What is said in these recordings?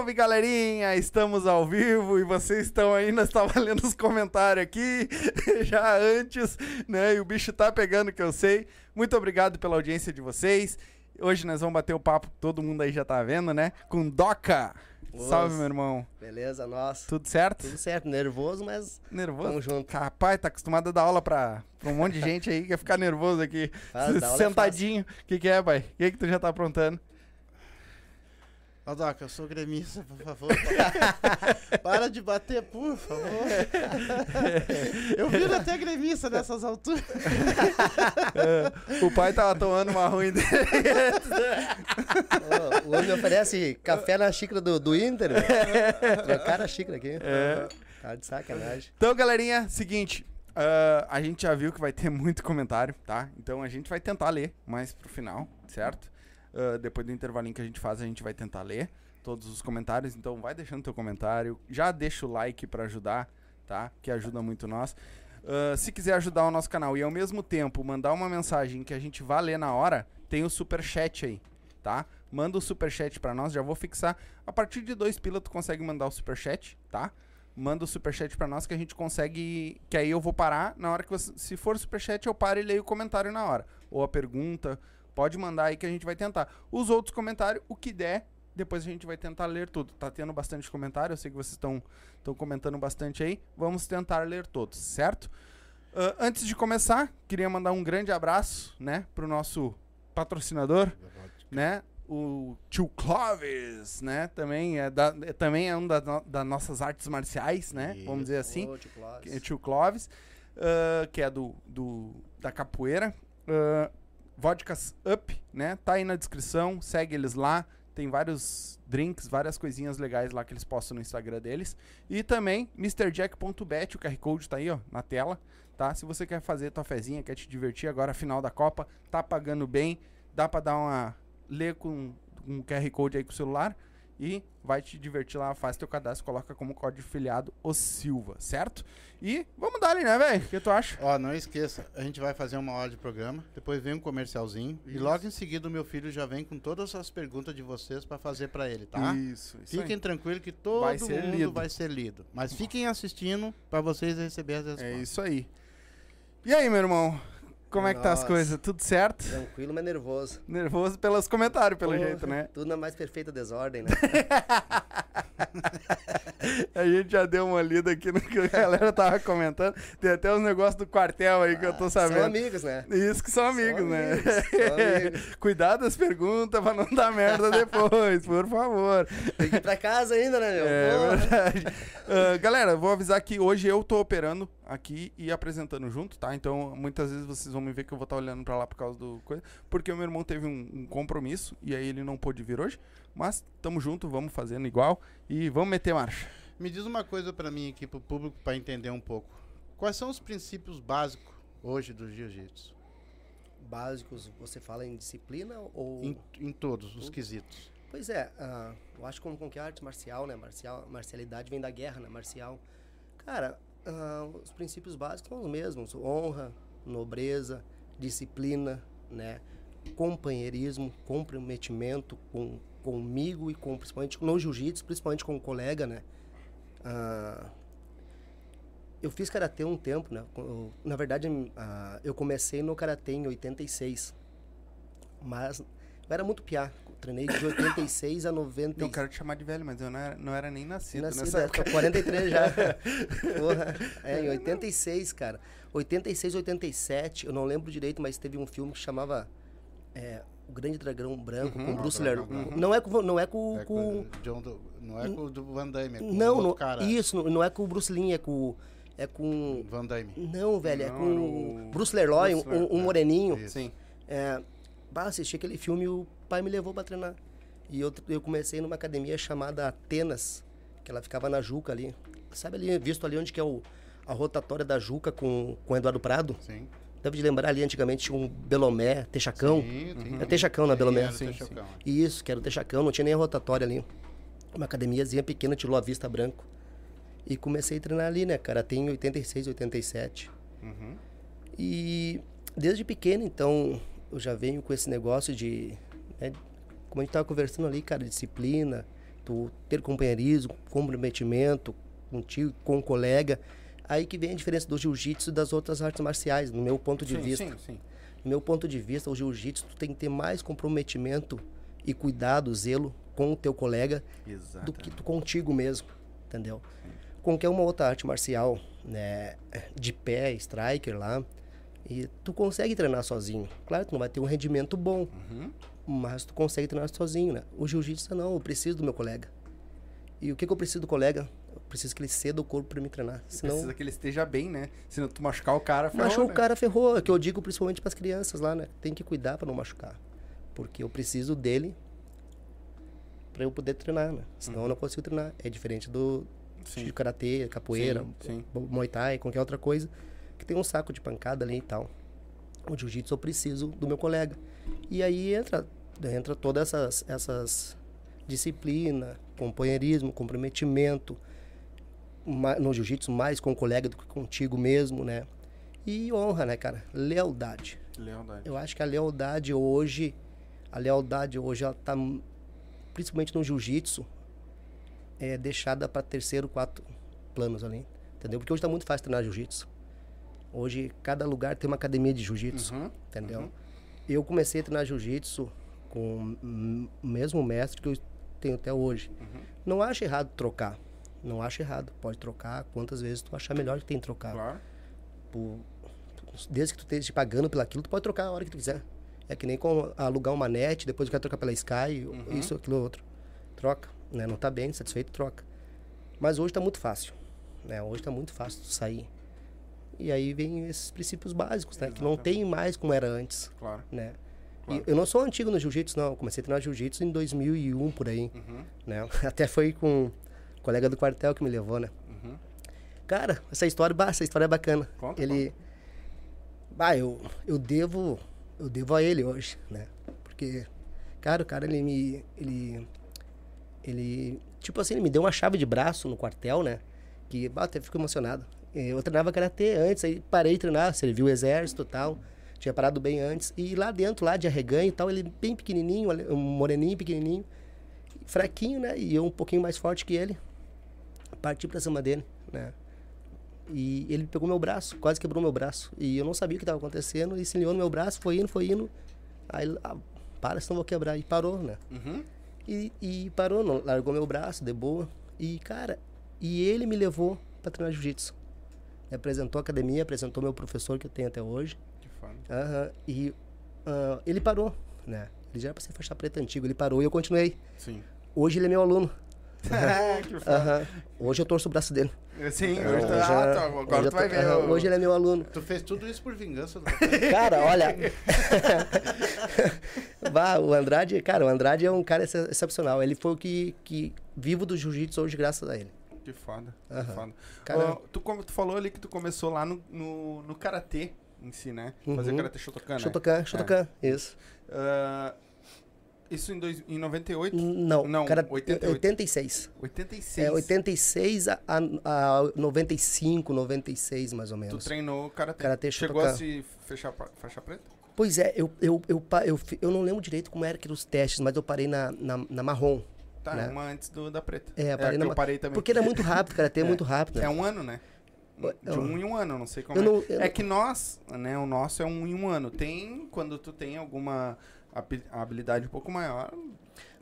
Salve, galerinha! Estamos ao vivo e vocês estão aí, nós estava lendo os comentários aqui já antes, né? E o bicho tá pegando que eu sei. Muito obrigado pela audiência de vocês. Hoje nós vamos bater o papo, todo mundo aí já tá vendo, né? Com Doca. Nossa. Salve, meu irmão. Beleza, nossa. Tudo certo? Tudo certo, nervoso, mas Nervoso? tamo junto. Rapaz, tá acostumado a dar aula pra, pra um monte de gente aí que quer ficar nervoso aqui. Ah, é Sentadinho. O que, que é, pai? O que, que tu já tá aprontando? Ó, Doc, eu sou gremista, por favor. Para de bater, por favor. Eu viro até gremista nessas alturas. É, o pai tava tomando uma ruim dele. O homem oferece café na xícara do, do Inter. Trocaram a xícara aqui. É. Tá de sacanagem. Então, galerinha, seguinte. ah, a gente já viu que vai ter muito comentário, tá? Então a gente vai tentar ler mais pro final, certo? Ah, depois do intervalinho que a gente faz, a gente vai tentar ler todos os comentários. Então vai deixando teu comentário. Já deixa o like pra ajudar, tá? Que ajuda muito nós. Ah, se quiser ajudar o nosso canal e ao mesmo tempo mandar uma mensagem que a gente vá ler na hora, tem o super chat aí, tá? Manda o super chat pra nós, já vou fixar. A partir de dois pila tu consegue mandar o super chat, tá? Manda o superchat pra nós que a gente consegue. Que aí eu vou parar. Na hora que você. Se for superchat, eu paro e leio o comentário na hora. Ou a pergunta. Pode mandar aí que a gente vai tentar. Os outros comentários, o que der, depois a gente vai tentar ler tudo. Tá tendo bastante comentário, eu sei que vocês estão comentando bastante aí. Vamos tentar ler todos, certo? Ah, antes de começar, queria mandar um grande abraço, né, pro nosso patrocinador, né? O tio Clovis, né? Também é, da, é- também é um da, das nossas artes marciais, né? Vamos dizer assim. Ô, tio Clóvis. Que é tio ah, que é do, do da capoeira. Ah, Vodkas Up, né? Tá aí na descrição, segue eles lá. Tem vários drinks, várias coisinhas legais lá que eles postam no Instagram deles. E também MrJack.bet, o QR Code tá aí, ó, na tela, tá? Se você quer fazer tua fezinha, quer te divertir agora, final da Copa, tá pagando bem, dá pra dar uma... ler com um QR Code aí com o celular e vai te divertir lá, faz teu cadastro, coloca como código filiado o Silva, certo? E vamos dar ali, né, velho? O que tu acha? Ó, não esqueça, a gente vai fazer uma hora de programa, depois vem um comercialzinho e logo em seguida o meu filho já vem com todas as perguntas de vocês pra fazer pra ele, tá? Isso, isso Fiquem tranquilos que todo Vai mundo lido. vai ser lido. Mas fiquem assistindo pra vocês receberem as É respostas. isso aí. E aí, meu irmão? Como é que tá as Nossa. coisas? Tudo certo? Tranquilo, mas nervoso. Nervoso pelos comentários, pelo jeito, né? Tudo na mais perfeita desordem, né? A gente já deu uma lida aqui no que a galera tava comentando. Tem até os negócios do quartel aí que eu tô sabendo. São amigos, né? Isso que são amigos, né? amigos, são amigos. Cuidado das perguntas pra não dar merda depois, por favor. Tem que ir pra casa ainda, né, meu? É Porra. verdade. Ah, galera, vou avisar que hoje eu tô operando aqui e apresentando junto, tá? Então, muitas vezes vocês vão me ver que eu vou estar olhando pra lá por causa do coisa. Porque o meu irmão teve um, um compromisso e aí ele não pôde vir hoje. Mas tamo junto, vamos fazendo igual e vamos meter marcha. Me diz uma coisa pra mim aqui, pro público, pra entender um pouco. Quais são os princípios básicos hoje do jiu-jitsu? Básicos, você fala em disciplina ou... Em, em todos os quesitos. Pois é, ah, eu acho que como qualquer arte marcial, né? Marcial, marcialidade vem da guerra, né? Marcial. Cara, ah, os princípios básicos são os mesmos: honra, nobreza, disciplina, né? Companheirismo, comprometimento com comigo e com principalmente no jiu-jitsu, principalmente com o colega, né? Ah, eu fiz karatê um tempo, né? Na verdade, ah, eu comecei no karatê em 86. Mas eu era muito piá. Treinei de 86 a 90. Eu quero te chamar de velho, mas eu não era, não era nem nascido, Nascido, nessa é, época. tô 43 já. Porra. É, em 86, cara. 86, 87, eu não lembro direito, mas teve um filme que chamava é, O Grande Dragão Branco, Uhum. com Bruce o Ler. Dragão Branco. Não é com, não é com, É com- com do- não é com o do Van Damme, é com não, outro cara. isso, não, não é com o Bruce Lee, é com é com Van Damme. não, velho, é Não, com era o- Bruce Lerloy, Bruce um, um moreninho. Isso. Sim. É, bah, assisti aquele filme pai me levou pra treinar. E eu, eu comecei numa academia chamada Atenas, que ela ficava na Juca ali. Sabe ali, visto ali onde que é o, a rotatória da Juca com, com o Eduardo Prado? Sim. Deve de lembrar ali, antigamente tinha um Belomé, Texacão. Sim, sim. É Texacão na Belomé. Era o Sim, Texacão. Isso, que era o Texacão, não tinha nem a rotatória ali. Uma academiazinha pequena, tirou a vista branco. E comecei a treinar ali, né, cara? Tem 86, 87. Uhum. E desde pequeno, então, eu já venho com esse negócio de. Né, como a gente tava conversando ali, cara, disciplina, tu ter companheirismo, comprometimento contigo, com o colega. Aí que vem a diferença do jiu-jitsu e das outras artes marciais, no meu ponto de sim, vista. sim, sim. No meu ponto de vista, o jiu-jitsu tu tem que ter mais comprometimento e cuidado, zelo com o teu colega Exato. do que tu contigo mesmo, entendeu? Qualquer uma outra arte marcial, né, de pé, striker lá, e tu consegue treinar sozinho. Claro, tu não vai ter um rendimento bom, Uhum. Mas tu consegue treinar sozinho, né? O jiu-jitsu não, eu preciso do meu colega. E o que, que eu preciso do colega? Eu preciso que ele ceda o corpo para me treinar. Senão, Precisa que ele esteja bem, né? Se não tu machucar o cara, ferrou, machucou né? o cara, ferrou. É que eu digo principalmente para as crianças lá, né? Tem que cuidar para não machucar. Porque eu preciso dele para eu poder treinar, né? Senão eu não consigo treinar. É diferente do Sim. de karatê, capoeira, Sim, sim. muay thai, qualquer outra coisa, que tem um saco de pancada ali e tal. O jiu-jitsu eu preciso do meu colega. E aí entra entra todas essas essas disciplina, companheirismo, comprometimento, no jiu-jitsu mais com o colega do que contigo mesmo, né? E honra, né, cara? Lealdade. Lealdade. Eu acho que a lealdade hoje, a lealdade hoje ela tá principalmente no jiu-jitsu é deixada para terceiro, quarto planos ali, entendeu? Porque hoje tá muito fácil treinar jiu-jitsu. Hoje cada lugar tem uma academia de jiu-jitsu, Uhum, entendeu? uhum. Eu comecei a treinar jiu-jitsu com o mesmo mestre que eu tenho até hoje. Uhum. Não acho errado trocar. Não acho errado. Pode trocar quantas vezes tu achar melhor que tem que trocar Claro. por- desde que tu esteja pagando pelaquilo, tu pode trocar a hora que tu quiser. É que nem com alugar uma net, depois tu quer trocar pela Sky, Uhum. isso, aquilo, outro. Troca, né? Não tá bem, satisfeito, troca. Mas hoje tá muito fácil, né? Hoje tá muito fácil tu sair. E aí vem esses princípios básicos, né? Que não tem mais como era antes, Claro. né? Claro. Eu não sou antigo no jiu-jitsu, não. Comecei a treinar jiu-jitsu em 2001, por aí, Uhum, né? Até foi com um colega do quartel que me levou, né? uhum. Cara, essa história, essa história é bacana. Conta, ele, bah, eu, eu devo, eu devo a ele hoje, né? Porque, cara, o cara ele me, ele, ele, tipo assim, ele me deu uma chave de braço no quartel, né? Que, bah, até fico emocionado. Eu treinava karatê antes, aí parei de treinar, servi o exército, e tal. Tinha parado bem antes e lá dentro, lá de arreganho e tal, ele bem pequenininho, um moreninho, pequenininho, fraquinho, né? E eu um pouquinho mais forte que ele. Parti pra cima dele, né? E ele pegou meu braço, quase quebrou meu braço. E eu não sabia o que estava acontecendo. E se ligou no meu braço, foi indo, foi indo. Aí, ah, para, senão vou quebrar. E parou, né? Uhum. E, e parou, não, largou meu braço, de boa. E, cara, E ele me levou para treinar jiu-jitsu. Apresentou a academia, apresentou meu professor que eu tenho até hoje. Que foda. Aham, e ah, ele parou, né? Ele já era pra ser faixa preta antigo, ele parou e eu continuei. Sim. Hoje ele é meu aluno. que foda. Aham. Hoje eu torço o braço dele. Sim, hoje, tu- hoje ah, é- tu- agora hoje tu vai tô- ver. o- Hoje ele é meu aluno. Tu fez tudo isso por vingança do Cara, olha. Bah, o Andrade, cara, o Andrade é um cara ex- excepcional. Ele foi o que, que vivo do jiu-jitsu hoje, graças a ele. Que foda. Que Aham. foda. Cara- tu, como tu falou ali que tu começou lá no, no, no karatê em si, né? Fazer Uhum. karatê Shotokan, né? Shotokan, Shotokan, isso. Ah, isso em, dois, em 98? Não, Não, cara, 88. 86. 86. É, 86 a, a, a 95, 96, mais ou Tu menos. treinou karatê. Karatê Chegou Shotokan. a se fechar faixa preta? Pois é, eu, eu, eu, eu, eu não lembro direito como era que eram os testes, mas eu parei na, na, na marrom. Tá, Né? uma antes do, da preta. É, eu parei que na eu parei também. Porque era muito rápido, cara, é muito rápido. né? É um ano, né? De um em um ano, não sei como Eu é. não- eu é não- que nós, né, o nosso é um em um ano. Tem, quando tu tem alguma habi- habilidade um pouco maior...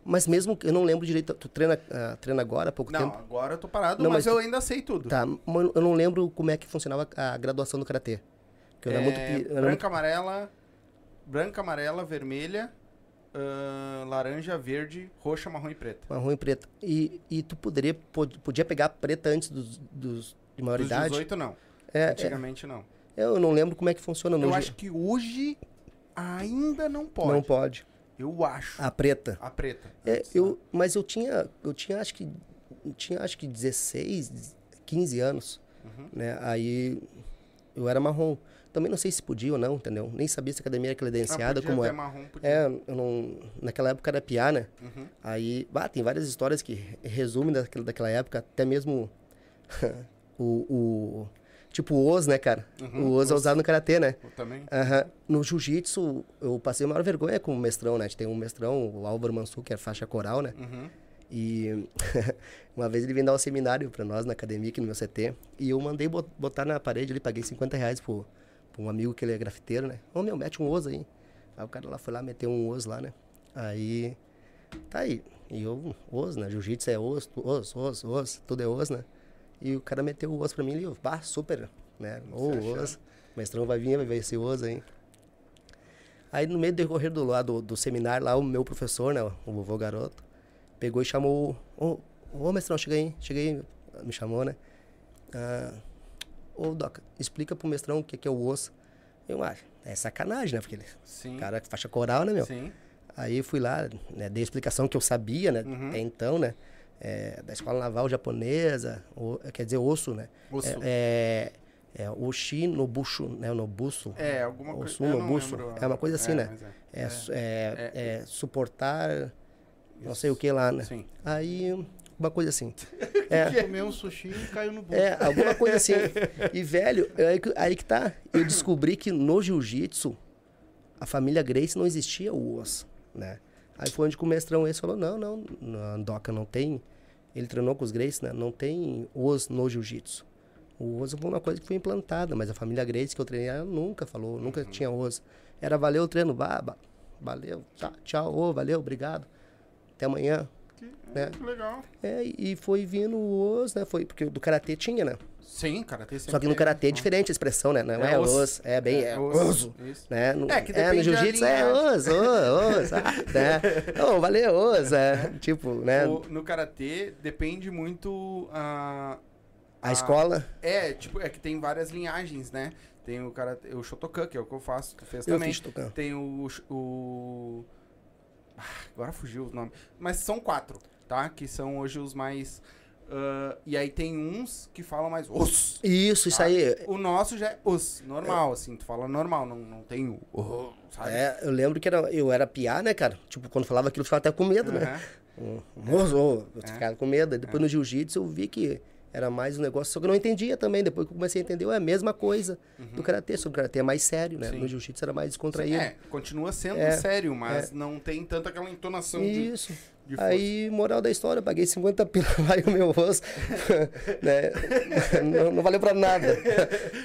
Mas mesmo, que eu não lembro direito, tu treina, ah, treina agora há pouco Não, tempo? agora eu tô parado, Não, mas, mas eu tu- ainda sei tudo. Tá, mas eu não lembro como é que funcionava a graduação do Karatê. Porque eu era É, muito... eu era branca, muito- amarela, branca, amarela, vermelha, ahn, laranja, verde, roxa, marrom e preta. Marrom e preto. E, e tu poderia, pod- podia pegar preta antes dos, dos de Dos maioridade? 18 não. É, é, Antigamente não. eu não lembro como é que funciona no Eu acho que hoje ainda não pode. Não pode. Eu acho. A preta. A preta. É, eu, mas eu tinha, eu tinha acho que, eu tinha acho que 16, 15 anos, Uhum. né? Aí eu era marrom. Também não sei se podia ou não, entendeu? Nem sabia se a academia era credenciada, Ah, como é. marrom, podia. É, eu não, naquela época era piá, né? Uhum. Aí, bah, tem várias histórias que resumem daquela, daquela época, até mesmo o, o tipo o Oz, né, cara? Uhum, o Oz é Oz. usado no karatê, né? Eu também. Aham. No jiu-jitsu, eu passei a maior vergonha com o mestrão, né? A gente tem um mestrão, o Álvaro Mansur, que é faixa coral, né? Uhum. E uma vez ele veio dar um seminário pra nós na academia, aqui no meu CT, e eu mandei bot- botar na parede ali, paguei 50 reais pro, pro um amigo que ele é grafiteiro, né? Ô meu, mete um osso aí. Aí o cara lá foi lá, meteu um osso lá, né? Aí, tá aí. E eu, osso, né? Jiu-jitsu é tu- osso, osso, osso, tudo é osso, né? E o cara meteu o osso pra mim e eu, bah, super, né? Ô, achando? osso. O mestrão vai vir, vai ver esse osso aí. Aí no meio do decorrer do, lá do, do seminário, lá o meu professor, né, o vovô garoto, pegou e chamou, ô, ô mestrão, chega aí, chega aí, me chamou, né? Ah, ô, Doca, explica pro mestrão o que, que é o osso. Eu acho, é sacanagem, né? Porque ele, Sim. cara, faixa coral, né, meu? Sim. Aí fui lá, né, dei a explicação que eu sabia, né, Uhum. até então, né? É, da escola naval japonesa, o- quer dizer, osso, né? Osso. É, é, é Oshi Nobushi, né? Nobusu. É, alguma coisa. Osu não Nobusu. É uma coisa assim, né? é. É, su- é, É. é suportar, não sei o que lá, né? Sim. Aí, uma coisa assim. É, Comeu um sushi e caiu no bolso. é, alguma coisa assim. E, velho, aí que, aí que tá. Eu descobri que no jiu-jitsu, a família Grace não existia o osso, né? Aí foi onde o mestrão esse falou, não, não, na Andoca não tem... Ele treinou com os Grace, né? Não tem osso no jiu-jitsu. O osso foi uma coisa que foi implantada, mas a família Grace que eu treinei ela nunca falou, nunca tinha osso. Era valeu o treino, vá, valeu, tá, tchau, ô, valeu, obrigado. Até amanhã. né? Que legal. É, e foi vindo o osso, né? Foi, porque do Karatê tinha, né? Sim, karatê sempre Só que no teve, karatê é né? diferente a expressão, né? Não É é, osso. osso, é bem é, osso, osso, isso. né? No, É, que no depende da jiu-jitsu é linhagem. osso, osso, ah, né? Não, valeu, osso, é, tipo, né? O- no karatê depende muito a A escola, É, tipo, é que tem várias linhagens, né? Tem o karatê, o Shotokan, que é o que eu faço, tu fez eu também. fiz. Tem o, o ah, agora fugiu o nome. Mas são quatro, tá? Que são hoje os mais ah, e aí tem uns que falam mais os. Isso, isso aí. O nosso já é os, normal, assim, tu fala normal, não, não tem o, sabe? É, eu lembro que era, eu era piá, né, cara? Tipo, quando falava aquilo, eu ficava até com medo, né? Aham. Um osso, ô, eu É. ficava com medo. Depois no jiu-jitsu eu vi que era mais um negócio, só que eu não entendia também. Depois que eu comecei a entender, é a mesma coisa do karatê. Só que o karatê é mais sério, né? Uhum. Sim. No jiu-jitsu era mais descontraído. É, continua sendo É, sério, mas não tem tanta aquela entonação de, Isso. de força. Aí, moral da história, eu paguei 50 pila lá e o meu osso, né? não, não valeu pra nada.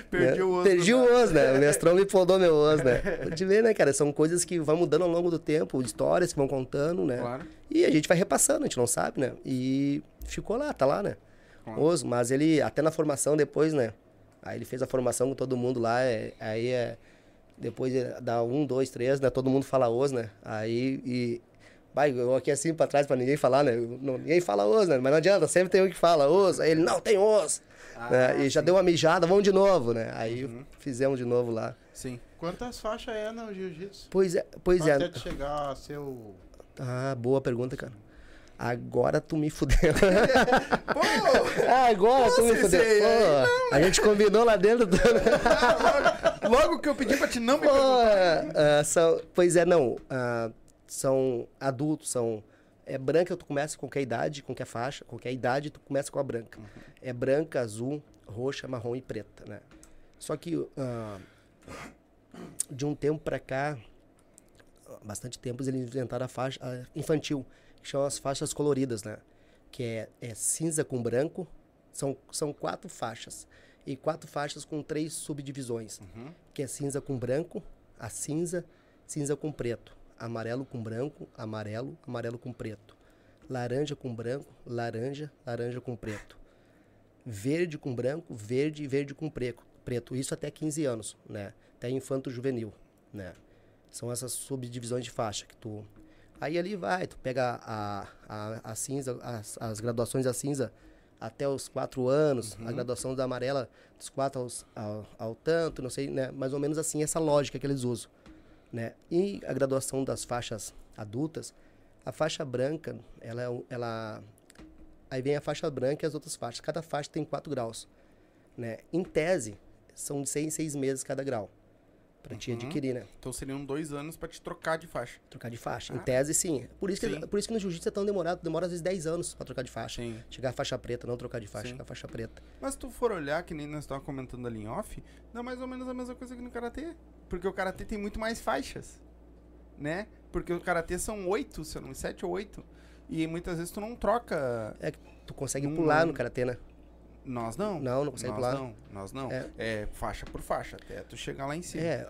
Perdi né? o osso Perdi do o osso, né? O mestrão me podou meu osso, né? De ver, né, cara? São coisas que vão mudando ao longo do tempo, histórias que vão contando, né? Claro. E a gente vai repassando, a gente não sabe, né? E ficou lá, tá lá, né? Oso, mas ele, até na formação depois, né? Aí ele fez a formação com todo mundo lá, é- aí é. Depois é- dá um, dois, três, né? Todo mundo fala os, né? Aí e. Vai, eu aqui assim pra trás pra ninguém falar, né? Não- ninguém fala os, né? Mas não adianta, sempre tem um que fala os. Aí ele, não, tem os. Ah, né? E já deu uma mijada, vamos de novo, né? Aí Uhum. fizemos de novo lá. Sim. Quantas faixas é no jiu-jitsu? Pois é, pois é. Até chegar a ser o... Ah, boa pergunta, cara. Agora tu me fudeu. Pô! Ah, Agora tu me fudeu. Pô, a gente combinou lá dentro do. logo, logo que eu pedi pra te não me Pô, ah, são, pois é, não. ah, são adultos, são. É branca, tu começa com qualquer idade, com qualquer faixa, qualquer idade, tu começa com a branca. É branca, azul, roxa, marrom e preta, né? Só que ah, de um tempo pra cá, bastante tempo, eles inventaram a faixa a infantil, que são as faixas coloridas, né? Que é, é cinza com branco, são, são quatro faixas. E quatro faixas com três subdivisões que é cinza com branco, a cinza, cinza com preto, amarelo com branco, amarelo, amarelo com preto, laranja com branco, laranja, laranja com preto, verde com branco, verde e verde com preto, preto. Isso até 15 anos, né? Até infanto juvenil, né? São essas subdivisões de faixa que tu Aí ali vai, tu pega a, a, a cinza, as, as graduações da cinza até os quatro anos, a graduação da amarela dos quatro aos, ao, ao tanto, não sei, né? Mais ou menos assim, essa lógica que eles usam, né? E a graduação das faixas adultas, a faixa branca, ela, é ela... Aí vem a faixa branca e as outras faixas. Cada faixa tem quatro graus, né? Em tese, são de seis em seis meses cada grau, pra te adquirir, né? Então seriam dois anos pra te trocar de faixa. Trocar de faixa. Em Ah. tese, sim. Por isso, Sim. que, por isso que no jiu-jitsu é tão demorado. Demora às vezes 10 anos pra trocar de faixa. Sim. Chegar a faixa preta, não trocar de faixa, Sim. chegar a faixa preta. Mas se tu for olhar, que nem nós estávamos comentando ali em off, dá mais ou menos a mesma coisa que no Karatê. Porque o Karatê tem muito mais faixas, né? Porque o Karatê são oito, se eu não me sete ou oito. E muitas vezes tu não troca... É que tu consegue Não- pular no karatê, né? Nós não. Não, não consegue pular. não, nós não. É. É. faixa por faixa, até tu chegar lá em cima. É,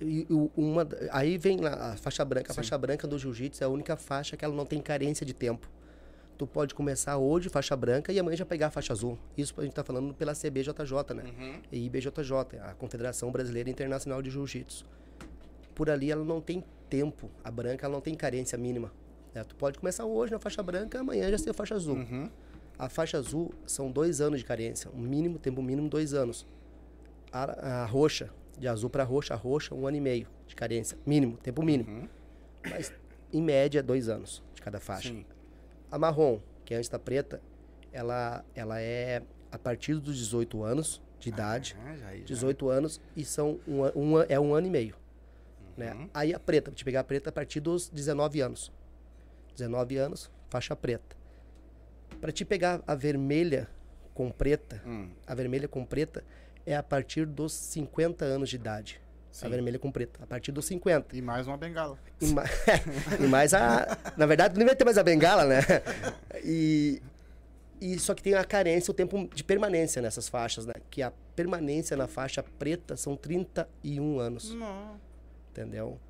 e, uma, aí vem lá a faixa branca. A Sim. faixa branca do jiu-jitsu é a única faixa que ela não tem carência de tempo. Tu pode começar hoje faixa branca e amanhã já pegar a faixa azul. Isso a gente tá falando pela CBJJ, né? Uhum. e IBJJ, a Confederação Brasileira Internacional de Jiu-Jitsu. Por ali ela não tem tempo, a branca ela não tem carência mínima. né? Tu pode começar hoje na faixa branca, amanhã já ser faixa azul. Uhum. A faixa azul são dois anos de carência, um mínimo, tempo mínimo dois anos. A, a roxa, de azul para roxa, a roxa, um ano e meio de carência, mínimo, tempo mínimo. Uhum. Mas em média, dois anos de cada faixa. Sim. A marrom, que é antes da preta, ela, ela é a partir dos 18 anos de idade. Ah, já, já. 18 anos e são um, um, é um ano e meio. Né? Uhum. Aí a preta, te pegar a preta a partir dos 19 anos. 19 anos, faixa preta. Pra te pegar a vermelha com preta, Hum, a vermelha com preta é a partir dos 50 anos de idade. A Sim. vermelha com preta, a partir dos 50. E mais uma bengala. E, ma- e mais a. Na verdade, não vai ter mais a bengala, né? E, e só que tem a carência, o tempo de permanência nessas faixas, né? Que a permanência na faixa preta são 31 anos, Não. entendeu?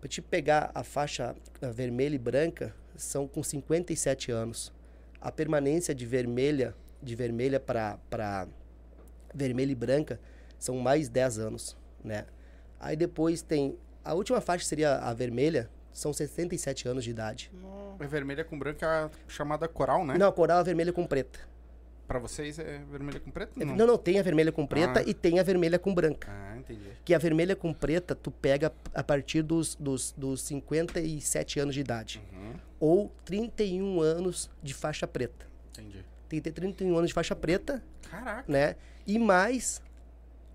Pra te pegar a faixa vermelha e branca, são com 57 anos. A permanência de vermelha, de vermelha para vermelha e branca, são mais 10 anos, né? Aí depois tem a última faixa seria a vermelha, são 67 anos de idade. É vermelha com branca chamada coral, né? Não, a coral é vermelha com preta. Pra vocês é vermelha com preto? É, Não, não, tem a vermelha com preta Ah. e tem a vermelha com branca. Ah, entendi. Que a vermelha com preta tu pega a partir dos, dos, dos 57 anos de idade. Uhum, Ou 31 anos de faixa preta. entendi. Tem que ter 31 anos de faixa preta, Caraca. né? E mais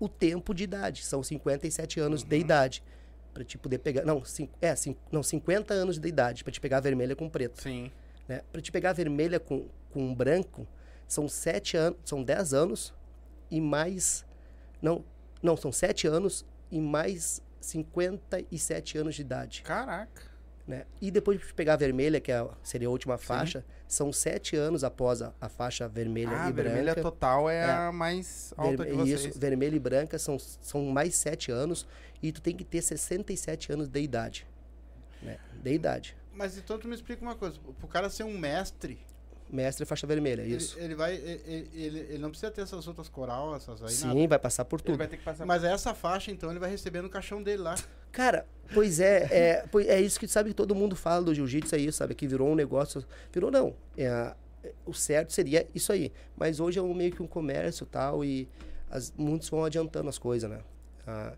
o tempo de idade. São 57 anos Uhum. de idade. Pra te poder pegar. Não, cinco, é, cinco, não, 50 anos de idade pra te pegar a vermelha com preto. Sim. Né? Pra te pegar a vermelha com, com branco, são 7 anos, são 10 anos e mais. Não, não, são 7 anos e mais 57 anos de idade. Caraca. Né? E depois de pegar a vermelha, que é, seria a última faixa, são 7 anos após a, a faixa vermelha Ah, a e vermelha branca. total é, É. a mais alta Ver- de vocês. Isso, vermelha e branca são, são mais 7 anos e tu tem que ter 67 anos de idade. Né? De idade. Mas então tu me explica uma coisa. Pro cara ser um mestre, mestre faixa vermelha, é isso. Ele, ele vai. Ele, ele, ele não precisa ter essas outras coral, essas aí, Sim, nada. vai passar por Ele tudo. vai ter que passar Mas essa faixa, então, ele vai receber no caixão dele lá. Cara, pois é, é, pois é isso que sabe que todo mundo fala do jiu-jitsu, é isso, sabe? Que virou um negócio. Virou não. É, o certo seria isso aí. Mas hoje é um, meio que um comércio e tal, e as, muitos vão adiantando as coisas, né? Ah,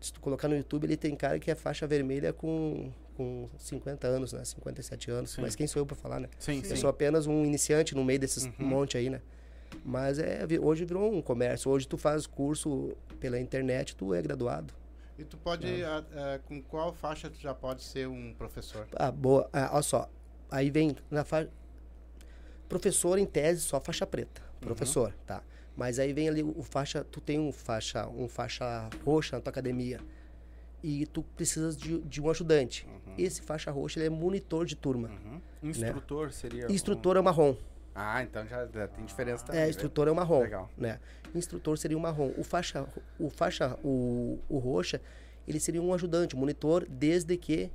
se tu colocar no YouTube, ele tem cara que é faixa vermelha com, com 50 anos, né? 57 anos. Sim. Mas quem sou eu pra falar, né? Sim, Eu sim. sou apenas um iniciante no meio desses Uhum. monte aí, né? Mas é, hoje virou um comércio. Hoje tu faz curso pela internet, tu é graduado. E tu pode. a- a- com qual faixa tu já pode ser um professor? Ah, boa. Ah, olha só. Aí vem na faixa. Professor em tese só faixa preta. Professor, tá. Mas aí vem ali o faixa. Tu tem um faixa, um faixa roxa na tua academia. E tu precisas de, de um ajudante. Esse faixa roxa ele é monitor de turma. Uhum. Instrutor seria. um- Instrutor é o marrom. Ah, então já, já tem diferença também. É, né? instrutor é o marrom. Legal. Né? Instrutor seria o marrom. O faixa, o faixa, o, o roxa, ele seria um ajudante, um monitor, desde que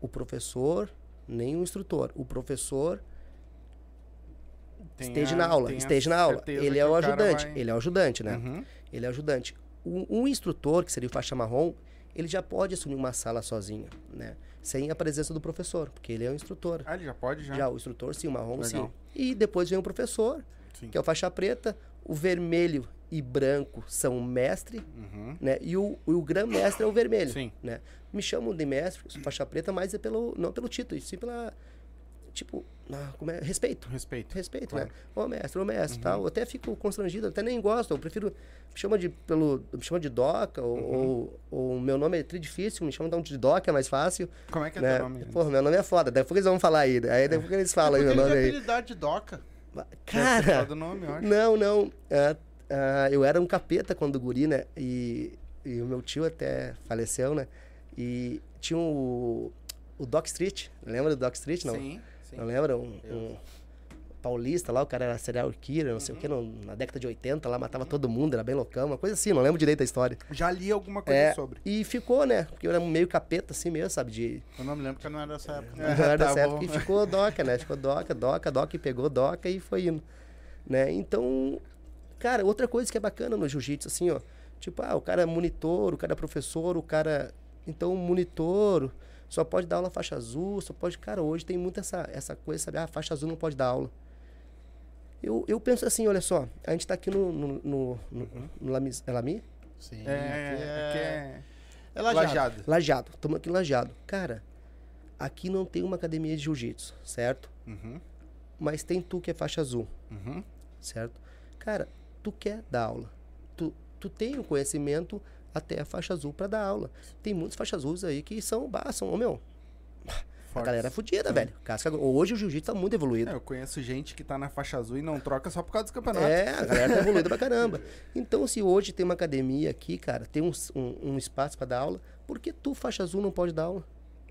o professor, nem o instrutor, o professor Tenha- esteja na aula, esteja na aula. Ele é o ajudante, vai- ele é o ajudante, né? Uhum. Ele é o ajudante. O, o instrutor, que seria o faixa marrom, ele já pode assumir uma sala sozinho, né? Sem a presença do professor, porque ele é o instrutor. Ah, ele já pode já? Já o instrutor, sim, o marrom, Legal. sim. E depois vem o professor, Sim. que é o faixa preta, o vermelho e branco são o mestre, Uhum. né? E o, o grã-mestre é o vermelho, Sim. né? Me chamam de mestre, faixa preta, mas é pelo não pelo título, sim pela tipo, ah, como é, respeito. Respeito. Respeito, Claro. Uhum. né? Ô mestre, ô mestre, tal. Eu até fico constrangido, até nem gosto. Eu prefiro. Me chama de, pelo, me chama de Doca, ou, Uhum. ou, ou meu nome é tri difícil, me chama então de Doca, é mais fácil. Como é que é né? teu nome? Porra, meu nome é foda. Pouco eles vão falar aí. Aí daqui a pouco eles falam aí Porque meu nome aí. habilidade de doca. Cara, do nome, não, não. Ah, ah, eu era um capeta quando guri, né? E, e o meu tio até faleceu, né? E tinha o, o Doc Street. Lembra do Doc Street, não? Sim, sim. Não lembra? Um, um paulista lá, o cara era serial killer, não sei o que, na década de 80 lá, matava todo mundo, era bem loucão, uma coisa assim, não lembro direito da história. Já li alguma coisa É, sobre. e ficou, né? Porque eu era meio capeta assim mesmo, sabe? De, Eu não me lembro porque eu não era dessa época. não era tá dessa bom. época. E ficou doca, né? Ficou doca, doca, doca, e pegou doca e foi indo. Né? Então, cara, outra coisa que é bacana no jiu-jitsu, assim, ó. Tipo, ah, o cara é monitor, o cara é professor, o cara. Então, o monitor só pode dar aula faixa azul, só pode. Cara, hoje tem muita essa, essa coisa, sabe? Ah, faixa azul não pode dar aula. Eu, eu penso assim, olha só, a gente tá aqui no, no, no, no, no Lami, é Lami? Sim. É, aqui é, é... é lajado. Lajado. Estamos aqui em Lajeado. Cara, aqui não tem uma academia de jiu-jitsu, certo? Uhum, Mas tem tu que é faixa azul, uhum. certo? Cara, tu quer dar aula. Tu, tu tem o conhecimento até a faixa azul para dar aula. Tem muitos faixas azuis aí que são, bah, são, ô meu, a Fortes. galera é fodida, velho. Casca, hoje o jiu-jitsu tá muito evoluído. É, eu conheço gente que tá na faixa azul e não troca só por causa dos campeonatos. É, a galera tá evoluída pra caramba. Então, se hoje tem uma academia aqui, cara, tem um, um, um espaço pra dar aula, por que tu, faixa azul, não pode dar aula?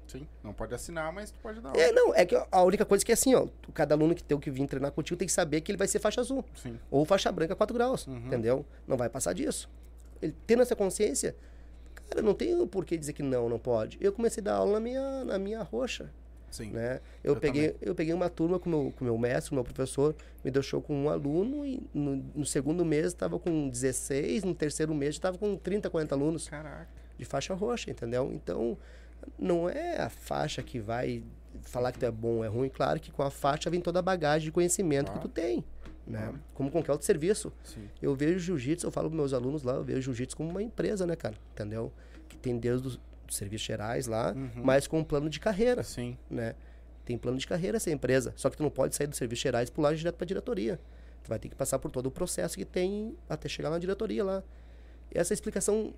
Sim. Não pode assinar, mas tu pode dar aula. É, não, é que a única coisa que é assim, ó, cada aluno que tem que vir treinar contigo tem que saber que ele vai ser faixa azul. Sim. Ou faixa branca 4 graus, Uhum. entendeu? Não vai passar disso. Ele tendo essa consciência, cara, não tem por que dizer que não, não pode. Eu comecei a dar aula na minha, na minha roxa, Sim. né? Eu, Eu peguei, eu peguei uma turma com meu, com meu mestre, com meu professor, me deixou com um aluno e no, no segundo mês estava com 16, no terceiro mês estava com 30, 40 alunos Caraca. de faixa roxa, entendeu? Então, não é a faixa que vai falar que tu é bom ou é ruim. Claro que com a faixa vem toda a bagagem de conhecimento Claro. que tu tem, né? Como qualquer outro serviço. Sim. Eu vejo jiu-jitsu, eu falo para meus alunos lá, eu vejo jiu-jitsu como uma empresa, né, cara? Entendeu? Que tem desde os dos serviços gerais lá, Uhum. mas com um plano de carreira, Sim. né? Tem plano de carreira essa empresa, só que tu não pode sair dos serviços gerais e pular direto para diretoria. Tu vai ter que passar por todo o processo que tem até chegar na diretoria lá. Essa é a explicação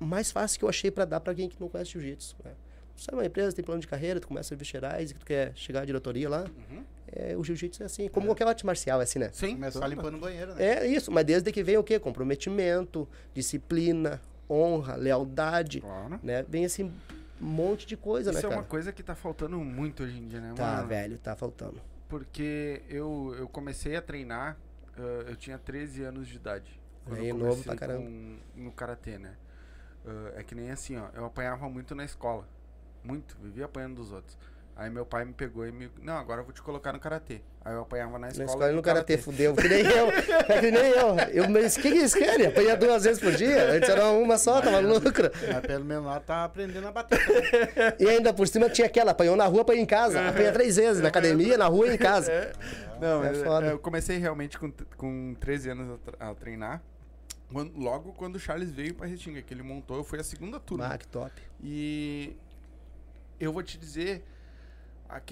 mais fácil que eu achei para dar para alguém que não conhece jiu-jitsu. Né? Tu sai uma empresa, tem plano de carreira, tu começa serviços gerais e tu quer chegar à diretoria lá, Uhum. É, o jiu-jitsu é assim, como qualquer arte marcial, é assim, né? Sim. Começar limpando o banheiro, né? É isso, mas desde que vem o quê? Comprometimento, disciplina, honra, lealdade, Claro. né? Vem esse monte de coisa, Isso né, é cara? uma coisa que tá faltando muito hoje em dia, né? Tá, Uma- velho, tá faltando. Porque eu, eu comecei a treinar, ah, eu tinha 13 anos de idade. Quando Aí, eu novo comecei pra caramba. com- no karatê, né? Ah, é que nem assim, ó. Eu apanhava muito na escola. Muito. Vivia apanhando dos outros. Aí meu pai me pegou e me. Não, agora eu vou te colocar no karatê. Aí eu apanhava na Na escola. escola no karatê, fudeu. Que nem eu. É que nem eu. eu mas o que, que eles querem? Apanhar duas vezes por dia? Antes era uma só, tava no lucro. Mas pelo menos lá tá aprendendo a bater. também. E ainda por cima tinha aquela, apanhou na rua, apanhou em casa. Apanha três vezes, na academia, na rua e em casa. Não, É eu, foda. eu comecei realmente com, com 13 anos a, a treinar. Quando- logo quando o Charles veio pra Restinga, que ele montou, eu fui a segunda turma. Ah, que top. E eu vou te dizer,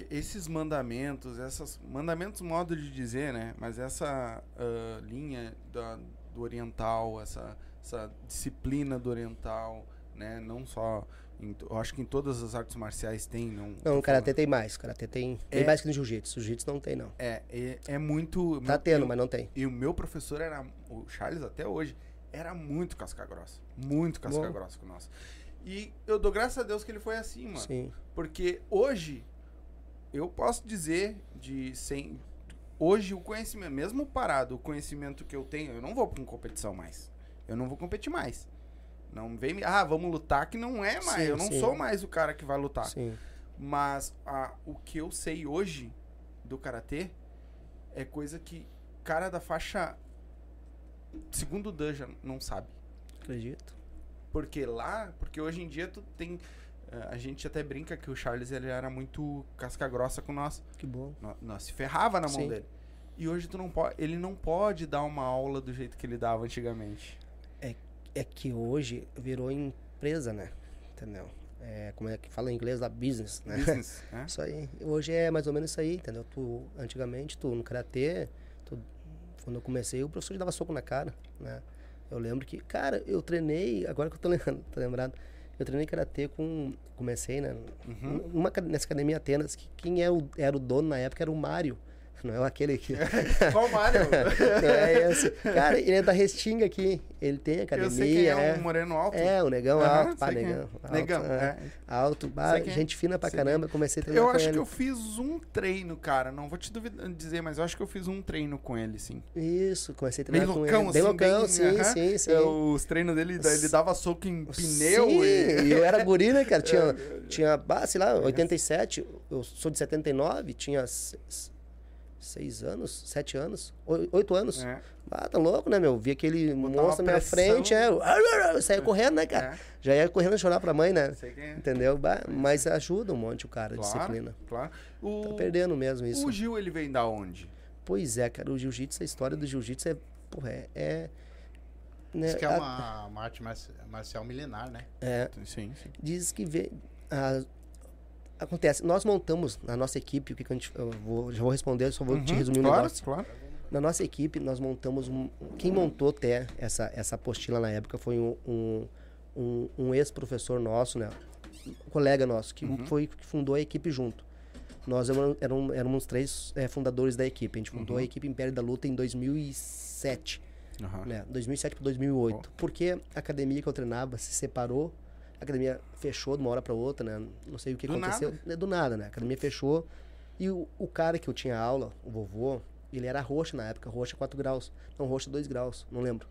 esses mandamentos, essas mandamentos modo de dizer, né? Mas essa ah, linha da- do oriental, essa, essa disciplina do oriental, né? Não só, em eu acho que em todas as artes marciais tem, não. Não, o karatê tem mais. O karatê tem, tem É. mais que no jiu-jitsu. Jiu-jitsu não tem, não. É, é, é muito. Tá meu- tendo, eu- mas não tem. E o meu professor era, o Charles até hoje, era muito casca grossa. Muito casca grossa com nós. E eu dou graças a Deus que ele foi assim, mano. Sim. Porque hoje, eu posso dizer de sem. Hoje o conhecimento, mesmo parado, o conhecimento que eu tenho, eu não vou pra uma competição mais. Eu não vou competir mais. Não vem me. Ah, vamos lutar, que não é mais. Sim, eu não sim. sou mais o cara que vai lutar. Sim. Mas a, o que eu sei hoje do karatê é coisa que cara da faixa segundo Dan já não sabe. Acredito. Porque lá, porque hoje em dia tu tem a gente até brinca que o Charles ele era muito casca grossa com nós. Que bom. Nó- Nós se ferrava na mão Sim. dele. E hoje tu não pode, ele não pode dar uma aula do jeito que ele dava antigamente. É que hoje virou empresa, né? Entendeu? É, como é que fala em inglês? Da business, né? Business, né? Isso aí. Hoje é mais ou menos isso aí, entendeu? Tu, antigamente, tu no karatê, tu, quando eu comecei, o professor dava soco na cara, né? Eu lembro que, cara, eu treinei, agora que eu tô lembrando, tô lembrado, eu treinei karatê com, comecei, né? Uhum. Numa, nessa academia Atenas, que quem era o, era o dono na época era o Mário, não é aquele que... Qual Mário? não é esse. Cara, ele é da Restinga aqui, ele tem academia, Eu sei quem é, é, um moreno alto. é, o negão Aham, alto, pá, quem é. negão. Alto, Negão, é. é. Alto, bah, quem é. gente fina pra Sei quem caramba, comecei a treinar Eu com acho ele. que eu fiz um treino, cara. Não vou te duvidar, dizer, mas eu acho que eu fiz um treino com ele, sim. Isso, comecei a Bem treinar com loucão, ele. assim. Bem loucão, bem- sim, sim, sim. É, os treinos dele, ele dava soco em pneu Sim, e... e eu era guri, né, cara? Tinha, tinha bah, sei lá, 87, eu sou de 79, tinha seis, anos, sete anos, oi- oito anos. É. Ah, tá louco, né, meu? Vi aquele Botar monstro na uma minha frente, é, eu, saía correndo, né, cara? É. Já ia correndo chorar pra mãe, né? Sei quem é. Entendeu? Mas ajuda um monte o cara, Claro, disciplina. claro. O, Tá perdendo mesmo isso. o Gil, ele vem da onde? Pois é, cara, o jiu-jitsu, a história do jiu-jitsu é, porra, é... é né, Diz que é a- uma, uma arte marci- marcial milenar, né? é, Sim, sim. diz que vem. a- acontece, nós montamos na nossa equipe, o que, que a gente. Eu vou, já vou responder, só vou te resumir um Uhum. claro, negócio. claro. Na nossa equipe, nós montamos um. Quem montou até essa, essa apostila na época foi um, um, um, um ex-professor nosso, né? Um colega nosso, que Uhum. foi que fundou a equipe junto. Nós éramos, éramos, éramos três eh, fundadores da equipe. A gente fundou a Uhum. equipe Império da Luta em 2007 Aham. né? 2007 para 2008. Porque a academia que eu treinava se separou, a academia fechou de uma hora para outra, né? Não sei o que Do aconteceu. nada. É do nada, né? A academia fechou e o, o cara que eu tinha aula, o vovô, ele era roxo na época, roxa 4 graus. Não, roxa 2 graus, não lembro.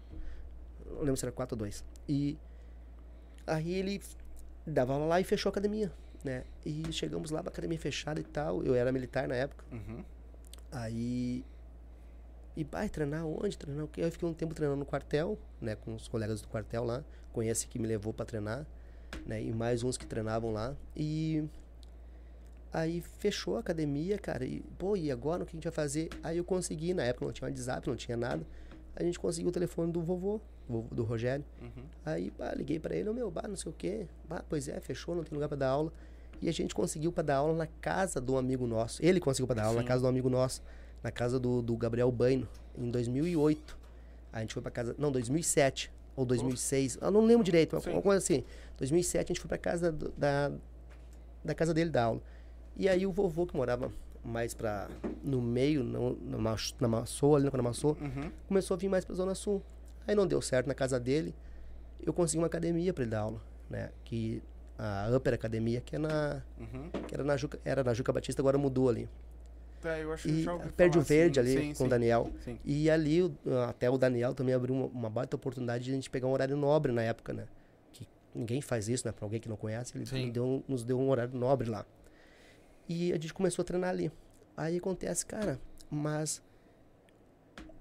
Não lembro se era 4 ou 2. E aí ele dava aula lá e fechou a academia, né? E chegamos lá, a academia fechada e tal. Eu era militar na época. Uhum. Aí. E vai treinar onde? Treinar o quê? Eu fiquei um tempo treinando no quartel, né? Com os colegas do quartel lá. Conhece que me levou pra treinar, né? E mais uns que treinavam lá. E. Aí fechou a academia, cara. E, pô, e agora o que a gente vai fazer? Aí eu consegui, na época não tinha WhatsApp, não tinha nada. A gente conseguiu o telefone do vovô, do Rogério. Uhum. Aí, pá, liguei pra ele, ô meu, bah, não sei o quê. Bah, pois é, fechou, não tem lugar pra dar aula. E a gente conseguiu pra dar aula na casa um amigo nosso. Ele conseguiu pra dar aula Sim. na casa um amigo nosso, na casa do, do Gabriel Baino, em 2008. A gente foi pra casa, não, 2007 ou 2006, eu não lembro direito, alguma coisa assim. 2007 a gente foi pra casa da, da casa dele dar aula. E aí o vovô que morava mais pra, no meio, no, na, na Maçô, ali na Maçô, Uhum. começou a vir mais pra Zona Sul. Aí não deu certo na casa dele. Eu consegui uma academia para ele dar aula, né? Que a Upper Academia, que é na Uhum. que era na Juca, era na Juca Batista, agora mudou ali. Tá, eu acho que E já perde o falar, verde sim, ali sim, com sim. o Daniel. Sim. E ali o- até o Daniel também abriu uma, uma baita oportunidade de a gente pegar um horário nobre na época, né? Que ninguém faz isso, né? Para alguém que não conhece, ele deu, nos deu um horário nobre lá. E a gente começou a treinar ali. Aí acontece, cara, mas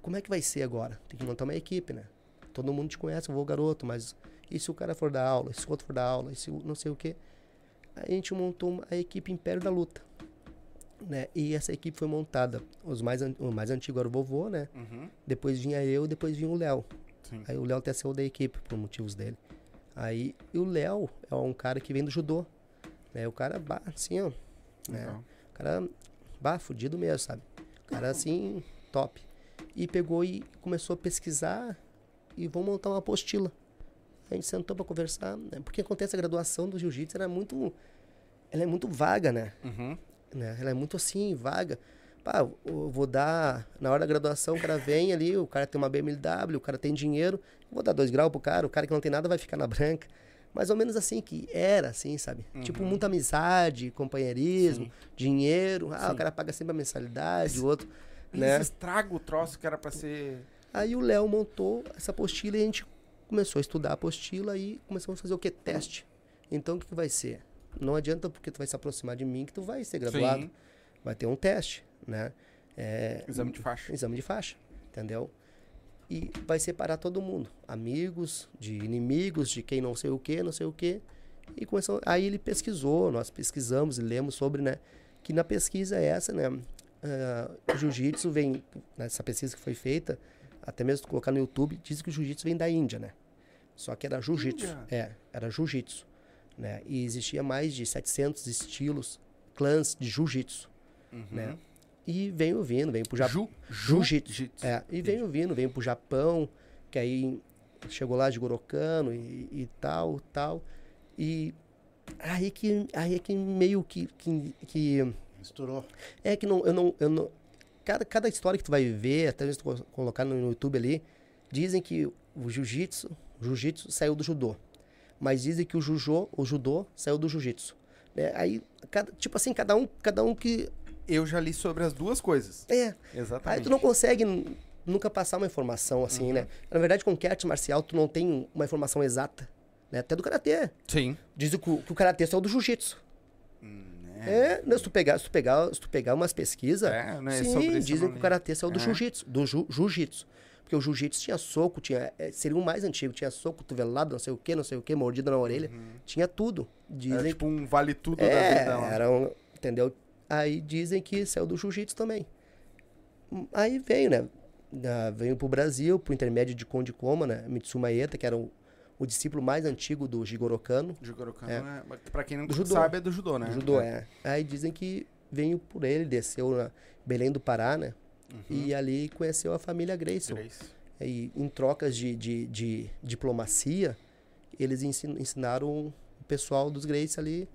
como é que vai ser agora? Tem que montar uma equipe, né? Todo mundo te conhece, eu vou garoto, mas e se o cara for dar aula? E se o outro for dar aula? E se não sei o quê? Aí a gente montou uma- a equipe Império da Luta. Né? E essa equipe foi montada. Os mais, an- o mais antigo era o vovô, né? Uhum. Depois vinha eu, depois vinha o Léo. Aí o Léo até saiu da equipe por motivos dele. Aí e o Léo é um cara que vem do judô. Né? O cara, bah, assim, ó. Né? Legal. O cara, bah, fudido mesmo, sabe? O cara, assim, top. E pegou e começou a pesquisar e vão montar uma apostila. A gente sentou pra conversar, né? Porque acontece a graduação do jiu-jitsu, ela é muito... Ela é muito vaga, né? Uhum. Né? Ela é muito assim, vaga. Pá, eu vou dar. Na hora da graduação, o cara vem ali, o cara tem uma BMW, o cara tem dinheiro, vou dar dois graus pro cara, o cara que não tem nada vai ficar na branca. Mais ou menos assim que era, assim, sabe? Tipo, muita amizade, companheirismo, Sim. dinheiro. Ah, Sim. o cara paga sempre a mensalidade, o outro. Né? estragam o troço que era pra ser. Aí o Léo montou essa apostila e a gente começou a estudar a apostila e começamos a fazer o que? Teste. Então o que, que vai ser? Não adianta porque tu vai se aproximar de mim que tu vai ser graduado. Sim. Vai ter um teste, né? É, Exame de faixa. exame de faixa, entendeu? E vai separar todo mundo, amigos, de inimigos, de quem não sei o que, não sei o que. E começou, aí ele pesquisou, nós pesquisamos e lemos sobre, né? Que na pesquisa essa, né? o jiu-jitsu vem, nessa pesquisa que foi feita, até mesmo colocar no YouTube, diz que o jiu-jitsu vem da Índia, né? Só que era jiu-jitsu. É, era jiu-jitsu. Né? E existia mais de 700 estilos, clãs de jiu-jitsu, Uhum. né? E veio vindo, veio pro Japão. Ju, Jiu-jitsu. É, e veio vindo, veio pro Japão, que aí chegou lá de Gorokano e, e tal, tal. E aí que, aí é que meio que, que, que Misturou. é que não, eu não, eu não cada, cada história que tu vai ver, até mesmo tu co- colocar no YouTube ali, dizem que o jiu-jitsu, o jiu-jitsu saiu do judô. Mas dizem que o jujô, o judô saiu do jiu-jitsu. Né? Aí, cada, tipo assim, cada um, cada um que Eu já li sobre as duas coisas. é, Exatamente. Aí tu não consegue nunca passar uma informação assim, né? Na verdade, com arte marcial, tu não tem uma informação exata. Né? Até do karatê. Sim. Dizem que o, que o karatê é o do jiu-jitsu. É, né, se tu pegar, se tu pegar, se tu pegar umas pesquisas, É, né, sim, isso eu dizem que o karatê saiu do É. jiu-jitsu, do ju- jiu-jitsu. Porque o jiu-jitsu tinha soco, tinha, é, seria o mais antigo, tinha soco, cotovelado, não sei o que, não sei o que, mordida na orelha, tinha tudo. Dizem Era tipo um vale tudo da é, vida lá. era um, entendeu? Aí dizem que saiu do jiu-jitsu também. Aí veio, né? Da- veio pro Brasil, pro intermédio de Konde Koma, né? Mitsuma Eta, que era o, o discípulo mais antigo do Jigoro Kano, Jigoro Kano, É. é. pra quem não sabe, é do judô, né? do judô, é. Aí dizem que veio por ele, desceu na Belém do Pará, né? E ali conheceu a família Grayson. Grace. E em trocas de, de, de diplomacia, eles ensin- ensinaram o pessoal dos Grace ali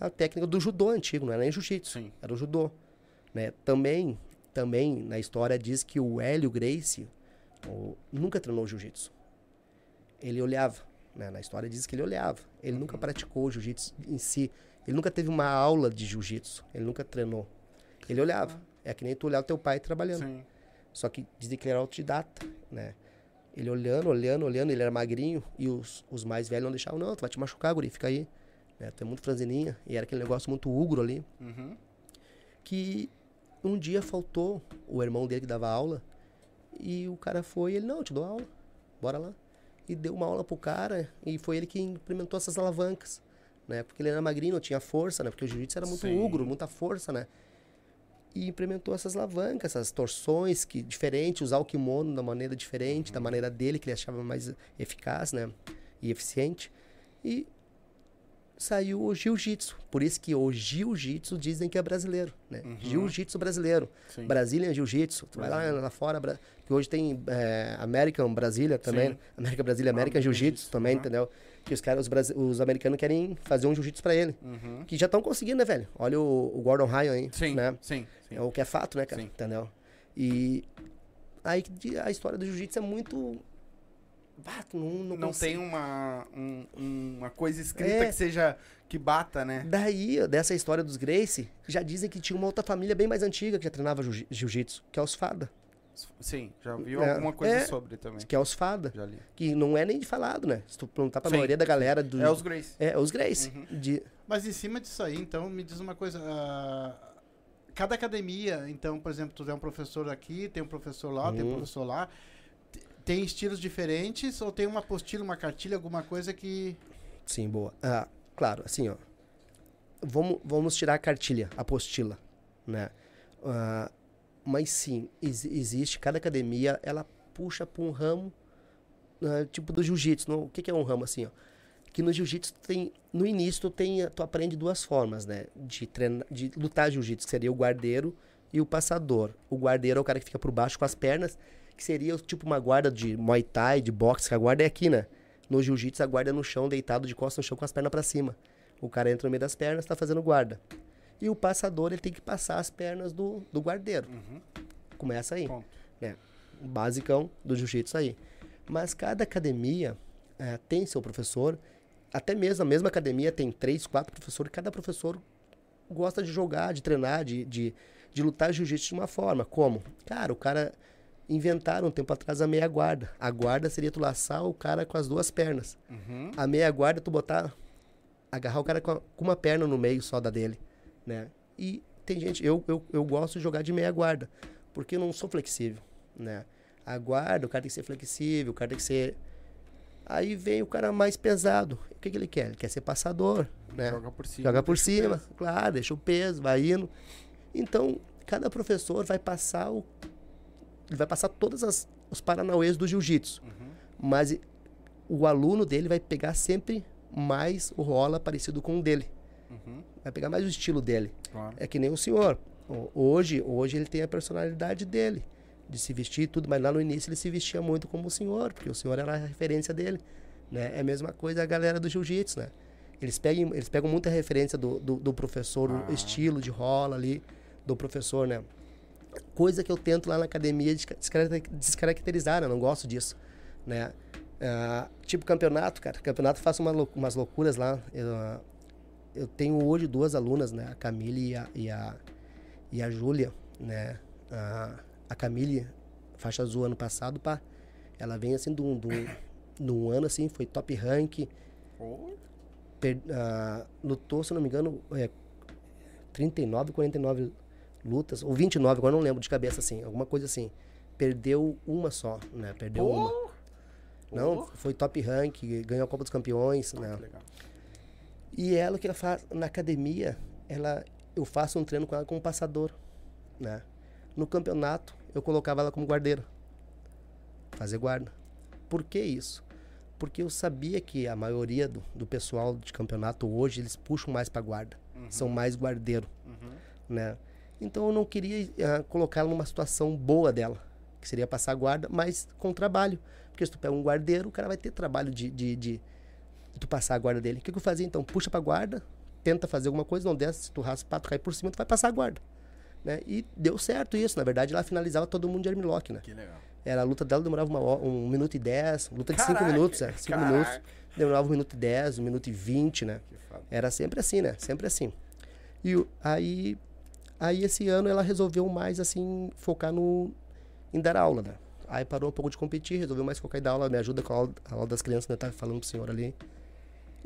a técnica do judô antigo, não era nem jiu-jitsu, era o judô. Né? Também, também na história diz que o Hélio Gracie o- nunca treinou jiu-jitsu. Ele olhava, né? na história diz que ele olhava. Ele nunca praticou jiu-jitsu em si. Ele nunca teve uma aula de jiu-jitsu. Ele nunca treinou. Ele olhava. É que nem tu olhar o teu pai trabalhando. Sim. Só que dizem que ele era autodidata, né? Ele olhando, olhando, olhando, ele era magrinho e os, os mais velhos não deixavam, não, tu vai te machucar, guri, fica aí. Né? Tu é muito franzininha. E era aquele negócio muito ugro ali. Uhum. Que um dia faltou o irmão dele que dava aula e o cara foi, ele, não, eu te dou aula, bora lá. E deu uma aula pro cara e foi ele que implementou essas alavancas, né? Porque ele era magrinho, não tinha força, né? Porque o jiu-jitsu era muito Sim. ugro, muita força, né? E implementou essas alavancas, essas torções que diferente, usar o kimono da maneira diferente, da maneira dele que ele achava mais eficaz, né, e eficiente. E saiu o jiu-jitsu. Por isso que o jiu-jitsu dizem que é brasileiro, né? Jiu-jitsu brasileiro. Sim. Brazilian Jiu-Jitsu. Tu vai lá, lá fora, que hoje tem é, American Brasília também, Sim. América Brasília, American American Jiu-Jitsu também, aham. entendeu? Que os caras, os, os americanos querem fazer um jiu-jitsu pra ele. Uhum. Que já estão conseguindo, né, velho? Olha o, o Gordon Ryan aí, Sim, né? sim, sim. É o que é fato, né, cara? Sim. Entendeu? E aí a história do jiu-jitsu é muito. Não, não, Não tem uma, um- uma coisa escrita É. que seja. que bata, né? Daí, dessa história dos Gracie, já dizem que tinha uma outra família bem mais antiga que já treinava jiu- jiu-jitsu, que é os Fada. Sim, já vi É, alguma coisa é. sobre também. Que é os Fada. Já li. Que não é nem de falado, né? Se tu perguntar pra Sim. maioria da galera do. É os Grace. É, os Grace. Uhum. De... Mas em cima disso aí, então, me diz uma coisa. ah, cada academia, então, por exemplo, tu é um professor aqui, tem um professor lá, tem um Hum. professor lá. Tem estilos diferentes ou tem uma apostila, uma cartilha, alguma coisa que. Sim, boa. Ah, claro, assim, ó. Vamos, vamos tirar a cartilha, a apostila, né? Ah, mas sim, ex- existe, cada academia, ela puxa para um ramo, ah, tipo do jiu-jitsu. O que, que é um ramo assim, ó? Que no jiu-jitsu tem, no início tu, tem, tu aprende duas formas, né? De, treinar, de lutar jiu-jitsu, que seria o guardeiro e o passador. O guardeiro é o cara que fica por baixo com as pernas, que seria tipo uma guarda de Muay Thai, de boxe, que a guarda é aqui, né? No jiu-jitsu, a guarda é no chão, deitado de costas no chão com as pernas para cima. O cara entra no meio das pernas, tá fazendo guarda. E o passador, ele tem que passar as pernas do, do guardeiro. Começa aí. Ponto. Né? O basicão do jiu-jitsu aí. Mas cada academia eh, tem seu professor. Até mesmo a mesma academia tem três, quatro professores. Cada professor gosta de jogar, de treinar, de, de, de lutar jiu-jitsu de uma forma. Como? Cara, o cara inventaram um tempo atrás a meia guarda. A guarda seria tu laçar o cara com as duas pernas. Uhum. A meia guarda tu botar agarrar o cara com uma perna no meio só da dele, né? E tem gente, eu, eu, eu gosto de jogar de meia guarda, porque eu não sou flexível, né? A guarda, o cara tem que ser flexível, o cara tem que ser Aí vem o cara mais pesado. O que, que ele quer? Ele quer ser passador, né? Joga por cima. Joga por cima, peso. claro, deixa o peso, vai indo. Então, cada professor vai passar o. Ele vai passar todos as, os paranauês do jiu-jitsu. Uhum. Mas o aluno dele vai pegar sempre mais o rola parecido com o dele. Uhum. Vai pegar mais o estilo dele. Claro. É que nem o senhor. Hoje, hoje ele tem a personalidade dele, de se vestir e tudo, mas lá no início ele se vestia muito como o senhor, porque o senhor era a referência dele. Né? É a mesma coisa a galera do jiu-jitsu, né? Eles pegam, eles pegam muita referência do, do, do professor, Ah. o estilo de rola ali, do professor, né? Coisa que eu tento lá na academia desca- descaracter- descaracterizar, né? Eu não gosto disso, né? Ah, tipo campeonato, cara. Campeonato faço uma umas loucuras lá. Eu, ah, eu tenho hoje duas alunas, né? A Camille e a, e a, e a Júlia, né? A, a Camille, faixa azul ano passado, pá. Ela vem assim de um, de um, de um ano assim, foi top rank. Oh, per- ah, lutou, se não me engano, é, 39, 49 lutas, ou 29, agora não lembro de cabeça assim, alguma coisa assim. Perdeu uma só, né? Perdeu uma. Pô! Não, foi top rank, ganhou a Copa dos Campeões, né? Que legal. E ela que ela faz na academia, ela eu faço um treino com ela como passador, né? No campeonato, eu colocava ela como guardeira. Fazer guarda. Por que isso? Porque eu sabia que a maioria do, do pessoal de campeonato hoje, eles puxam mais pra guarda. São mais guardeiro, Uhum. né? Então eu não queria ah, colocá-la numa situação boa dela, que seria passar guarda, mas com trabalho. Porque se tu pega um guardeiro, o cara vai ter trabalho de, de, de, de tu passar a guarda dele. O que, que eu fazia então? Puxa pra guarda, tenta fazer alguma coisa, não desce, se tu raspar, tu cai por cima, tu vai passar a guarda. Né? E deu certo isso, na verdade ela finalizava todo mundo de armlock, né? Que legal. Era a luta dela demorava uma um minuto e dez, luta de cinco Caraca, minutos, é, cinco caraca. minutos. Demorava um minuto e dez, um minuto e vinte, né? Era sempre assim, né? Sempre assim. E aí, aí esse ano ela resolveu mais assim focar no em dar aula, né? Aí parou um pouco de competir, resolveu mais focar em dar aula, me ajuda com a aula, a aula das crianças, né? Tá falando pro senhor ali.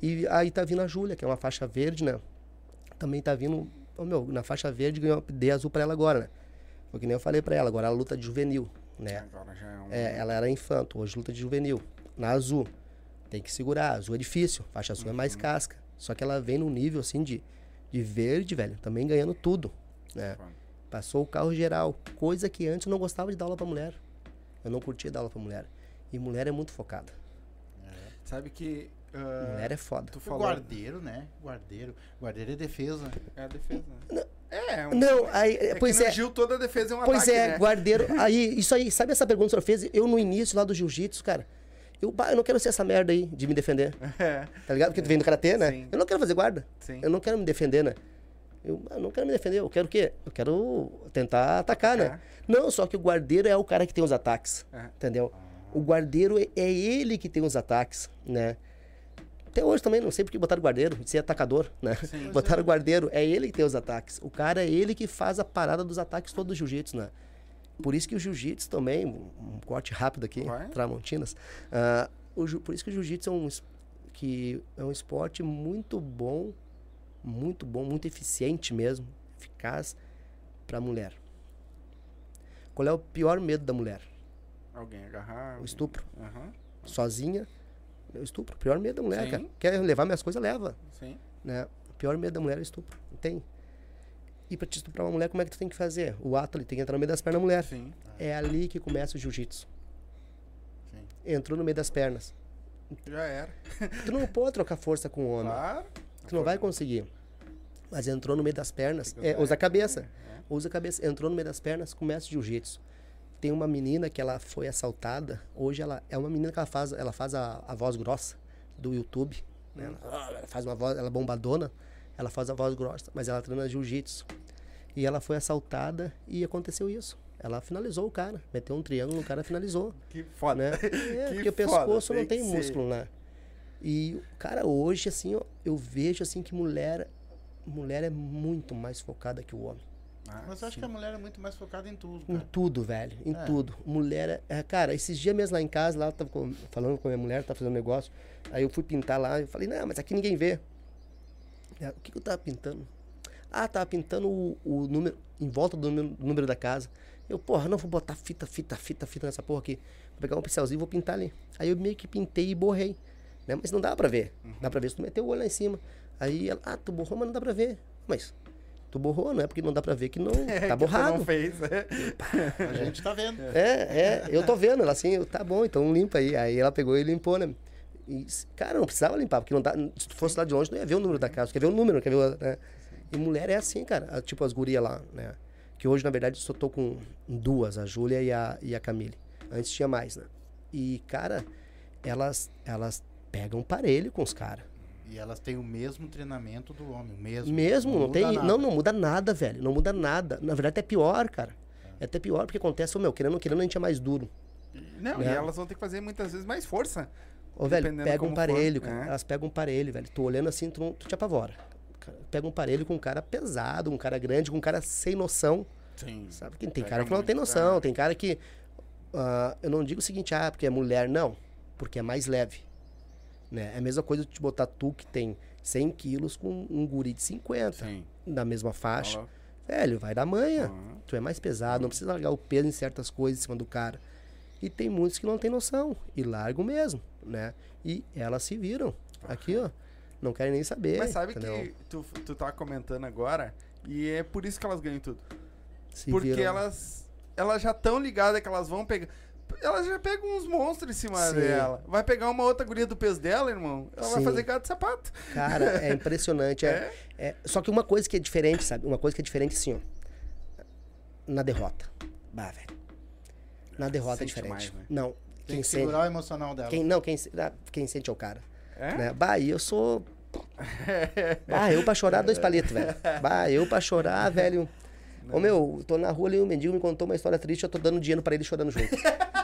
E aí tá vindo a Júlia, que é uma faixa verde, né? Também tá vindo, ô meu, na faixa verde ganhou dei azul pra ela agora, né? Foi que nem eu falei pra ela, agora ela luta de juvenil, né? Agora já é um. É, ela era infanto, hoje luta de juvenil. Na azul, tem que segurar. Azul é difícil, faixa azul é mais casca. Só que ela vem num nível assim de, de verde, velho, também ganhando tudo. Né? Passou o carro geral, coisa que antes eu não gostava de dar aula pra mulher. Eu não curtia dar aula pra mulher. E mulher é muito focada. Sabe que. Ah, Mulher é foda. Tu falou. guardeiro, né? Guardeiro. Guardeiro é defesa. É a defesa. né? É, é um. Não, aí, É pois que no é. Gil toda a defesa é um Pois ataque, é, né? guardeiro. Aí, isso aí, sabe essa pergunta que o senhor fez? Eu no início lá do jiu-jitsu, cara, eu, eu não quero ser essa merda aí de me defender. É, Tá ligado? Porque tu vem do karatê, né? Sim. Eu não quero fazer guarda. sim. Eu não quero me defender, né? Eu, eu não quero me defender, eu quero o quê? Eu quero tentar atacar, né? Não, só que o guardeiro é o cara que tem os ataques, É. entendeu? O guardeiro é, é ele que tem os ataques, né? Até hoje também, não sei porque botaram guardeiro, de ser atacador, né? Sim. botaram guardeiro, é ele que tem os ataques. O cara é ele que faz a parada dos ataques todo do jiu-jitsu, né? Por isso que o jiu-jitsu também, um, corte rápido aqui, Vai. Tramontinas. ah, o por isso que o jiu-jitsu é um, que é um esporte muito bom muito bom, muito eficiente mesmo, eficaz pra mulher. Qual é o pior medo da mulher? Alguém agarrar. O alguém- estupro. Aham, Sozinha, o estupro. O pior medo da mulher, Sim. cara. Quer levar minhas coisas, leva. sim. Né? O pior medo da mulher é estupro. Não tem? E pra te estuprar uma mulher, como é que tu tem que fazer? O ato ali tem que entrar no meio das pernas da mulher. Sim. É ali que começa o jiu-jitsu. Entrou no meio das pernas. Já era. Tu não pode trocar força com o homem. Claro. Tu não vai conseguir. Mas entrou no meio das pernas. É, usa a cabeça. É. Usa a cabeça. Entrou no meio das pernas, começa o jiu-jitsu. Tem uma menina que ela foi assaltada. Hoje ela é uma menina que ela faz, ela faz a, a voz grossa do YouTube. né? Ela, ela faz uma voz, ela é bombadona. Ela faz a voz grossa, mas ela treina jiu-jitsu. E ela foi assaltada e aconteceu isso. Ela finalizou o cara. Meteu um triângulo, o cara finalizou Que foda. né? É, Que porque o foda, pescoço não tem tem que ser. músculo, né? E, cara, hoje, assim, ó, eu vejo, assim, que mulher, mulher é muito mais focada que o homem. Ah, Mas eu acho sim. que a mulher é muito mais focada em tudo, Em cara. tudo, velho. Em É. tudo. Mulher é, é, Cara, esses dias mesmo lá em casa, lá, eu tava com- falando com a minha mulher, tava fazendo um negócio. Aí eu fui pintar lá, eu falei, não, mas aqui ninguém vê. É, O que, que eu tava pintando? Ah, tava pintando o, o número, em volta do número, número da casa. Eu, porra, não vou botar fita, fita, fita, fita nessa porra aqui. Vou pegar um pincelzinho e vou pintar ali. Aí eu meio que pintei e borrei. Né? Mas não dá pra ver. Dá pra ver se tu meteu o olho lá em cima. Aí ela, ah, tu borrou, mas não dá pra ver. Mas tu borrou, não é porque não dá pra ver que não É, tá borrado. Não fez. é. A gente tá vendo. É, é, eu tô vendo, ela assim, eu, tá bom, então limpa aí. Aí ela pegou e limpou, né? E, cara, não precisava limpar, porque não dá, se tu fosse lá de longe, não ia ver o número da casa, quer ver o número, quer ver o, né? E mulher é assim, cara, tipo as gurias lá, né? Que hoje, na verdade, só tô com duas, a Júlia e a, e a Camille. Antes tinha mais, né? E, cara, elas, elas pegam parelho com os caras. E elas têm o mesmo treinamento do homem, o mesmo. Mesmo, não, muda tem. nada. Não, não muda nada, velho. Não muda nada. Na verdade, é pior, cara. É até pior, porque acontece, ô, meu, querendo ou não querendo, a gente é mais duro. Não, Né? e elas vão ter que fazer muitas vezes mais força. Ô, velho, pega um parelho, for, cara. é. Elas pegam um parelho, velho. Tu olhando assim, tu, não- tu te apavora. Pega um parelho com um cara pesado, um cara grande, com um cara sem noção. Sim. Sabe? Que tem Pega cara que não tem noção, é. tem cara que. ah, eu não digo o seguinte, ah, porque é mulher, não. Porque é mais leve. Né? É a mesma coisa de te botar tu que tem 100 quilos com um guri de 50. Sim. Na mesma faixa. Falou. Velho, vai dar manha. Aham. Tu é mais pesado, não precisa largar o peso em certas coisas em cima do cara. E tem muitos que não tem noção e largam mesmo, né? E elas se viram. Aqui, ó. Não querem nem saber. Mas sabe entendeu? que tu, tu tá comentando agora, e é por isso que elas ganham tudo. Se Porque viram. elas, elas já estão ligadas que elas vão pegar. Elas já pegam uns monstros em cima Sim. dela. Vai pegar uma outra guria do peso dela, irmão. Ela vai Sim. fazer gato de sapato. Cara, é impressionante. é, é- Só que uma coisa que é diferente, sabe? Uma coisa que é diferente assim, ó. Na derrota. Bah, velho. Na derrota Sente é diferente. mais, né? Não. Tem Quem que sente. segurar o emocional dela. Quem, não, quem, ah, quem sente é o cara. É? Né? Bah, e eu sou. Bah, eu pra chorar, dois palitos, velho. Bah, eu pra chorar, velho. Ô meu, tô na rua ali, o mendigo me contou uma história triste, eu tô dando dinheiro pra ele chorando junto.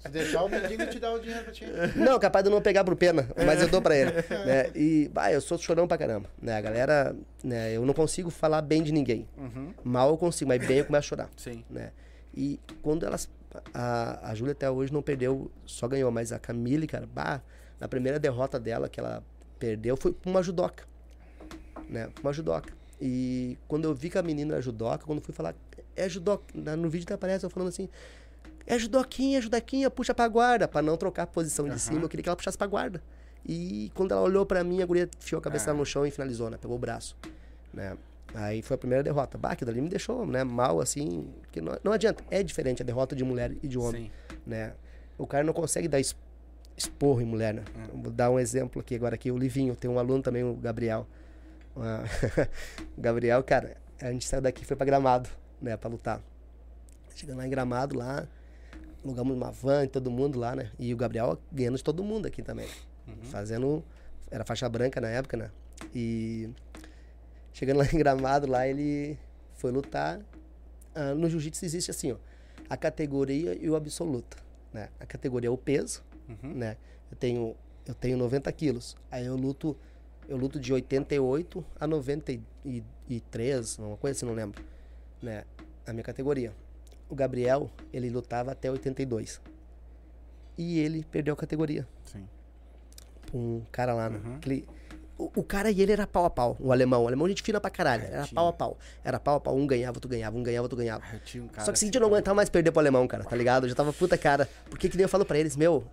Se deixar o mendigo te dar o dinheiro pra ti. Não, capaz de eu não pegar por pena, mas eu dou pra ele. né? E, bah, eu sou chorão pra caramba. Né? A galera, né, eu não consigo falar bem de ninguém. Uhum. Mal eu consigo, mas bem eu começo a chorar. Sim. Né? E quando elas. A, a Júlia até hoje não perdeu, só ganhou, mas a Camille, cara, bah, na primeira derrota dela que ela perdeu foi pra uma judoca. Né? Uma judoca. E quando eu vi que a menina era judoca, quando fui falar, é judoca, no vídeo que aparece eu falando assim, é judoquinha, judoquinha, puxa pra guarda, pra não trocar a posição de Aham. cima, eu queria que ela puxasse pra guarda. E quando ela olhou pra mim, a guria enfiou a cabeça Ah. no chão e finalizou, né? Pegou o braço, né? Aí foi a primeira derrota. Bah, aquilo ali me deixou, né? Mal, assim, que não, não adianta. É diferente a derrota de mulher e de homem, Sim. né? O cara não consegue dar es- esporro em mulher, né? Vou dar um exemplo aqui agora aqui, o Livinho, tem um aluno também, o Gabriel. Uma- o Gabriel, cara, a gente saiu daqui e foi pra Gramado, né, pra lutar. Chegando lá em Gramado, lá, alugamos uma van e todo mundo lá, né? E o Gabriel ganhando de todo mundo aqui também. Fazendo. Era faixa branca na época, né? E. Chegando lá em Gramado, lá ele foi lutar. Ah, no jiu-jitsu existe assim, ó. A categoria e o absoluto, né? A categoria é o peso, Uhum. né? Eu tenho, eu tenho 90 quilos. Aí eu luto, eu luto de 88 a 93, uma coisa assim, não lembro. Né? A minha categoria. O Gabriel, ele lutava até 82. E ele perdeu a categoria. Sim. Um cara lá? Uhum. Que ele- o, o cara e ele era pau a pau, o alemão. O alemão a gente fina pra caralho. Era pau a pau. Era pau a pau. Um ganhava, outro ganhava, um ganhava, outro ganhava. Um Só que assim, seguinte, eu não aguentava mais perder pro alemão, cara, tá ligado? Eu já tava puta cara. Porque que nem eu falo pra eles, meu,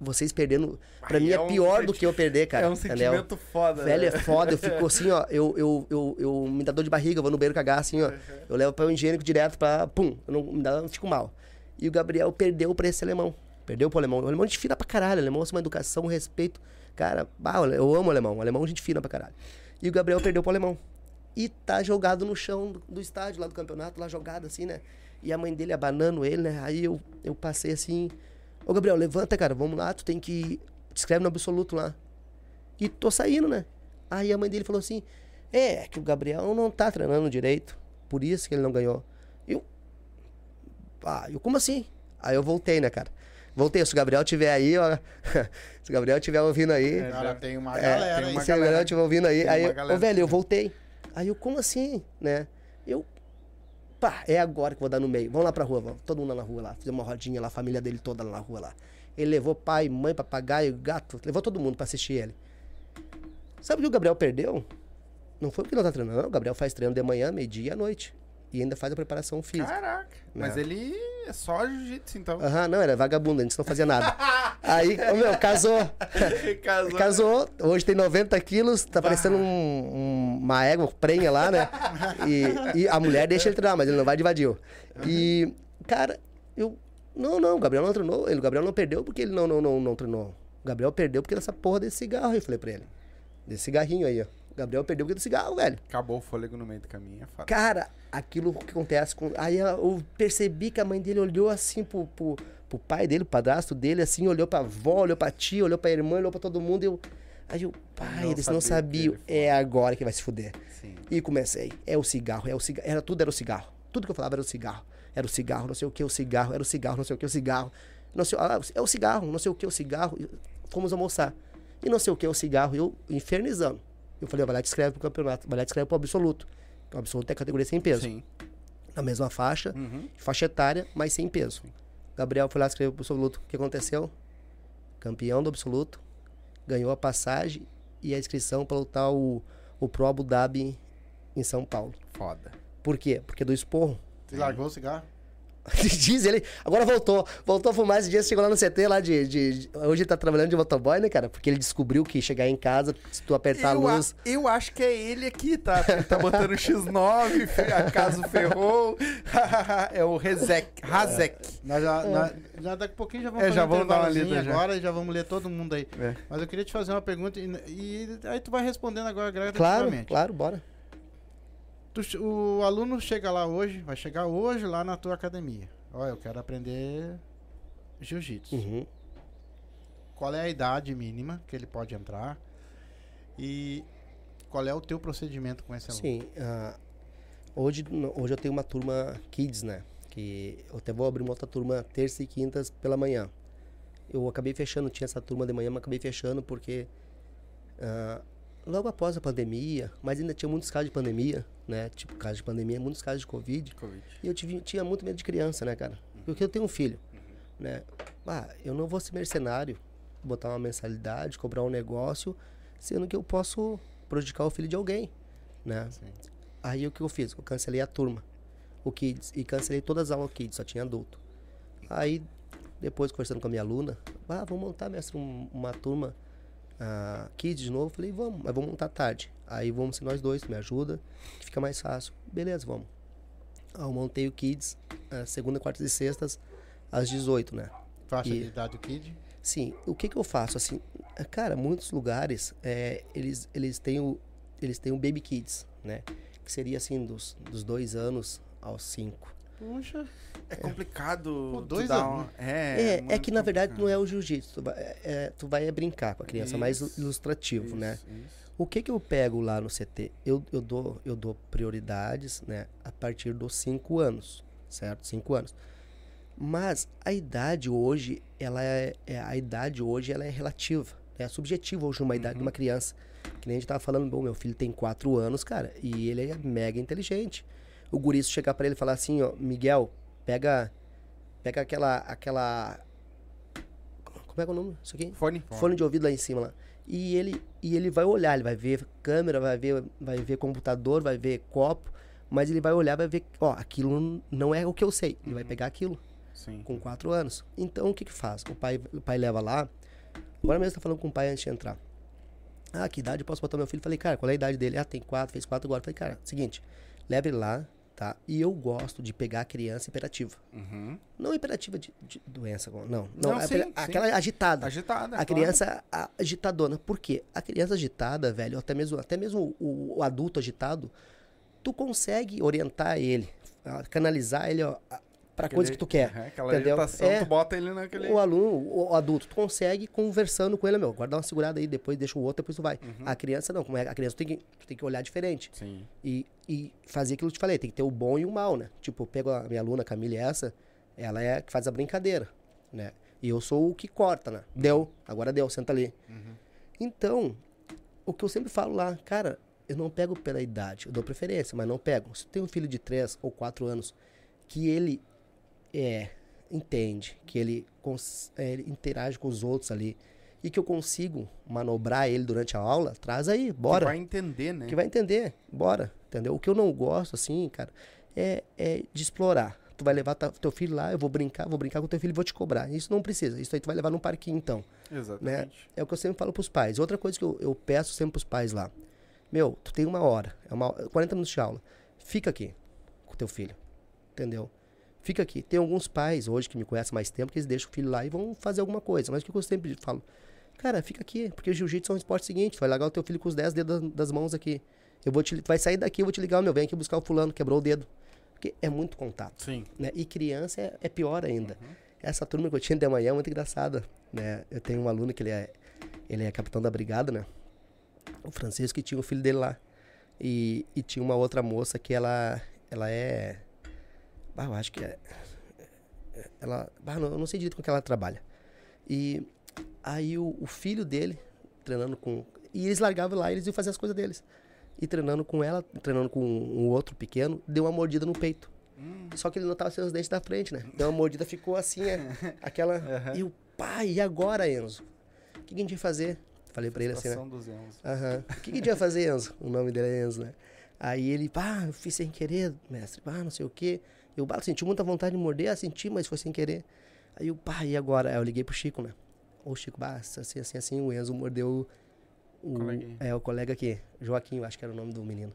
vocês perdendo. Pra Ai, mim é, é um pior do senti- que eu perder, cara. É um entendeu? sentimento foda. Velho, é né? foda, eu fico assim, ó, eu, eu, eu, eu me dá dor de barriga, eu vou no banheiro cagar assim, ó. Eu levo para o higiênico direto pra, pum, eu não, me dá, eu fico mal. E o Gabriel perdeu pra esse alemão. Perdeu pro alemão. O alemão a gente fina pra caralho, o alemão é uma educação, um respeito. Cara, bah, eu amo o alemão, o alemão a gente fina pra caralho. E o Gabriel perdeu pro alemão. E tá jogado no chão do, do estádio lá do campeonato, lá jogado assim, né? E a mãe dele abanando ele, né? Aí eu, eu passei assim, ô Gabriel, levanta, cara, vamos lá, tu tem que. Te escreve no absoluto lá. E tô saindo, né? Aí a mãe dele falou assim: É, que o Gabriel não tá treinando direito. Por isso que ele não ganhou. Eu. Ah, eu, como assim? Aí eu voltei, né, cara? Voltei. Se o Gabriel tiver aí, ó. se o Gabriel tiver ouvindo aí. É, Cara, tem uma É, galera tem uma se o Gabriel estiver ouvindo aí. tem Aí, ô, velho, eu voltei. Aí eu, como assim, né? Eu. Pá, é agora que vou dar no meio. Vamos lá pra rua, vamos. Todo mundo lá na rua lá. Fizemos uma rodinha lá, a família dele toda lá na rua lá. Ele levou pai, mãe, papagaio, gato, levou todo mundo pra assistir ele. Sabe o que o Gabriel perdeu? Não foi porque não tá treinando, não. O Gabriel faz treino de manhã, meio-dia e à noite. E ainda faz a preparação física. Caraca. Mas ele é só jiu-jitsu, então. Aham, não, era vagabundo, antes não fazia nada. Aí, ô meu, casou. Casou. Casou, hoje tem 90 quilos, tá parecendo um- um- uma égua prenha lá, né? E, e a mulher deixa ele treinar, mas ele não vai de vadio. E, cara, eu. Não, não, o Gabriel não treinou. Ele, o Gabriel não perdeu porque ele não, não, não, não treinou. O Gabriel perdeu porque dessa porra desse cigarro aí, eu falei pra ele. Desse cigarrinho aí, ó. O Gabriel perdeu porque do cigarro, velho. Acabou o fôlego no meio do caminho, é fato. Cara, aquilo que acontece com. Aí eu percebi que a mãe dele olhou assim pro, pro, pro pai dele, pro padrasto dele, assim, olhou pra avó, olhou pra tia, olhou pra irmã, olhou pra todo mundo. E eu. Aí eu, pai, Não eles não sabia sabiam. É agora que vai se fuder. Sim. E comecei. É o cigarro, é o cigarro. Era tudo era o cigarro. Tudo que eu falava era o cigarro. Era o cigarro, não sei o que, o cigarro, era o cigarro, não sei o que, o cigarro. Não sei, ah, é o cigarro, não sei o que, o cigarro. Fomos almoçar. E não sei o que, o cigarro, eu infernizando. Eu falei, ó, vai lá e te escreve pro campeonato, vai lá e te escreve pro absoluto. O absoluto é categoria sem peso Sim. na mesma faixa, Uhum. faixa etária, mas sem peso. Gabriel foi lá escreveu pro absoluto. O que aconteceu? Campeão do absoluto, ganhou a passagem e a inscrição para lutar o, o Pro Abu Dhabi em São Paulo. Foda. Por quê? Porque do esporro. Você largou o cigarro? Diz ele. Agora voltou. Voltou a fumar esse dia, chegou lá no CT lá de, de- de- Hoje ele tá trabalhando de motoboy, né, cara? Porque ele descobriu que chegar em casa, se tu apertar eu, a a- luz. eu acho que é ele aqui, tá? Ele tá botando X9, fe- acaso ferrou. é o Rezek. Razek. Nós já, nós- já daqui a pouquinho já vamos É, fazer já um vamos dar uma lida já. agora e já vamos ler todo mundo aí. É. Mas eu queria te fazer uma pergunta e, e aí tu vai respondendo agora Claro, gradativamente. claro, bora. Tu o aluno chega lá hoje, vai chegar hoje lá na tua academia. Olha, eu quero aprender jiu-jitsu. Uhum. Qual é a idade mínima que ele pode entrar? E qual é o teu procedimento com esse aluno? Sim. ah, hoje, hoje eu tenho uma turma Kids, né? Que eu até vou abrir uma outra turma terça e quintas pela manhã. Eu acabei fechando, tinha essa turma de manhã, mas acabei fechando porque ah, logo após a pandemia, mas ainda tinha muitos casos de pandemia, né? Tipo, casos de pandemia, muitos casos de Covid. Covid. E eu tive, tinha muito medo de criança, né, cara? Porque eu tenho um filho, né? Ah, eu não vou ser mercenário, botar uma mensalidade, cobrar um negócio, sendo que eu posso prejudicar o filho de alguém, né? Sim. Aí o que eu fiz? Eu cancelei a turma, o Kids, e cancelei todas as aulas Kids, só tinha adulto. Aí, depois conversando com a minha aluna, ah, vamos montar, mestre, um- uma turma ah, Kids de novo. Falei, vamos, mas vamos montar tarde. Aí vamos ser nós dois, me ajuda, que fica mais fácil. Beleza, vamos. Eu montei o Kids, ah, segunda, quartas e sextas, às 18, né? Faixa E- de idade do kid? Sim, o que que eu faço assim? Cara, muitos lugares é, eles eles têm o eles têm o baby kids, né? Que seria assim dos, dos dois anos aos cinco. Puxa. É complicado. Pô, dois dar anos. um- É, É, é, que na verdade complicado. não é o jiu-jitsu, tu vai, é- é- tu vai brincar com a criança, mais Isso, ilustrativo, né? Isso, isso. O que que eu pego lá no CT? Eu, eu, dou, eu dou prioridades, né? A partir dos 5 anos, certo? 5 anos. Mas a idade hoje, ela é, é- a idade hoje ela é relativa. É subjetiva hoje uma idade de uma criança. Que nem a gente tava falando, bom, meu filho tem 4 anos, cara, e ele é mega inteligente. O guriço chegar pra ele e falar assim, ó, Miguel, pega pega aquela aquela como é que é o nome? Isso aqui? Fone. Fone de ouvido lá em cima lá. E ele, e ele vai olhar, ele vai ver câmera, vai ver, vai ver computador, vai ver copo, mas ele vai olhar, vai ver, ó, aquilo não é o que eu sei. Ele vai pegar aquilo Sim. com quatro anos. Então o que que faz? O pai, o pai leva lá. Agora mesmo tá falando com o pai antes de entrar. Ah, que idade eu posso botar meu filho? Falei, cara, qual é a idade dele? Ah, tem quatro, fez quatro agora. Falei, cara, seguinte, leve ele lá, tá? E eu gosto de pegar a criança imperativa. Uhum. Não imperativa de, de doença, não. Não, não, é sim, aquela agitada. Agitada. A claro. criança agitadona. Por quê? A criança agitada, velho, até mesmo, até mesmo o, o adulto agitado, tu consegue orientar ele, canalizar ele ó, a- pra coisa que tu quer. Uhum, Aquela entendeu? agitação, É. tu bota ele naquele. O aluno, o, adulto, tu consegue conversando com ele, meu, guarda uma segurada aí, depois deixa o outro, depois tu vai. Uhum. A criança não, como é? A criança tu tem que, tu tem que olhar diferente. Sim. E, e fazer aquilo que eu te falei, tem que ter o bom e o mal, né? Tipo, eu pego a minha aluna, Camille, essa, ela é a que faz a brincadeira, né? E eu sou o que corta, né? Deu, agora deu, senta ali. Então, o que eu sempre falo lá, cara, eu não pego pela idade, eu dou preferência, mas não pego. Se tem um filho de 3 ou 4 anos que ele é, entende, que ele, é, ele interage com os outros ali e que eu consigo manobrar ele durante a aula, traz aí, bora Tu vai entender, né? que vai entender, bora, entendeu? O que eu não gosto, assim, cara, é, é de explorar. Tu vai levar teu filho lá, eu vou brincar, vou brincar com teu filho e vou te cobrar. Isso não precisa, isso aí tu vai levar num parquinho, então, né? Exatamente. É o que eu sempre falo pros pais. Outra coisa que eu, eu peço sempre pros pais lá, meu, tu tem uma hora, é uma, 40 minutos de aula, fica aqui com teu filho, entendeu? Fica aqui. Tem alguns pais hoje que me conhecem mais tempo que eles deixam o filho lá e vão fazer alguma coisa. Mas o que eu sempre falo? Cara, fica aqui, porque o jiu-jitsu é um esporte seguinte, vai largar o teu filho com os 10 dedos das, mãos aqui. Eu vou te, vai sair daqui, eu vou te ligar, meu, vem aqui buscar o fulano, quebrou o dedo. Porque é muito contato, Sim. né? E criança é, é pior ainda. Essa turma que eu tinha de manhã é muito engraçada, né? Eu tenho um aluno que ele é, ele é capitão da brigada, né? O Francisco que tinha o filho dele lá. E, e tinha uma outra moça que ela, ela é... Ah, eu acho que é... Ela... Ah, não, eu não sei direito com que ela trabalha. E aí o, o filho dele, treinando com... E eles largavam lá, eles iam fazer as coisas deles. E treinando com ela, treinando com um outro pequeno, deu uma mordida no peito. Só que ele não tava sem os dentes da frente, né? Deu uma mordida, ficou assim, é, aquela... E o pai, e agora, Enzo? O que, que a gente ia fazer? Falei pra ele assim, né? Dos Enzo. Aham. O que, que a gente ia fazer, Enzo? O nome dele é Enzo, né? Aí ele, pá, eu fiz sem querer, mestre, pá, não sei o quê. Eu, pá, senti muita vontade de morder, ah, senti, mas foi sem querer. Aí eu, pá, e agora? Aí eu liguei pro Chico, né? Ô, Chico, bah, assim, assim, assim, o Enzo mordeu o... Coleguinha. É, o colega aqui, Joaquim, eu acho que era o nome do menino.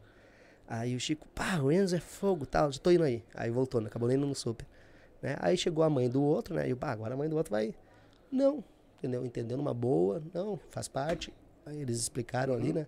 Aí o Chico, pá, o Enzo é fogo, tal, já tô indo aí. Aí voltou, né? Acabou indo no super. Né? Aí chegou a mãe do outro, né? E eu, pá, agora a mãe do outro vai... Não, entendeu? Entendendo uma boa, não, faz parte. Aí eles explicaram ali, né?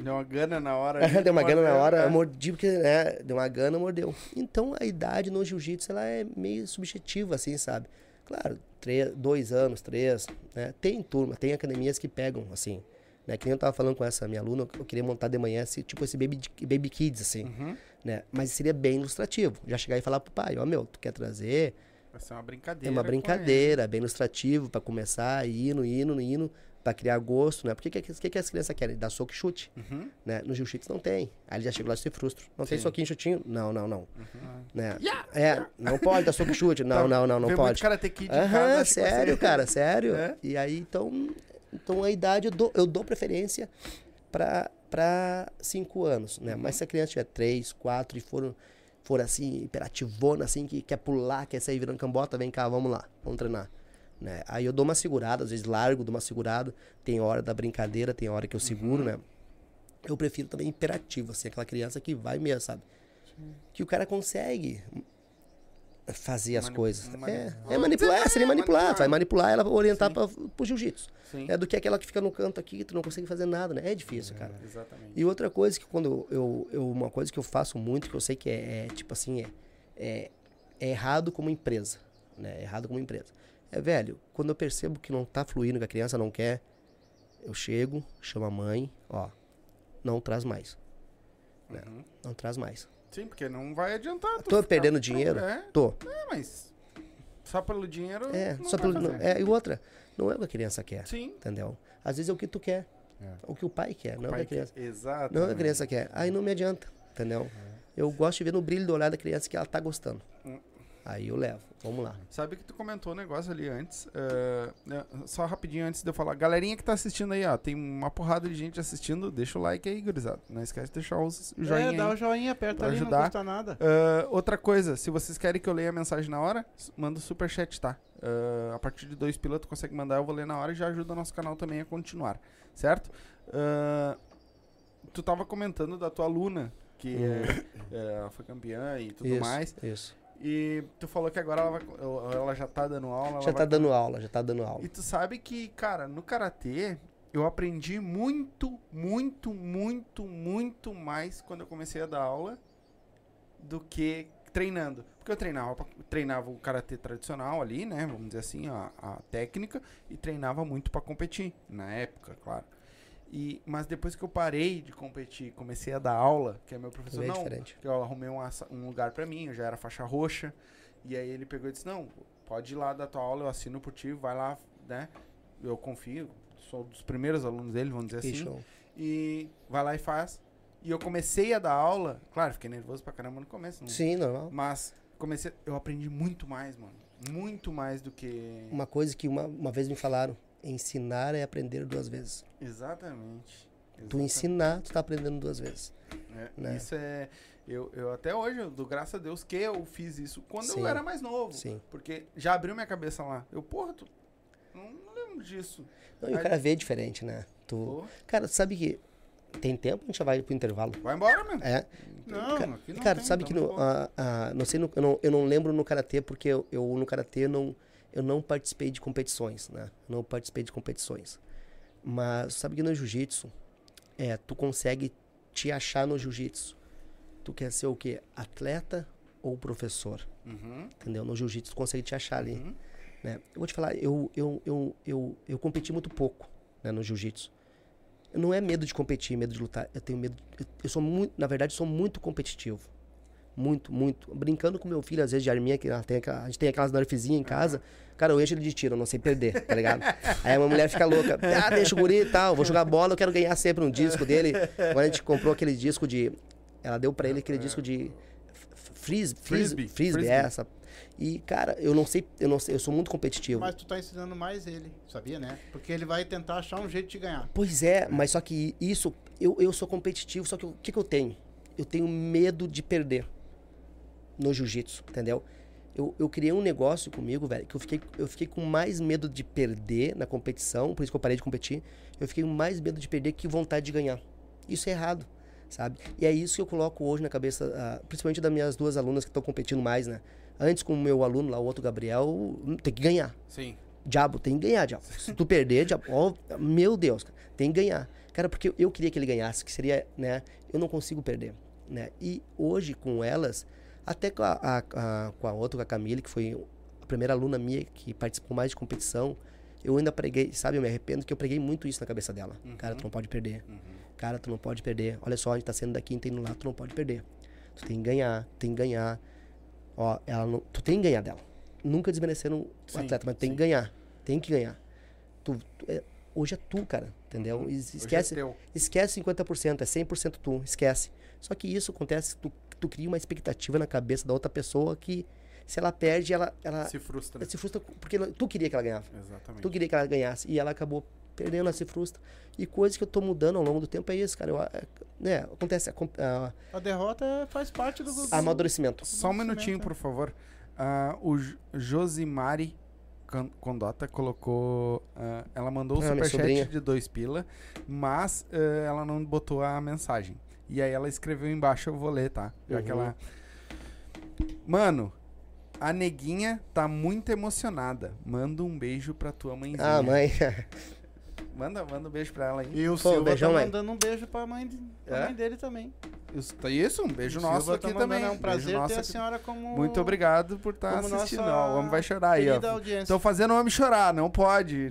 Deu uma gana na hora. ali, deu uma gana na hora, é. mordi porque, né, deu uma gana, mordeu. Então, a idade no jiu-jitsu, ela é meio subjetiva, assim, sabe? Claro, três, dois anos, três, né? Tem turma, tem academias que pegam, assim, né? Que nem eu tava falando com essa minha aluna, eu queria montar de manhã, esse, tipo esse baby, baby kids, assim, Uhum. né? Mas seria bem ilustrativo. Já chegar e falar pro pai, ó, meu, tu quer trazer Vai ser uma brincadeira. é uma brincadeira, bem ilustrativo pra começar, indo, indo, indo, pra criar gosto, né? Porque o que, que, que as crianças querem? Dar soco e chute. Uhum. né? No jiu-jitsu não tem. Aí ele já chega lá e se frustra. Não tem Sim. soquinho, chutinho? Não, não, não. Uhum. Né? É, não pode dar soco e chute. Não, não, não, não Vê pode. muito Karate Kid Aham, casa, tipo sério, assim. cara, sério. É? E aí, então, então a idade eu dou, eu dou preferência pra, pra cinco anos, né? Uhum. Mas se a criança tiver três, quatro e for, for assim, imperativona, assim, que quer pular, quer sair virando cambota, vem cá, vamos lá, vamos treinar. Né? Aí eu dou uma segurada, às vezes largo, dou uma segurada. Tem hora da brincadeira, tem hora que eu seguro, Uhum. né? Eu prefiro também imperativo, assim, aquela criança que vai mesmo, sabe? Que o cara consegue fazer as coisas. É, é manipular, seria é, manipular. Tu vai manipular ela, orientar Sim. pra, pro jiu-jitsu. Sim. É do que aquela que fica no canto aqui, tu não consegue fazer nada, né? É difícil, cara. Exatamente. E outra coisa que quando eu, eu uma coisa que eu faço muito, que eu sei que é, é, tipo assim, é, é, é errado como empresa, né? É errado como empresa. É, velho, quando eu percebo que não tá fluindo, que a criança não quer, eu chego, chamo a mãe, ó, não traz mais, Uhum. não traz mais. Sim, porque não vai adiantar. Tô perdendo dinheiro? É, Tô. é, mas só pelo dinheiro É, só pelo, não, é, e outra, não é o que a criança quer, Sim. entendeu? Às vezes é o que tu quer, É. o que o pai quer, não é o que Pai a criança. que- Exato. Não é o que a criança quer. Aí não me adianta, entendeu? Eu gosto de ver no brilho do olhar da criança que ela tá gostando. Hum. Aí eu levo. Vamos lá. Sabe que tu comentou um negócio ali antes, né, só rapidinho antes de eu falar. Galerinha que tá assistindo aí, ó, tem uma porrada de gente assistindo, deixa o like aí, gurizada. Não esquece de deixar os- o joinha É, dá aí. o joinha, aperta Pra ali, ajudar. não custa nada. Ah, outra coisa, se vocês querem que eu leia a mensagem na hora, manda o superchat, tá? Ah, a partir de dois pilotos tu consegue mandar, eu vou ler na hora e já ajuda o nosso canal também a continuar, certo? Tu tava comentando da tua aluna, que é, é, ela foi campeã e tudo isso, mais. Isso. E tu falou que agora ela, vai, ela já tá dando aula. Já vai tá dando aula, já tá dando aula. e tu sabe que, cara, no karatê eu aprendi muito, muito, muito, muito mais quando eu comecei a dar aula do que treinando. Porque eu treinava, treinava o karatê tradicional ali, né? Vamos dizer assim, a, a técnica, e treinava muito pra competir, na época, claro. E, mas depois que eu parei de competir, comecei a dar aula, que é meu professor, Bem não, diferente. que eu arrumei um, um lugar pra mim, eu já era faixa roxa. E aí ele pegou e disse: Não, pode ir lá dar tua aula, eu assino por ti, vai lá, né? Eu confio, sou dos primeiros alunos dele, vamos dizer assim. E vai lá e faz. E eu comecei a dar aula, claro, fiquei nervoso pra caramba no começo, não- Sim, normal. mas comecei, eu aprendi muito mais, mano. Muito mais do que. Uma coisa que uma, uma vez me falaram: ensinar é aprender duas vezes. Exatamente. Tu Exatamente. ensinar, tu tá aprendendo duas vezes. É, né? Isso é. Eu, eu até hoje, eu dou graças a Deus que eu fiz isso quando Sim. eu era mais novo. Sim. Porque já abriu minha cabeça lá. Eu, porra, tu. Não, lembro disso. Não, e o cara vê diferente, né? Tu... Pô, Cara, tu sabe que tem tempo, a gente já vai pro intervalo. vai embora, meu. É. Não, Cara, aqui não cara, tem, tu sabe que tamo no, ah, ah, não sei, no- eu, não, eu não lembro no karatê porque eu, eu no karatê não eu não participei de competições, né? Não participei de competições. Mas sabe que no jiu-jitsu é, tu consegue te achar no jiu-jitsu. Tu quer ser o quê? Atleta ou professor? Uhum. Entendeu? No jiu-jitsu tu consegue te achar ali. Uhum. né? Eu vou te falar, eu, eu, eu, eu, eu competi muito pouco né, no jiu-jitsu. Não é medo de competir, medo de lutar. Eu tenho medo. Eu, eu sou muito, na verdade, sou muito competitivo. Muito, muito. Brincando com meu filho, às vezes, de arminha, que ela tem aquela- a gente tem aquelas nerfzinhas em casa. Cara, eu encho ele de tiro, eu não sei perder, tá ligado? Aí a minha mulher fica louca. Ah, deixa o guri e tal, vou jogar bola, eu quero ganhar sempre um disco dele. Agora a gente comprou aquele disco de. Ela deu pra ele aquele disco de. Frisbee, Frisbee, frisbee, frisbee, frisbee. essa. E, cara, eu não sei, eu não sei, eu sou muito competitivo. Mas tu tá ensinando mais ele, sabia, né? Porque ele vai tentar achar um jeito de ganhar. Pois é, mas só que isso, eu, eu sou competitivo, só que o que, que eu tenho? Eu tenho medo de perder no jiu-jitsu, entendeu? Eu, eu criei um negócio comigo, velho, que eu fiquei, eu fiquei com mais medo de perder na competição, por isso que eu parei de competir. Eu fiquei com mais medo de perder que vontade de ganhar. Isso é errado, sabe? E é isso que eu coloco hoje na cabeça, ah, principalmente das minhas duas alunas que estão competindo mais, né? Antes com o meu aluno lá, o outro Gabriel, hum, tem que ganhar. Sim. Diabo, tem que ganhar, diabo. Se tu perder, diabo, ó, meu Deus, cara, tem que ganhar. Cara, porque eu queria que ele ganhasse, que seria, né? Eu não consigo perder, né? E hoje com elas, até com a, a- a- com a outra, com a Camille, que foi a primeira aluna minha que participou mais de competição, eu ainda preguei, sabe? Eu me arrependo que eu preguei muito isso na cabeça dela. Cara, tu não pode perder. Cara, tu não pode perder. Olha só, a gente tá saindo daqui, indo lá, tu não pode perder. Tu tem que ganhar, tem que ganhar. Ó, ela não, tu tem que ganhar dela. Nunca desmerecendo o atleta, mas tem sim. que ganhar. Tem que ganhar. Tu, tu- é- hoje é tu, cara, entendeu? Esquece, Hoje é teu. esquece 50%, é 100% tu, esquece. Só que isso acontece, tu, tu cria uma expectativa na cabeça da outra pessoa que se ela perde, ela, ela Se frustra. se frustra porque tu queria que ela ganhava. Exatamente. Tu queria que ela ganhasse e ela acabou perdendo, ela se frustra. E coisas que eu tô mudando ao longo do tempo é isso, cara. Eu, é, né, acontece, a, a, A derrota faz parte do. do- amadurecimento. Só um minutinho, né? por favor. Ah, o Josimari Condota colocou. ah, ela mandou o Ah, superchat de dois pila, mas ah, ela não botou a mensagem. E aí ela escreveu embaixo, eu vou ler, tá? Já que Uhum. ela. Mano, a neguinha tá muito emocionada. Manda um beijo pra tua mãezinha. Ah, mãe. Manda, manda um beijo pra ela aí. E o Pô, Silva beijão, tá mãe. mandando um beijo pra mãe, de- pra É? mãe dele também. Isso, tá isso, um beijo O nosso Silva aqui tá também. É um prazer ter a senhora como. Muito obrigado por estar como assistindo. o homem vai chorar aí, ó. Estão fazendo o homem chorar, não pode.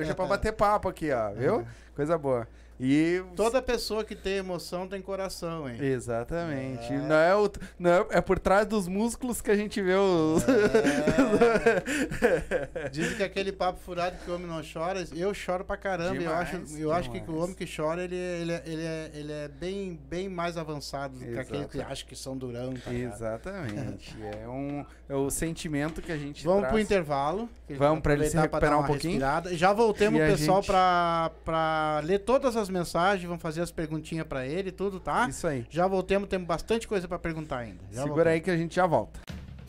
Hoje é pra bater papo aqui, ó, viu? Coisa boa. E. Toda pessoa que tem emoção tem coração, hein? Exatamente. É. Não, é o, não é, é por trás dos músculos que a gente vê os. É. Dizem que aquele papo furado que o homem não chora, eu choro pra caramba. Demais, eu acho, eu acho que o homem que chora, ele, ele, ele, é, ele é bem, bem mais avançados do que aqueles que acham que são durão. Tá? Exatamente. é, um, é o sentimento que a gente Vamos traz. pro intervalo. Vamos pra ele se pra recuperar um pouquinho. respirada. Já voltemos, E pessoal, gente- pra, pra ler todas as mensagens. Vamos fazer as perguntinhas pra ele e tudo, tá? Isso aí. Já voltemos, temos bastante coisa pra perguntar ainda. Já Segura voltemos. aí que a gente já volta.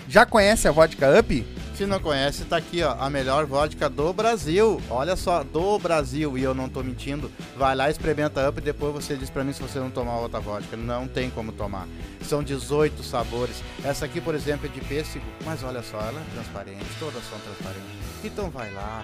Já conhece a vodka Up? Se não conhece, tá aqui, ó, a melhor vodka do Brasil. Olha só, do Brasil, e eu não tô mentindo. Vai lá, experimenta Up e depois você diz pra mim se você não tomar outra vodka. Não tem como tomar. São 18 sabores. Essa aqui, por exemplo, é de pêssego, mas olha só, ela é transparente, todas são transparentes. Então vai lá,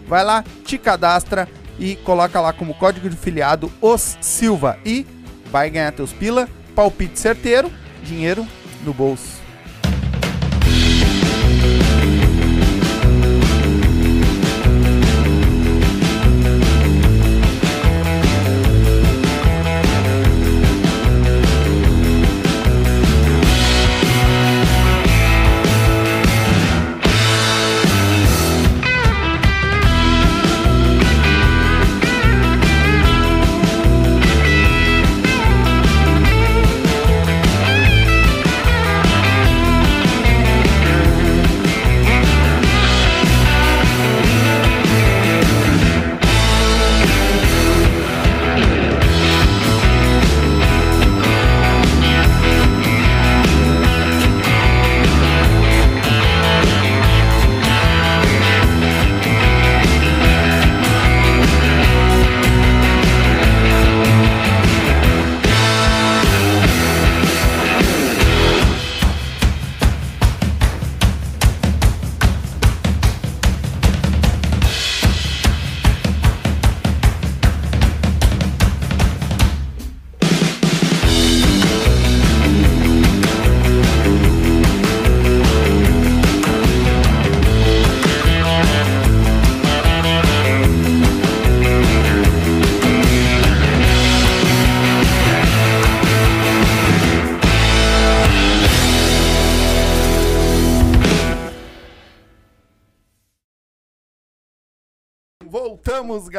Vai lá, te cadastra e coloca lá como código de filiado os Silva e vai ganhar teus pila, palpite certeiro, dinheiro no bolso.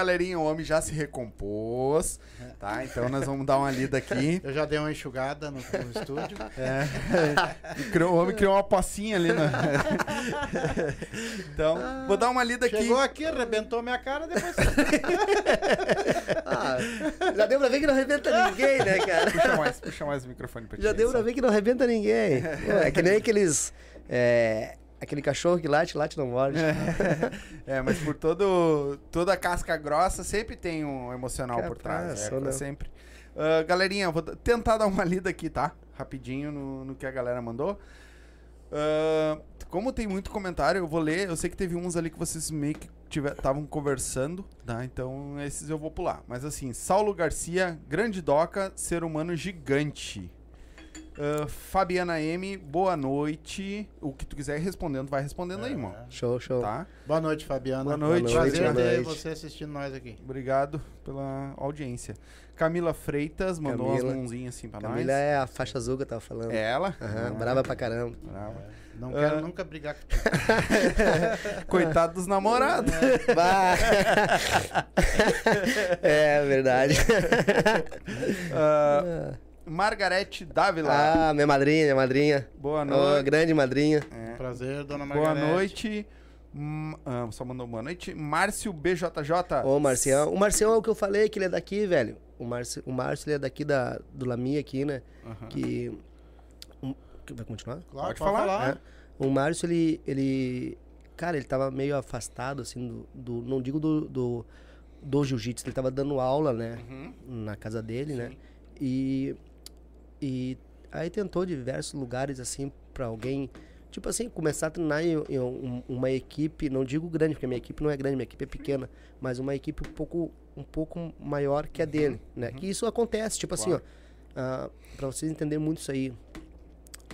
Galerinha. O homem já se recompôs, tá? Então nós vamos dar uma lida aqui. Eu já dei uma enxugada no, no estúdio. É, e criou- o homem criou uma pocinha ali, né? Então, vou dar uma lida aqui. Chegou aqui, arrebentou minha cara, depois... Ah, já deu pra ver que não arrebenta ninguém, né, cara? Puxa mais, puxa mais o microfone pra ti. Já deu pra ver que não arrebenta ninguém. Pô, É que nem aqueles. é, aquele cachorro que late, late não morde. É, mas por todo, toda a casca grossa sempre tem um emocional por trás. É, não. sempre. Ah, galerinha, vou tentar dar uma lida aqui, tá? Rapidinho no, no que a galera mandou. Ah, como tem muito comentário, eu vou ler. Eu sei que teve uns ali que vocês meio que estavam conversando, tá? Então esses eu vou pular. Mas assim, Saulo Garcia, grande doca, ser humano gigante. Fabiana M, boa noite. O que tu quiser ir respondendo, vai respondendo aí, irmão. Show, show. Tá? Boa noite, Fabiana. Boa noite, Prazer boa ter noite. você assistindo nós aqui. Obrigado pela audiência. Camila Freitas mandou Camila. umas mãozinhas assim pra Camila nós. é a faixa azul que eu tava falando. É ela? Aham, Ah, brava pra caramba. brava. Não Ah. quero nunca brigar contigo. Coitado dos namorados. Bah. é verdade. Ah, Margarete Dávila. Ah, minha madrinha, minha madrinha. boa noite. grande madrinha. É. Prazer, dona Boa Margarete. noite. Hum, ah, só mandou boa noite. Márcio BJJ. Ô, Marcião. O Marcião é o que eu falei, que ele é daqui, velho. O Márcio, o Márcio ele é daqui da, do Lami aqui, né? Aham. Que, um- vai continuar? Claro, Pode falar. É. O Márcio, ele, ele. Cara, ele tava meio afastado, assim, do. do- não digo do. do, do jiu-jitsu, ele tava dando aula, né? Uhum. Na casa dele, né? Sim. E. E aí tentou diversos lugares, assim, pra alguém. Tipo assim, começar a treinar em, em um- uma equipe, não digo grande, porque a minha equipe não é grande, minha equipe é pequena, mas uma equipe um pouco, um pouco maior que a dele, né? Que isso acontece, tipo assim, ó. pra vocês entenderem muito isso aí,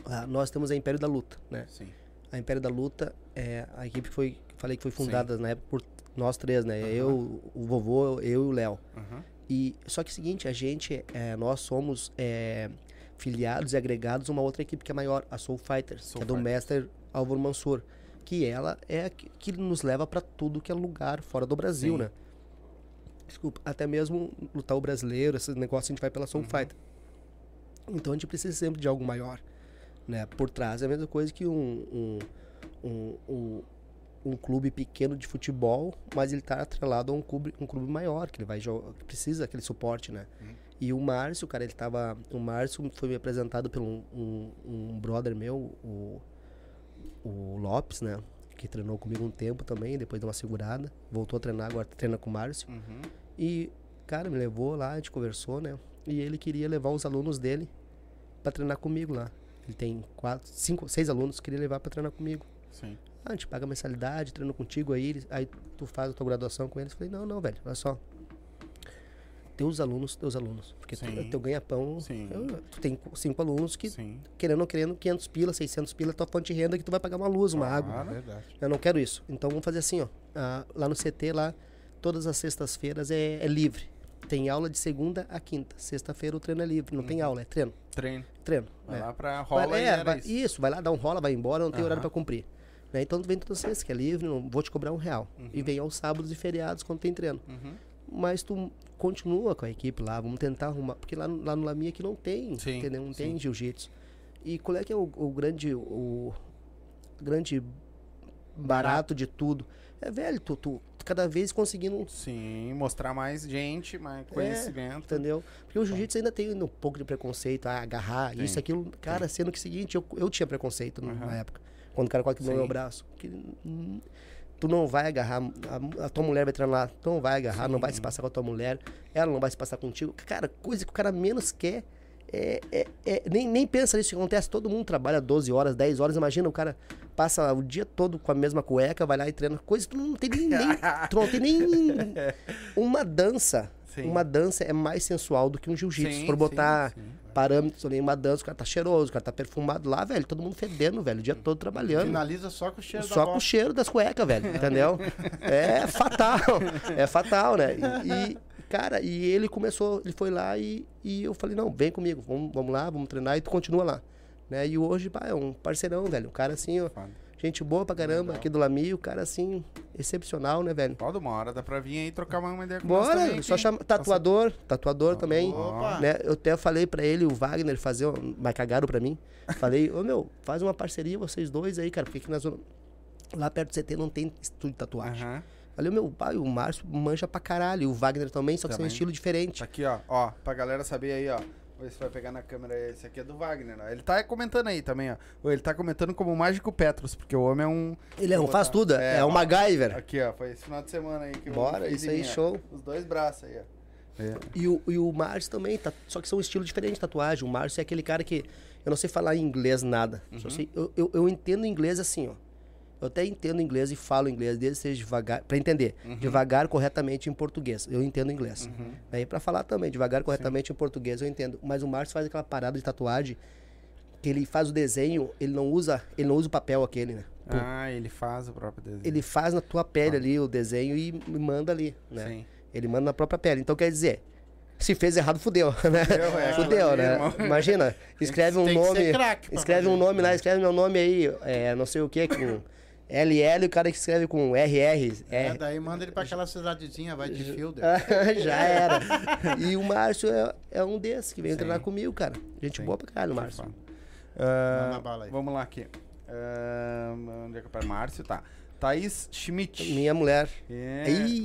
ah, nós temos a Império da Luta, né? Sim. A Império da Luta é a equipe que foi, falei que foi fundada na época por nós três, né? Eu, o vovô, eu e o Léo. Uhum. E só que é o seguinte, a gente, é, nós somos é, filiados e agregados a uma outra equipe que é maior, a Soul Fighters, Soul que é do Fighters. mestre Álvaro Mansur, que ela é a que, que nos leva para tudo que é lugar fora do Brasil, Sim. né? Desculpa, até mesmo lutar o brasileiro, esses negócios a gente vai pela Uhum. Soul Fighter. Então a gente precisa sempre de algo maior, né? Por trás é a mesma coisa que um, um, um, um, um clube pequeno de futebol, mas ele tá atrelado a um clube, um clube maior, que ele vai jogar, precisa daquele suporte, né? E o Márcio, cara, ele tava. O Márcio foi me apresentado por um, um, um brother meu, o, o Lopes, né? Que treinou comigo um tempo também, depois deu uma segurada. Voltou a treinar, agora treina com o Márcio. Uhum. E, cara, me levou lá, a gente conversou, né? E ele queria levar os alunos dele pra treinar comigo lá. Ele tem quatro, cinco, seis alunos, queria levar pra treinar comigo. Sim. Ah, a gente paga mensalidade, treino contigo aí, aí tu faz a tua graduação com eles. Falei, não, não, velho, olha só. Teus alunos, teus alunos. Porque tu, teu ganha-pão, tu tem cinco alunos que, Sim. querendo ou querendo, 500 pila, 600 pila é tua fonte de renda que tu vai pagar uma luz, uma água. Claro. Verdade. Eu não quero isso. Então vamos fazer assim, ó. Ah, lá no CT, lá, todas as sextas-feiras é, é livre. Tem aula de segunda a quinta. Sexta-feira o treino é livre. Não tem aula, é treino. Treino. Treino. Vai é. lá pra rola Vai- é, vai- isso. isso. vai lá, dá um rola, vai embora, não tem horário Aham. pra cumprir. Né? Então tu vem todas as sextas, que é livre, não vou te cobrar um real. Uhum. E vem aos sábados e feriados quando tem treino. Uhum. Mas tu continua com a equipe lá, vamos tentar arrumar. Porque lá, no- lá no Lamia aqui não tem, Sim, entendeu? Não sim. tem jiu-jitsu. E qual é que é o, o grande. O grande barato de tudo? É, velho, tu, tu cada vez conseguindo Sim, mostrar mais gente, mais conhecimento. Entendeu? Porque o jiu-jitsu ainda tem um pouco de preconceito, ah, agarrar, Tem, isso, aquilo. Cara, sendo que é o seguinte, eu, eu tinha preconceito no- Aham. na época. Quando o cara quase quebrou Sim. meu braço. Que, tu não vai agarrar, a, a tua mulher vai treinar lá, tu não vai agarrar, não vai se passar com a tua mulher, ela não vai se passar contigo. Cara, coisa que o cara menos quer. É, é- é- nem, nem pensa nisso que acontece. Todo mundo trabalha 12 horas, 10 horas. Imagina o cara passa o dia todo com a mesma cueca, vai lá e treina. Coisa que tu não tem nem. nem- tu não tem nem. Uma dança. Sim. Uma dança é mais sensual do que um jiu-jitsu. Sim, Se for sim, botar sim. Parâmetros ali em uma dança, o cara tá cheiroso, o cara tá perfumado lá, velho. Todo mundo fedendo, velho. O dia todo trabalhando. Finaliza só com o cheiro Só com o cheiro das cuecas, velho. Entendeu? É fatal. É fatal, né? E, e, cara, e ele começou, ele foi lá e, e eu falei, não, vem comigo, vamos, vamos lá, vamos treinar e tu continua lá. Né? E hoje, pá, é um parceirão, velho. Um cara assim, ó, Foda. Gente boa pra caramba, Legal. aqui do Lami, o cara assim, excepcional, né, velho? Pode uma hora dá pra vir aí trocar uma ideia com Bora, também só chama tatuador, tatuador também. Opa. Né? Eu até falei pra ele, o Wagner, fazer, um- mas cagaram pra mim. Falei, ô meu, faz uma parceria vocês dois aí, cara, porque aqui na zona. Lá perto do CT não tem estúdio de tatuagem. Aham. Falei, meu pai, o Márcio manja pra caralho, e o Wagner também, só que são Também. estilo diferente. Tá aqui, ó. Ó, pra galera saber aí, ó. Ver se vai pegar na câmera. Esse aqui é do Wagner. Ele tá comentando aí também, ó. Ele tá comentando como o Mágico Petros, porque o homem é um. Ele é um faz tudo, É, é, um ó. MacGyver. Aqui, ó. Foi esse final de semana aí que Bora, isso aí, ó. show. Os dois braços aí, ó. É. E o, e o Márcio também, tá, só que são estilos diferentes de tatuagem. O Márcio é aquele cara que. Eu não sei falar em inglês nada. Uhum. Sei, eu, eu, eu entendo inglês assim, ó. Eu até entendo inglês e falo inglês, desde seja devagar, pra entender. Uhum. Devagar corretamente em português. Eu entendo inglês. Aí pra falar também, devagar corretamente em português, eu entendo. Mas o Márcio faz aquela parada de tatuagem que ele faz o desenho, ele não usa, ele não usa o papel aquele, né? Ah, ele faz o próprio desenho. Ele faz na tua pele ali o desenho e manda ali, né? Sim. Ele manda na própria pele. Então quer dizer, se fez errado, fudeu, né? Fudeu, é, Fudeu, né? irmão. Imagina, escreve um nome. Escreve um nome lá, escreve meu nome aí, é, não sei o que, com LL, o cara que escreve com RR. É, É, daí manda ele pra aquela cidadezinha, vai de fielder. já era. E o Márcio é, é um desses que veio Sim. treinar comigo, cara. Gente Sim. boa pra caralho, Márcio. Aí. vamos lá aqui. Ah, onde é que eu paro? Márcio, tá. Thaís Schmidt. Minha mulher. É,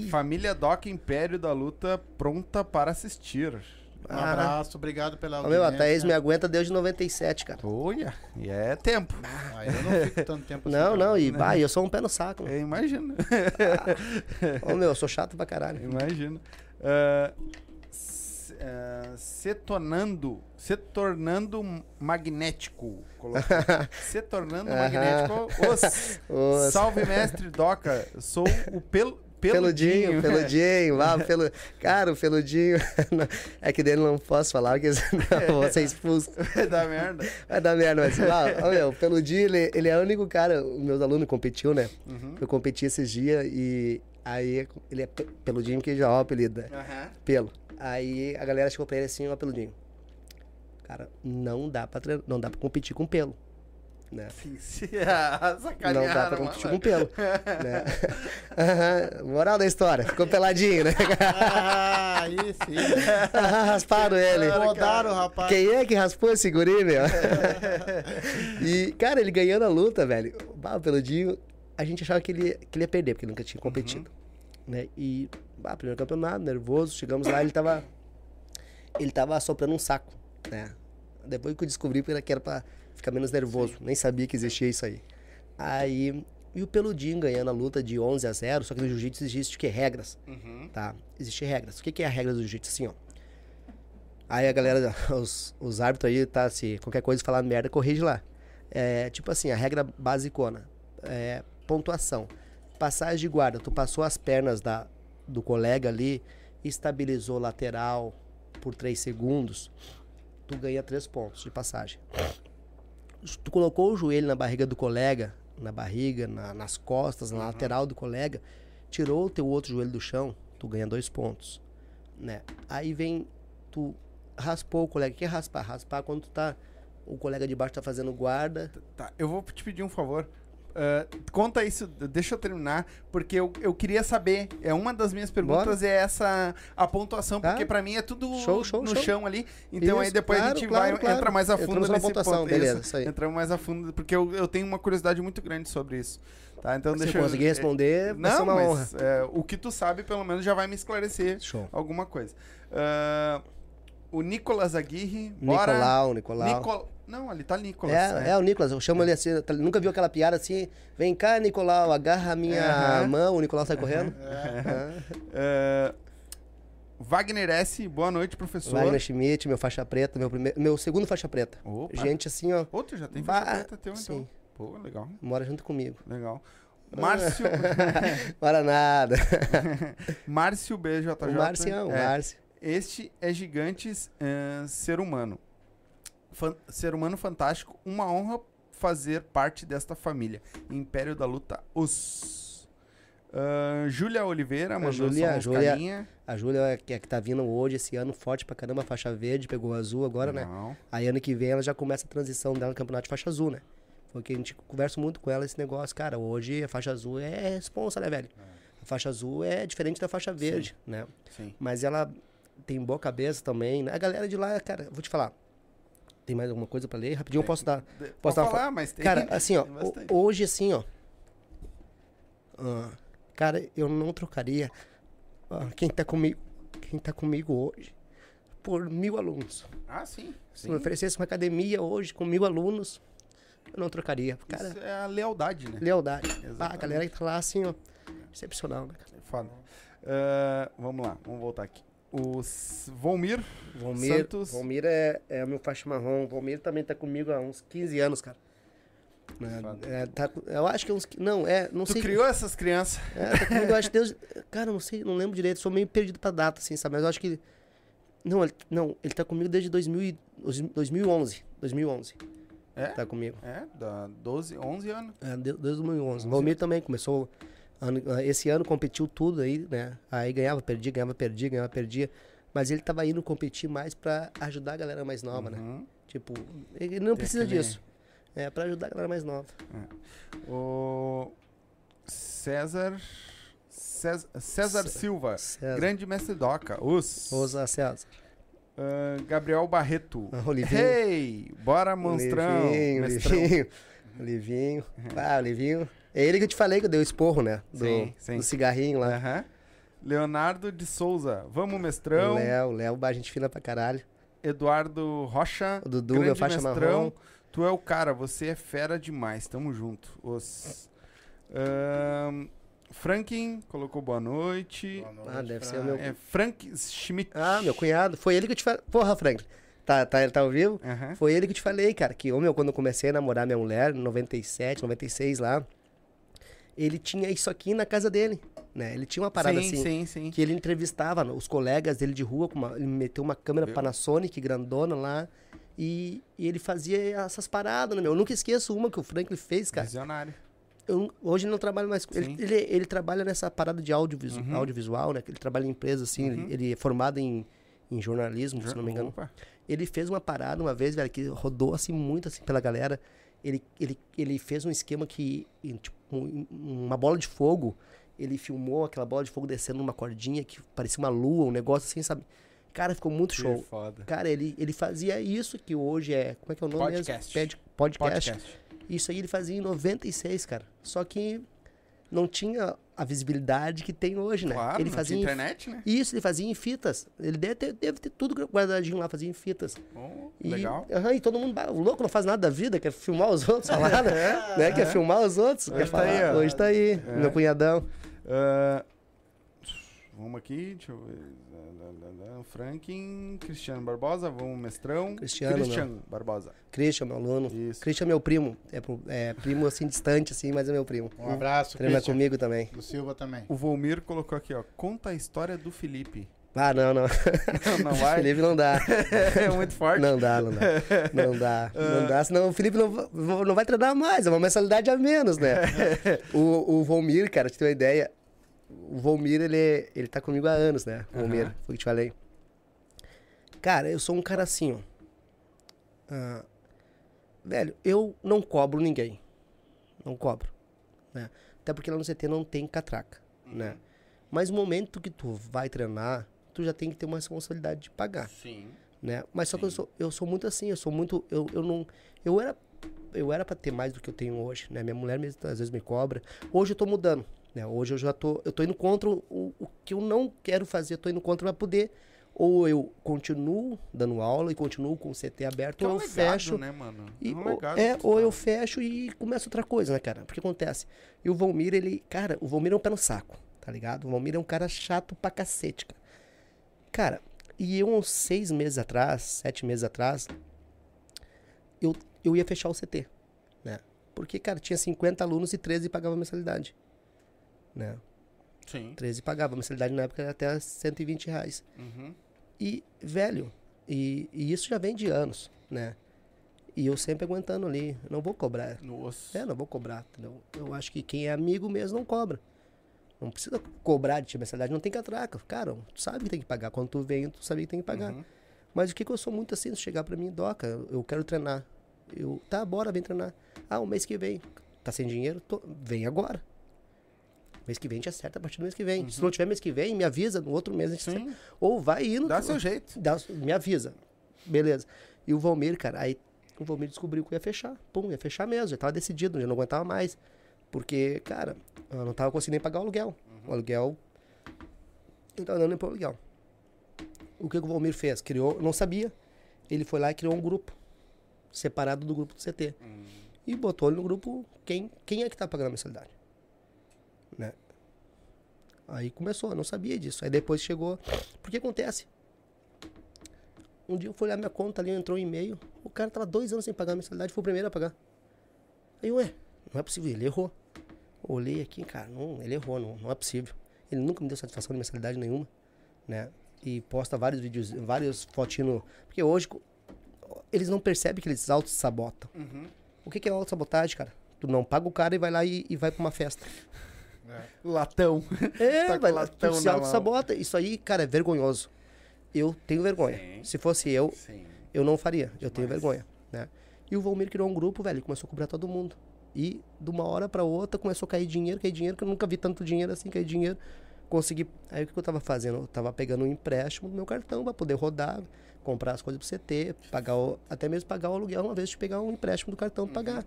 família Doc Império da Luta pronta para assistir. Um Ah. abraço, obrigado pela Ô, meu, a audiência. Thaís me aguenta desde 97, cara. Olha, e é tempo. Ah, eu não fico tanto tempo assim. Não, não, e vai, eu sou um pé no saco. mano. Eu imagino. Ô, meu, eu sou chato pra caralho. Imagino. Ah, se, ah, se tornando. Se tornando magnético. Se tornando magnético. Os, Os- Salve, mestre Doca. Sou o pel, Peludinho, peludinho. peludinho, lá, pelo... cara, o peludinho. é que dele não posso falar, porque senão vou ser expulso. Vai dar merda. Vai dar merda, mas lá, ó, meu, o peludinho, ele, ele é o único cara, os meus alunos competiu, né? Uhum. Eu competi esses dias e aí ele é pe- peludinho, que já é o apelido, né? Aham. Pelo. Aí a galera chegou pra ele assim, ó, peludinho. Cara, não dá pra, treinar, não dá pra competir com pelo. Né? Sim, sim. Ah, Não dá pra Sacanearam, competir mano. com pelo. né? Aham, Moral da história, ficou peladinho, né? Ah, aí sim. né? Rasparam ele. Rodaram, rapaz. Quem é que raspou esse guri, meu? e, cara, ele ganhando a luta, velho. Bah, o peludinho, a gente achava que ele, que ele ia perder, porque ele nunca tinha competido. Né? E, bah, primeiro campeonato, nervoso, chegamos lá, ele tava. Ele tava soprando um saco, né? Depois que eu descobri que era pra ficar menos nervoso. Nem sabia que existia isso aí. Aí. E o peludinho ganhando a luta de 11 a 0, só que no jiu-jitsu existe o que? Regras Uhum. tá? Existem regras. O que, que é a regra do jiu-jitsu? Assim, ó. Aí a galera, os, os árbitros aí, tá? Se qualquer coisa falar merda, corrige lá. É, tipo assim, a regra basicona. É, pontuação. Passagem de guarda. Tu passou as pernas da, do colega ali, estabilizou lateral por 3 segundos, tu ganha 3 pontos de passagem. Tu colocou o joelho na barriga do colega, na barriga, na- nas costas, na lateral do colega, tirou o teu outro joelho do chão, tu ganha dois pontos, né? Aí vem, tu raspou o colega. O que é raspar? Raspar quando tu tá, o colega de baixo tá fazendo guarda. Tá, eu vou te pedir um favor. Ah, conta isso, deixa eu terminar, porque eu, eu queria saber. É uma das minhas perguntas é essa a pontuação, porque pra mim é tudo Show, show, no show. chão ali. Então aí Isso, depois a claro, gente claro, vai claro. entra mais a fundo Entramos nesse pontuação, ponto. beleza, isso, aí. Entramos mais a fundo, porque eu, eu tenho uma curiosidade muito grande sobre isso. Tá, então Se deixa eu conseguir responder, vai ser Não, uma mas honra. é, o que tu sabe pelo menos já vai me esclarecer Show. alguma coisa. Ah, o Nicolas Aguirre, bora. Nicolau, Nicolau. Nicol... Não, ali tá Nicolas. É, é o Nicolas, eu chamo ele assim, tá- nunca viu aquela piada assim, vem cá, Nicolau, agarra a minha mão, o Nicolau sai correndo. É, Wagner S, boa noite, professor. Wagner Schmidt, meu faixa preta, meu, primeiro, meu segundo faixa preta. Opa. Gente assim, ó, Outro já tem Bah, faixa preta teu, então. sim. Pô, legal, mora junto comigo. legal. Márcio, Para nada. Márcio BJJ. o Marcião, o é, Márcio. Este é Gigantes é, Ser Humano. Ser humano fantástico, uma honra fazer parte desta família. Império da Luta, os. Ah, Júlia Oliveira, mandou Júlia- só uns Júlia- carinha. A Júlia, é que, é que tá vindo hoje, esse ano, forte pra caramba, faixa verde, pegou azul agora, né? Não. Aí ano que vem ela já começa a transição dela no campeonato de faixa azul, né? Porque a gente conversa muito com ela esse negócio, cara, hoje a faixa azul é responsa, né, velho? A faixa azul é diferente da faixa verde, né? Sim. Mas ela tem boa cabeça também, né? A galera de lá, cara, vou te falar. Tem mais alguma coisa pra ler? Rapidinho eu posso dar. Posso Pode dar uma falar, mas tem. Cara, assim, ó, tem hoje assim, ó. ah, cara, eu não trocaria ah, quem tá comigo, quem tá comigo hoje por mil alunos. Ah, sim. Se sim. me oferecesse uma academia hoje com mil alunos, eu não trocaria. Cara, Isso é a lealdade, né? lealdade. Ah, a galera que tá lá assim, ó. Excepcional, né, foda. Ah, vamos lá, vamos voltar aqui. O Volmir Valmir, Santos. Valmir é, é o meu faixa marrom. Valmir também tá comigo há uns 15 anos, cara. Foda. É, tá eu acho que uns. Não, é. Não Tu sei. criou essas crianças. É, tá comigo, eu acho que Deus. Cara, não sei, não lembro direito, sou meio perdido pra data, assim, sabe? Mas eu acho que. Não, ele, não, ele tá comigo desde 2000, e- 2011. 2011. É? Tá comigo. É, da 12, 11 anos. É, de- desde 2011. O Valmir também começou. Ano- esse ano competiu tudo aí, né? Aí ganhava, perdia, ganhava, perdia, ganhava, perdia. Mas ele tava indo competir mais pra ajudar a galera mais nova, né? Uhum. Tipo, ele não precisa aquele- disso. É pra ajudar a galera mais nova. O César. César, César Cé- Silva, César. grande mestre Doca. Os. Ousa César. Ah, Gabriel Barreto. Ah, Olivinho. Hey! Bora, monstrão! Livinho. Livinho. Livinho. Ah, o Livinho. É ele que eu te falei que eu dei o esporro, né? Do, Sim, sim. do cigarrinho lá. Aham. Leonardo de Souza. Vamos, mestrão. Léo, Léo, bah, gente fina pra caralho. Eduardo Rocha. O Dudu, meu faixa mestrão. marrom. Tu é o cara, você é fera demais. Tamo junto. Os. Ahn, Franklin colocou boa noite. Ah, deve ser o meu. É Frank Schmidt. Ah, meu cunhado. Foi ele que eu te falei. Porra, Franklin. Tá, tá, ele tá ao vivo? Aham. Foi ele que eu te falei, cara, que, ô meu, quando eu comecei a namorar minha mulher, em 97, 96 lá, ele tinha isso aqui na casa dele, né? Ele tinha uma parada sim, assim, sim, sim. que ele entrevistava os colegas dele de rua, com uma- ele meteu uma câmera Viu? Panasonic grandona lá, e, e ele fazia essas paradas, né, meu? Eu nunca esqueço uma que o Franklin fez, cara. Visionário. Eu hoje ele não trabalha mais com ele, ele. ele trabalha nessa parada de audiovisu, Uhum. audiovisual, né? Ele trabalha em empresa, assim. Uhum. Ele, ele é formado em, em jornalismo, se não me engano. Opa. Ele fez uma parada uma vez, velho, que rodou assim muito assim pela galera. Ele, ele, ele fez um esquema que, tipo, um- uma bola de fogo, ele filmou aquela bola de fogo descendo numa cordinha que parecia uma lua, um negócio assim, sabe? Cara, ficou muito Que show. foda. Cara, ele, ele fazia isso que hoje é. Como é que é o nome Podcast. mesmo? Podcast. Podcast. Isso aí ele fazia em 96, cara. Só que não tinha a visibilidade que tem hoje, né? Claro, ele fazia tinha em- internet, né? Isso, ele fazia em fitas. Ele deve ter, deve ter tudo guardadinho lá, fazia em fitas. Oh, E, legal. aham, e todo mundo, "Bah, o louco não faz nada da vida, quer filmar os outros, falar, né? né? Quer filmar os outros. Hoje quer tá falar. aí. Hoje tá aí, É. meu cunhadão. Ah, vamos aqui, deixa eu ver. Franklin, Cristiano Barbosa, vamos mestrão. Cristiano, Cristiano Barbosa. Christian, meu aluno. Isso. Christian é meu primo. É, é primo assim, distante, assim, mas é meu primo. Um abraço, Treina Christian. comigo também. Do Silva também. O Volmir colocou aqui, ó. Conta a história do Felipe. Ah, não, não. Não, não vai? Felipe não dá. é muito forte. Não dá, não dá. Não dá. Não dá, senão o Felipe não, não vai treinar mais, é uma mensalidade a menos, né? O, o Volmir, cara, te ter uma ideia, o Volmir, ele, ele tá comigo há anos, né? O Volmir, Aham. foi o que te falei. Cara, eu sou um cara assim, ó. Ah, velho, eu não cobro ninguém. Não cobro. Né? Até porque lá no CT não tem catraca, né? Mas no momento que tu vai treinar, tu já tem que ter uma responsabilidade de pagar Sim. né? Mas só que eu Sim. sou, eu sou muito assim, eu sou muito, eu, eu não, eu era, eu era para ter mais do que eu tenho hoje, né? Minha mulher mesmo, às vezes me cobra. Hoje eu tô mudando, né? Hoje eu já tô, eu tô indo contra o, o que eu não quero fazer, eu tô indo contra para poder ou eu continuo dando aula e continuo com o CT aberto, Que é ou um eu legado, fecho né, mano? e, um ou, é, tu ou eu fecho e começo outra coisa, né, cara? Porque acontece. E o Volmir, ele, cara, o Volmir é um pé no saco, tá ligado? O Volmir é um cara chato pra cacete, cara. Cara, e eu, uns seis meses atrás, sete meses atrás, eu, eu ia fechar o CT, né? Porque, cara, tinha 50 alunos e 13 pagavam mensalidade, né? Sim. 13 pagavam mensalidade na época era até 120 reais. Uhum. E, velho, e, e isso já vem de anos, né? E eu sempre aguentando ali, não vou cobrar. No osso. É, não vou cobrar, entendeu? Eu acho que quem é amigo mesmo não cobra. Não precisa cobrar de ti mensalidade, não tem catraca. Cara, tu sabe que tem que pagar. Quando tu vem, tu sabe que tem que pagar. Uhum. Mas o que, que eu sou muito assim, se chegar pra mim, doca, eu, quero treinar. Eu, tá, bora, vem treinar. Ah, o mês que vem. Tá sem dinheiro? Tô- vem agora. Mês que vem a gente acerta a partir do mês que vem. Se não tiver mês que vem, me avisa, no outro mês a gente acerta. Ou vai indo. Dá seu jeito. Dá- me avisa. Beleza. E o Valmir, cara, aí o Valmir descobriu que ia fechar. Pum, ia fechar mesmo. Já tava decidido, já não aguentava mais. Porque, cara, eu não tava conseguindo nem pagar o aluguel. O aluguel. Não tava dando nem pro aluguel. O que, que o Valmir fez? Criou, não sabia. Ele foi lá e criou um grupo. Separado do grupo do CT. E botou ele no grupo quem, quem é que tá pagando a mensalidade. Né? Aí começou, eu não sabia disso. Aí depois chegou. Porque acontece. Um dia eu fui olhar minha conta ali, entrou um e-mail. O cara tava dois anos sem pagar a mensalidade, foi o primeiro a pagar. Aí, ué, não é possível, ele errou. Olhei aqui, cara, não, ele errou, não, não é possível. Ele nunca me deu satisfação de mensalidade nenhuma, né? E posta vários vídeos, vários fotinhos. Porque hoje eles não percebem que eles auto-sabotam. Uhum. O que, que é auto-sabotagem, cara? Tu não paga o cara e vai lá e, e vai pra uma festa. Latão. É, Tá vai latão tu se auto-sabota. Isso aí, cara, é vergonhoso. Eu tenho vergonha. Sim. Se fosse eu, Sim. eu não faria. Eu tenho Demais. vergonha, né? E o Valmir criou um grupo, velho, começou a cobrar todo mundo. E de uma hora pra outra começou a cair dinheiro, cair dinheiro, que eu nunca vi tanto dinheiro assim, cair dinheiro. Consegui. Aí o que eu tava fazendo? Eu tava pegando um empréstimo do meu cartão pra poder rodar, comprar as coisas pro CT, pagar o, até mesmo pagar o aluguel uma vez de pegar um empréstimo do cartão pra pagar.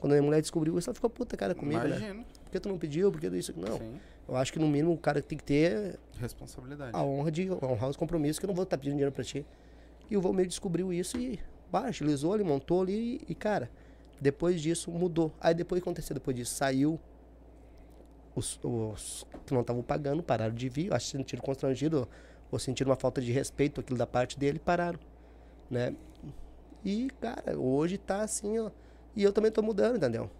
Quando a minha mulher descobriu isso, ela ficou puta cara comigo, né? Que tu não pediu? Por que isso? Não. Sim. Eu acho que no mínimo o cara tem que ter Responsabilidade. a honra de honrar os compromissos, que eu não vou estar pedindo dinheiro pra ti. E o Valmir descobriu isso e bah, agilizou, ele montou ali e, cara, depois disso mudou. Aí depois o que aconteceu? Depois disso saiu os, os que não estavam pagando, pararam de vir, acho que sentiram constrangido ou sentiram uma falta de respeito aquilo da parte dele, pararam, né? E, cara, hoje tá assim, ó. E eu também tô mudando, entendeu?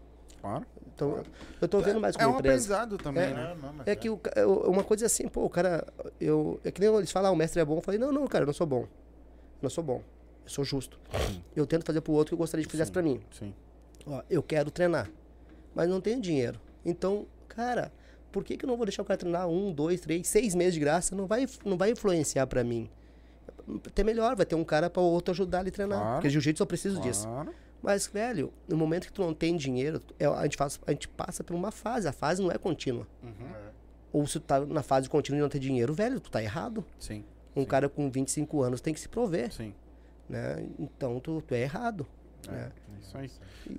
Claro. Então, eu tô vendo mais É como um empresa. aprendizado também, É. né? não, É que o, uma coisa assim, pô, o cara. Eu, é que nem eles falam, ah, o mestre é bom. Eu falei, não, não, cara, eu não sou bom. Eu não sou bom. Eu sou justo. Eu tento fazer pro outro o que eu gostaria que fizesse Sim. pra mim. Sim. Ó, eu quero treinar, mas não tenho dinheiro. Então, cara, por que, que eu não vou deixar o cara treinar um, dois, três, seis meses de graça? Não vai, não vai influenciar pra mim. Até melhor, vai ter um cara pra o outro ajudar ele a treinar. Claro. Porque jiu-jitsu eu preciso disso. Mas, velho, no momento que tu não tem dinheiro, é- a, gente faz, a gente passa por uma fase. A fase não é contínua. Ou se tu tá na fase contínua e não tem dinheiro, velho, tu tá errado. Sim. Um Sim. cara com 25 anos tem que se prover, Sim. né? Então tu, tu é errado. É, É. isso aí.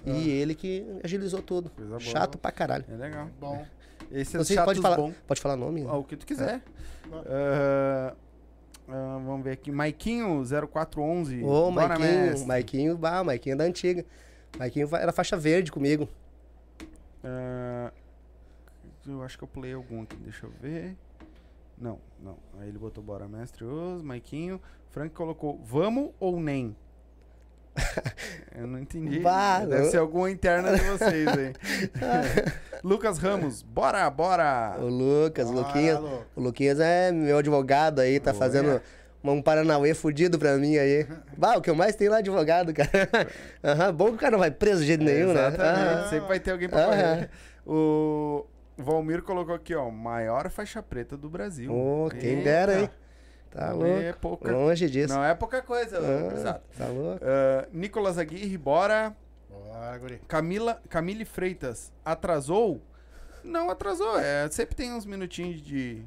E, e ele que agilizou tudo. Chato pra caralho. É legal. Bom. Esse é Você pode falar, bom. pode falar nome? Ah, o que tu quiser. É. Ah, ah, vamos ver aqui. Maiquinho 0411. Ô, Bora, Maiquinho, mestre. Maiquinho, bah, Maiquinho é da antiga. Maiquinho era faixa verde comigo. Ah, eu acho que eu pulei algum aqui, deixa eu ver. Não, não. Aí ele botou Bora Mestre Os, Maiquinho. Frank colocou Vamos ou nem? Eu não entendi. Bah, Deve eu- ser alguma interna de vocês aí. Lucas Ramos, bora, bora! O Lucas, o Bora, Luquinhas. O Luquinhas é meu advogado aí, tá fazendo um Paranauê fudido pra mim aí. Bah, o que eu mais tenho lá é advogado, cara. Aham, bom que o cara não vai preso de jeito nenhum, né? Exatamente, sempre vai ter alguém pra correr. O Valmir colocou aqui, ó, maior faixa preta do Brasil. Ô, quem Eita, dera, hein? Tá não louco. É pouca, Longe disso. não é pouca coisa, Ah, tá louco. Ah, Nicolas Aguirre, bora. Bora, guri. Camila, Camille Freitas, atrasou? Não atrasou, é, sempre tem uns minutinhos de,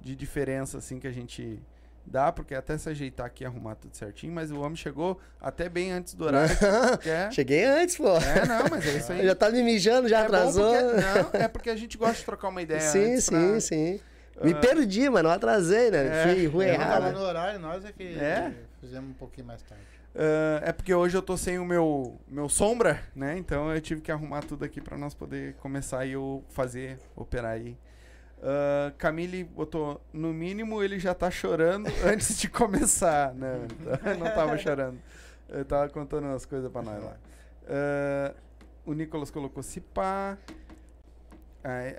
de diferença assim que a gente dá, porque até se ajeitar aqui e arrumar tudo certinho, mas o homem chegou até bem antes do horário. que é, Cheguei antes, pô. é, não, mas é isso aí. Já tá me mijando, já É atrasou. porque- não, é porque a gente gosta de trocar uma ideia sim, antes sim, pra- sim. Me Ah. perdi, mas não atrasei, né? É, Fui Eu não tava no horário, nós é que É? fizemos um pouquinho mais tarde. Ah, é porque hoje eu tô sem o meu, meu sombra, né? Então eu tive que arrumar tudo aqui pra nós poder começar e eu fazer, operar aí. Ah, Camille botou, no mínimo ele já tá chorando antes de começar, né? Não tava chorando. Eu tava contando umas coisas pra nós lá. Ah, o Nicolas colocou se pá.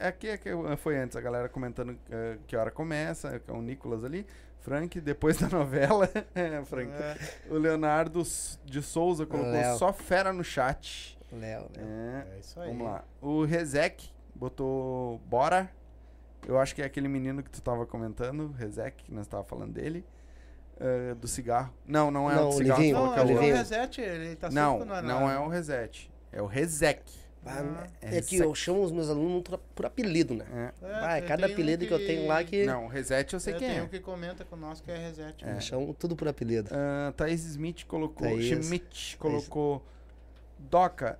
Aqui é que eu- foi antes, a galera comentando ah, que hora começa, é o Nicolas ali. Frank, depois da novela. é, Frank. É. O Leonardo de Souza colocou Léo. só fera no chat. Léo, né? É, É isso aí. vamos lá. O Rezek botou bora. Eu acho que é aquele menino que tu tava comentando, Rezek, que nós tava falando dele. é, do cigarro. Não, não é Não, o do cigarro. Livinho, Não, é o o reset, ele tá Não, na- não é o Reset. É o Rezek. Ah, é é, que eu chamo os meus alunos por, apelido, né? É. É, Vai, tem- cada tem um apelido que... eu tenho lá que. Não, Reset eu sei é, quem tem é. um que comenta com nós que é reset. É. Me chamam tudo por apelido. Ah, Thaís Smith colocou. Thaís. Schmidt colocou. Doca.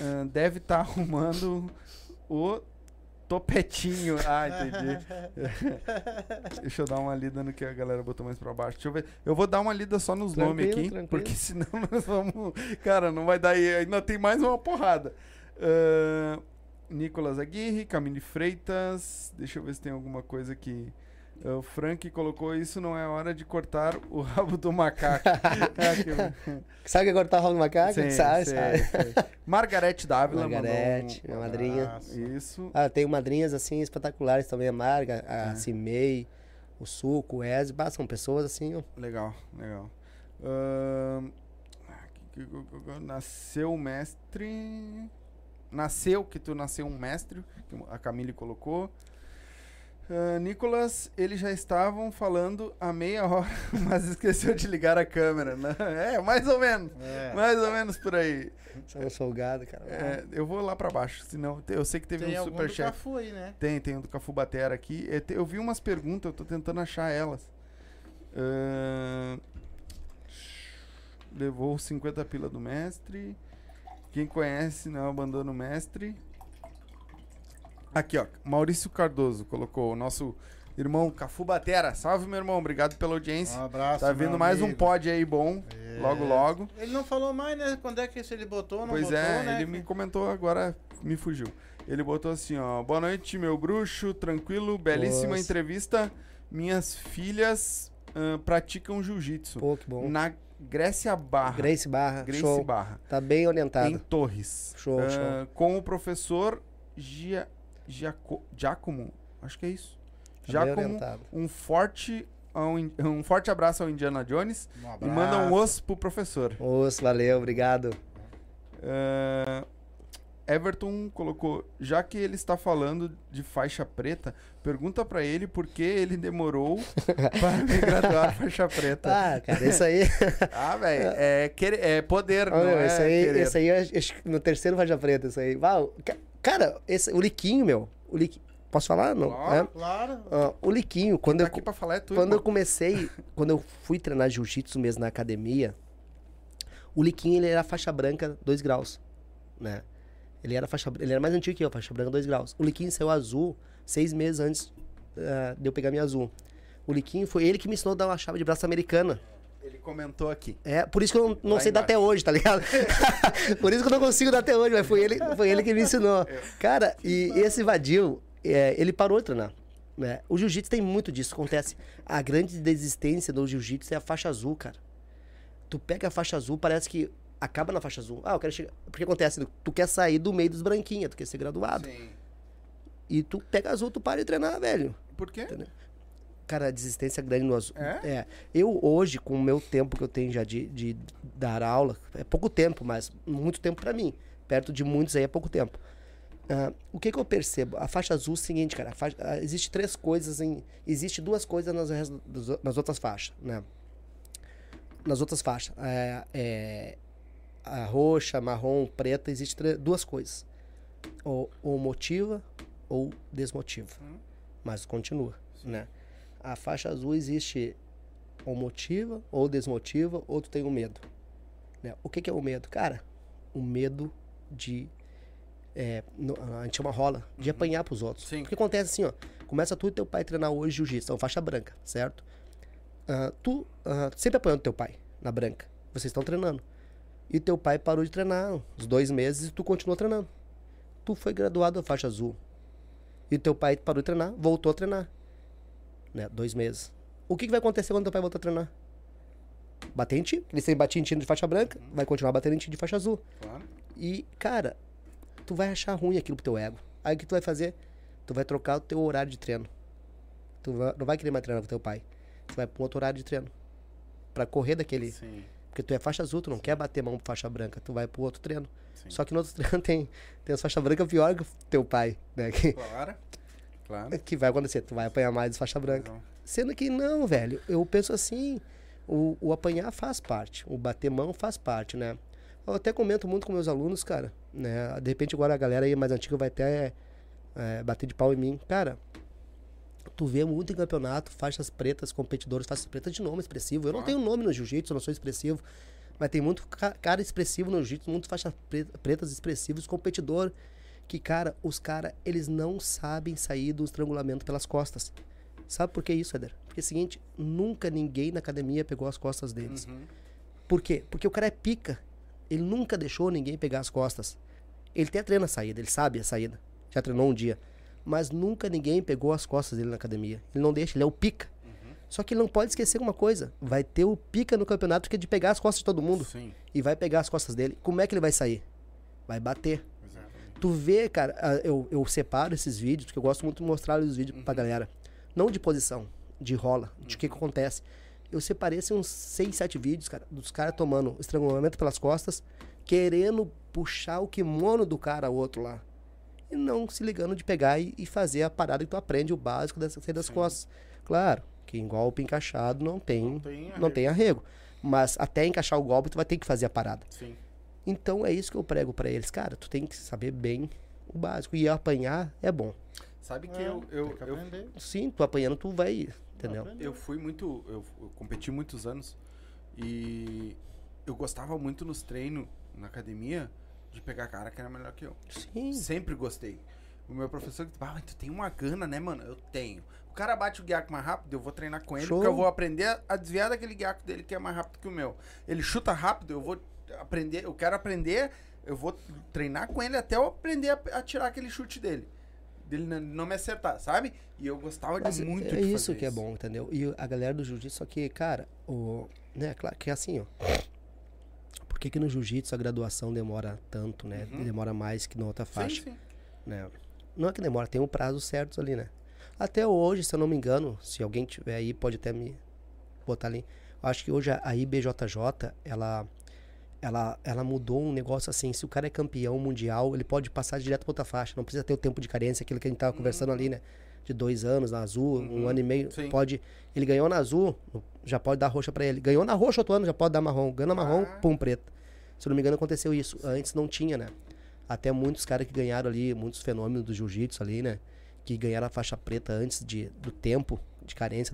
ah, deve estar arrumando o topetinho. Ah, entendi. Deixa eu dar uma lida no que a galera botou mais pra baixo. Deixa eu ver. Eu vou dar uma lida só nos nomes aqui. tranquilo. Porque senão nós vamos. Cara, não vai dar. Ainda tem mais uma porrada. Ah, Nicolas Aguirre, Camille Freitas. Deixa eu ver se tem alguma coisa aqui. O Frank colocou isso, não é hora de cortar o rabo do macaco. Que- Sabe que agora tá rolando macaco? Sei, sabe, sei, sabe. sei. Margarete Dávila Margarete, mandou minha madrinha. um... Isso. Ah, tenho madrinhas assim espetaculares também, a Marga, a É. Cimei, o Suco, o Ezio, bah, são pessoas assim, ó. Legal, legal. Que- nasceu mestre... Nasceu, que tu nasceu um mestre, que a Camille colocou. Ah, Nicolas, eles já estavam falando há meia hora, mas esqueceu de ligar a câmera. né? É, mais ou menos. É. Mais ou menos por aí. São folgados, cara. É, eu vou lá pra baixo, senão eu sei que teve Tem um superchat. Cafu aí, né? Tem, tem o do Cafu Batera aqui. É, Eu vi umas perguntas, eu tô tentando achar elas. Ahn, levou 50 pila do mestre. Quem conhece não abandona o mestre. Aqui, ó. Maurício Cardoso colocou o nosso irmão Cafu Batera. Salve, meu irmão. Obrigado pela audiência. Um abraço. tá vindo mais um amigo. pod aí bom. É. Logo, logo. Ele não falou mais, né? Quando é que se ele botou ou não Pois botou, é, né? ele me comentou agora, me fugiu. Ele botou assim, ó. Boa noite, meu bruxo. Tranquilo, belíssima Nossa. entrevista. Minhas filhas ahn, praticam jiu-jitsu. Pô, que bom. Na Grécia Barra. Grace Barra, Grace show. Barra. Tá bem orientado. Em Torres. Show, Ah, show. Com o professor Gia, Giaco, Giacomo. Acho que é isso. Tá Giacomo. Um forte, um forte abraço ao Indiana Jones. Um E manda um osso pro professor. Osso, valeu, obrigado. Ah, Everton colocou, já que ele está falando de faixa preta, pergunta pra ele por que ele demorou para me graduar faixa preta. Ah, cara, isso aí. Ah, velho, é, é poder, não Olha, é esse aí, querer. esse aí, que no terceiro faixa preta, isso aí. Uau, cara, esse, o Liquinho, meu. O Liquinho, posso falar? Não. Claro. É? Claro. Ah, o Liquinho, quando Tá eu, aqui pra falar é tudo. quando eu comecei, quando eu fui treinar jiu-jitsu mesmo na academia, o Liquinho, ele era faixa branca 2 graus, né? Ele era faixa ele era mais antigo que eu, faixa branca 2 graus. O Liquinho saiu azul seis meses antes ah, de eu pegar minha azul. O Liquinho foi ele que me ensinou a dar uma chave de braço americana. Ele comentou aqui. É, por isso que eu não, não sei dar embaixo. até hoje, tá ligado? por isso que eu não consigo dar até hoje, mas foi ele, foi ele que me ensinou. Cara, e esse Vadil, é, ele parou de treinar. Né? O jiu-jitsu tem muito disso. Acontece. A grande desistência do jiu-jitsu é a faixa azul, cara. Tu pega a faixa azul, parece que acaba na faixa azul. Ah, eu quero chegar. Porque acontece, tu quer sair do meio dos branquinhos, tu quer ser graduado. Sim. E tu pega azul, tu para de treinar, velho. Por quê? Cara, a desistência é grande no azul. É? Eu hoje, com o meu tempo que eu tenho já de, de dar aula, é pouco tempo, mas muito tempo pra mim. Perto de muitos aí é pouco tempo. Ah, o que que eu percebo? A faixa azul é o seguinte, cara. faixa- ah, existe três coisas em... Existe duas coisas nas, nas outras faixas, né? Nas outras faixas. É, é, a roxa, marrom, preta, existe tre- duas coisas. Ou, ou motiva ou desmotiva. Mas continua, né? A faixa azul existe ou motiva, ou desmotiva, ou tu tem o medo. Né? O que, que é o medo? Cara, o medo de. é, no- a gente chama rola, de apanhar pros outros. Sim. Porque acontece assim, ó. Começa tu e teu pai treinar hoje jiu-jitsu, então faixa branca, certo? Ah, tu ah, sempre apanhando teu pai na branca. Vocês estão treinando. E teu pai parou de treinar uns dois meses e tu continuou treinando. Tu foi graduado a faixa azul. E teu pai parou de treinar, voltou a treinar. Né? Dois meses. O que, que vai acontecer quando teu pai voltar a treinar? Bater em ti. Ele sempre batia em ti de faixa branca, vai continuar batendo em ti de faixa azul. Claro. E, cara, tu vai achar ruim aquilo pro teu ego. Aí o que tu vai fazer? Tu vai trocar o teu horário de treino. Tu vai- não vai querer mais treinar com teu pai. Tu vai um outro horário de treino. Pra correr daquele. Sim. Porque tu é faixa azul, tu não quer bater mão pra faixa branca. Tu vai pro outro treino. Sim. Só que no outro treino tem, tem as faixas brancas pior que o teu pai, né? Que, Claro. Claro. que vai acontecer, tu vai apanhar mais faixa branca. Sendo que não, velho. Eu penso assim, o, o apanhar faz parte, o bater mão faz parte, né? Eu até comento muito com meus alunos, cara, né? De repente agora a galera aí mais antiga vai até é, bater de pau em mim. Cara, tu vê muito em campeonato, faixas pretas, competidores, faixas pretas de nome expressivo. Eu não Claro. tenho nome no jiu-jitsu, eu não sou expressivo. Mas tem muito ca- cara expressivo no jiu-jitsu, muito faixas pre- pretas expressivos, competidor. Que, cara, os caras, eles não sabem sair do estrangulamento pelas costas. Sabe por que isso, Eder? Porque é o seguinte, nunca ninguém na academia pegou as costas deles. Uhum. Por quê? Porque o cara é pica. Ele nunca deixou ninguém pegar as costas. Ele até treina a saída, ele sabe a saída. Já treinou um dia. Mas nunca ninguém pegou as costas dele na academia. Ele não deixa, ele é o pica. Só que ele não pode esquecer uma coisa. Vai ter o pica no campeonato que é de pegar as costas de todo mundo. Sim. E vai pegar as costas dele. Como é que ele vai sair? Vai bater. Tu vê, cara, a- eu, eu separo esses vídeos, porque eu gosto muito de mostrar os vídeos Uhum. pra galera. Não de posição, de rola, de o que, que acontece. Eu separei assim, uns 6, 7 vídeos, cara, dos caras tomando estrangulamento pelas costas, querendo puxar o kimono do cara outro lá. E não se ligando de pegar e, e fazer a parada que tu aprende, o básico dessa sair das costas. Claro, que em golpe encaixado não tem, Não tem não arrego. tem arrego. Mas até encaixar o golpe, tu vai ter que fazer a parada. Sim. Então é isso que eu prego pra eles. Cara, tu tem que saber bem o básico. E apanhar é bom. Sabe que É, eu, eu, que eu. Sim, tu apanhando, tu vai. Entendeu? eu fui muito. Eu, eu competi muitos anos e eu gostava muito nos treinos na academia de pegar cara que era melhor que eu. Sim. Sempre gostei. O meu professor, ah, mas tu tem uma gana, né, mano? Eu tenho. O cara bate o guiaco mais rápido, eu vou treinar com ele, Show. porque eu vou aprender a desviar daquele guiaco dele que é mais rápido que o meu. Ele chuta rápido, eu vou aprender, eu quero aprender, eu vou treinar com ele até eu aprender a, a tirar aquele chute dele. Dele não, me acertar, sabe? E eu gostava de Mas muito é de isso fazer que é bom, entendeu? E a galera do jiu-jitsu, só que, cara, o, né, claro que é assim, ó. Por que, que no jiu-jitsu a graduação demora tanto, né? Uhum. Demora mais que na outra Sim, faixa, sim. né? Não é que demora, tem um prazo certo ali, né? Até hoje, se eu não me engano, se alguém tiver aí, pode até me botar ali. Eu acho que hoje a IBJJ, ela, ela, ela mudou um negócio assim, se o cara é campeão mundial, ele pode passar direto pra outra faixa, não precisa ter o tempo de carência, aquilo que a gente tava conversando ali, né? De dois anos na azul, um Uhum, ano e meio, sim. pode... Ele ganhou na azul, já pode dar roxa pra ele. Ganhou na roxa outro ano, já pode dar marrom. Ganhou na marrom, Ah. pum, preto. Se não me engano, aconteceu isso. Antes não tinha, né? Até muitos caras que ganharam ali, muitos fenômenos do jiu-jitsu ali, né? Que ganharam a faixa preta antes de, do tempo de carência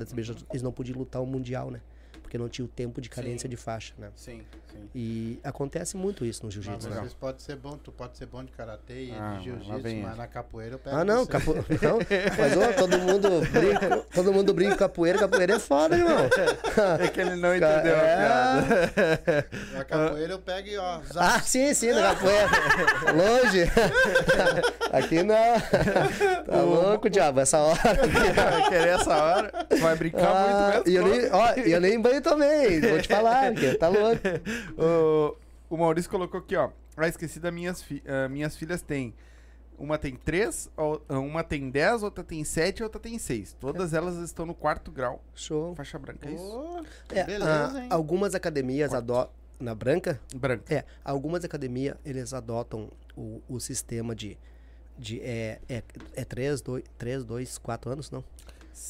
eles não podiam lutar o mundial, né? Porque não tinha o tempo de carência Sim. de faixa, né? Sim, sim. E acontece muito isso no jiu-jitsu, às né? vezes pode ser bom, tu pode ser bom de karatê e Ah, de jiu-jitsu, vem mas na capoeira eu pego Ah, não, capo... não, mas ó, todo mundo brinca, todo mundo brinca com capoeira, capoeira é foda, irmão. É que ele não entendeu a é. piada. Na capoeira eu pego e ó, zap, Ah, sim, sim, na capoeira. Longe. Aqui não. Tá louco, diabo, essa hora. Vai querer essa hora. Vai brincar Ah, muito e eu mesmo. nem, ó, e eu nem banho também, vou te falar, porque tá louco. o, o Maurício colocou aqui, ó. Ah, esqueci das minhas, fi ah, minhas filhas têm. Uma tem três, ó, uma tem dez, outra tem sete e outra tem seis. Todas elas estão no quarto grau. Show. Faixa branca, é isso? Pô, É, beleza, ah, hein? algumas academias adotam. Na branca? Branca. É, algumas academias eles adotam o, o sistema de. de é, é, é 3, 2, 3, 2, 4 anos, não?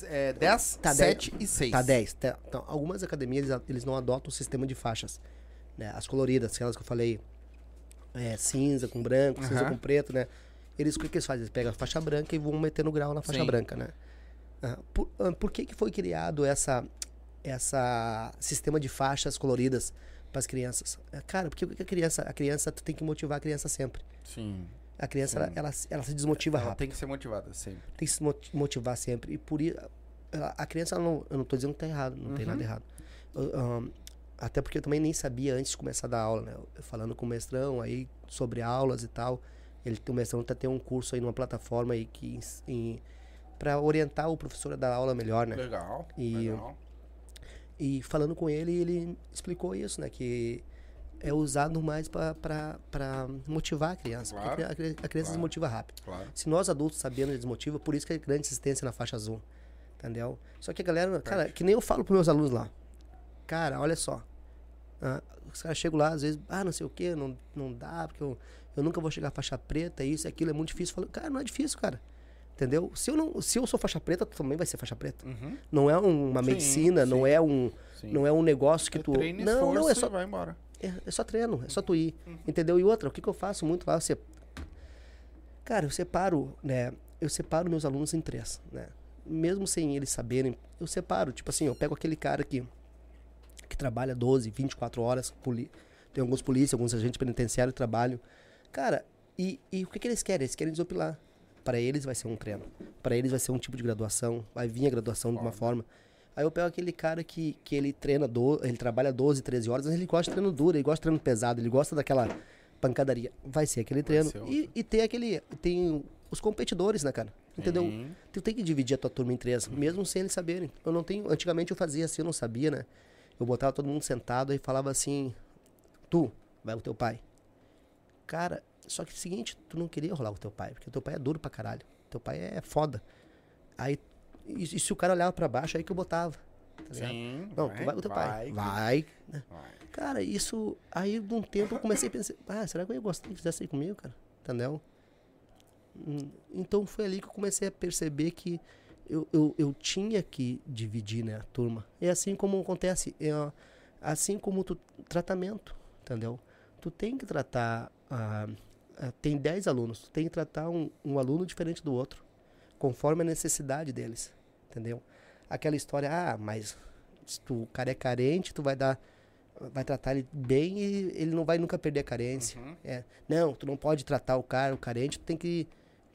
É, dez, Tá sete e seis. Tá 10. Tá, então, algumas academias eles, não adotam o sistema de faixas. Né? As coloridas, aquelas que eu falei, é, cinza com branco, cinza Aham. com preto, né? Eles o que, que eles fazem? Eles pegam a faixa branca e vão meter no grau na faixa Sim. branca, né? Ah, por, ah, por que, que foi criado essa, essa sistema de faixas coloridas para as crianças? Ah, Cara, porque a criança, a criança, tu tem que motivar a criança sempre. Sim. A criança, ela, ela, ela se desmotiva Ela rápido tem que ser motivada sempre. tem que se moti- motivar sempre. E por isso, a criança, não, eu não tô dizendo que tá errado, não tem Uhum. nada errado. Eu, ahn, até porque eu também nem sabia antes de começar a dar aula, né? Eu- Falando com o mestrão aí sobre aulas e tal. Ele, o mestrão tá tendo um curso aí numa plataforma aí que para orientar o professor a dar aula melhor, né? Legal. E- legal. E falando com ele, ele explicou isso, né? Que é usado mais para motivar a criança. porque Claro, a, cri- a criança claro. desmotiva rápido. Claro. Se nós adultos sabemos, desmotiva, por isso que é grande assistência na faixa azul. Entendeu? Só que a galera, cara, que nem eu falo pros meus alunos lá. Cara, olha só. Ah, os caras chegam lá, às vezes, ah, não sei o que, não, não dá, porque eu, eu nunca vou chegar à faixa preta, isso e aquilo é muito difícil. Eu falo, cara, não é difícil, cara. Entendeu? Se eu, não, se eu sou faixa preta, tu também vai ser faixa preta. Uhum. Não é uma Sim, medicina, não sim. é um, Sim. não é um negócio que É tu. treino, não, esforço não, é só vai embora. É, é só treino, é só tu ir. Entendeu? E outra, o que, que eu faço muito lá? Se... Cara, eu separo, né? Eu separo meus alunos em três, né? Mesmo sem eles saberem, eu separo. Tipo assim, eu pego aquele cara que, que trabalha 12, 24 horas, poli... tem alguns polícias, alguns agentes penitenciários trabalham. Cara, e, e o que, que eles querem? Eles querem desopilar. Para eles vai ser um treino. Para eles vai ser um tipo de graduação. Vai vir a graduação de uma forma. Aí eu pego aquele cara que, que ele treina, do, ele trabalha 12, 13 horas, mas ele gosta de treino duro, ele gosta de treino pesado, ele gosta daquela pancadaria. Vai ser aquele treino. ser E, e tem aquele. Tem os competidores, né, cara? Entendeu? Sim. Tu tem que dividir a tua turma em três, mesmo sem eles saberem. Eu não tenho. Antigamente eu fazia assim, eu não sabia, né? Eu botava todo mundo sentado e falava assim: Tu, vai o teu pai. Cara, só que é o seguinte, tu não queria rolar com teu pai, porque teu pai é duro pra caralho. Teu pai é foda. Aí, e, e se o cara olhava pra baixo, aí que eu botava. Tá? Sim. Não, tu vai com teu pai. Vai. né? vai. Cara, isso. Aí, de um tempo, eu comecei a pensar: ah, será que eu ia gostar que fizesse aí comigo, cara? Entendeu? Hum, Então foi ali que eu comecei a perceber que eu, eu, eu tinha que dividir né, a turma. É assim como acontece, é, assim como tu, tratamento, entendeu? Tu tem que tratar. ah, ah, tem 10 alunos, tu tem que tratar um, um aluno diferente do outro, conforme a necessidade deles, entendeu? Aquela história, ah, mas se tu, o cara é carente, tu vai dar. Vai tratar ele bem e ele não vai nunca perder a carência. Uhum. É, não, tu não pode tratar o cara, o carente, tu tem que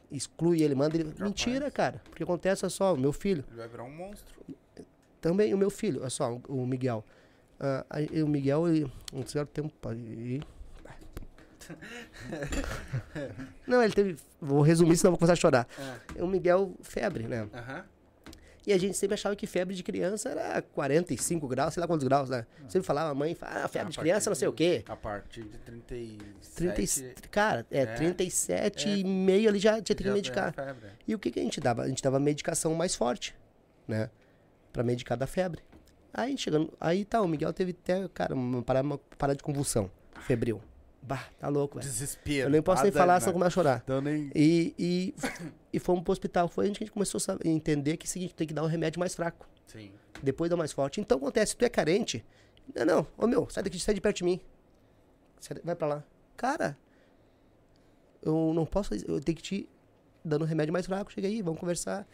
exclui ele, manda ele. Mentira, cara. Porque acontece, só, o meu filho. Ele vai virar um monstro. Também o meu filho, olha só, o Miguel. Ah, aí o Miguel, ele. Um certo tempo. aí- Não, ele teve. Vou resumir, senão eu vou começar a chorar. O Miguel, febre, né? Aham. E a gente sempre achava que febre de criança era 45 graus, sei lá quantos graus, né? Sempre falava, a mãe fala, ah, febre A de criança, não sei o quê. A partir de 37... 30, e- cara, é, É. 37 É. e meio ali já tinha que é medicar. febre. E o que, que a gente dava? A gente dava medicação mais forte, né? Pra medicar da febre. Aí chegando. Aí tá, o Miguel teve até, cara, uma parada, uma parada de convulsão. Febril. Bah, tá louco, velho. Desespero. Eu nem posso nem falar, dando, senão começa a chorar. Então nem... E, e, e fomos pro hospital. Foi onde que a gente começou a entender que é o seguinte, tem que dar um remédio mais fraco. Sim. Depois dá mais forte. Então acontece, se tu é carente, não, não, ô meu, sai daqui, sai de perto de mim. Vai pra lá. Cara, eu não posso, eu tenho que te dando um remédio mais fraco, chega aí, vamos conversar.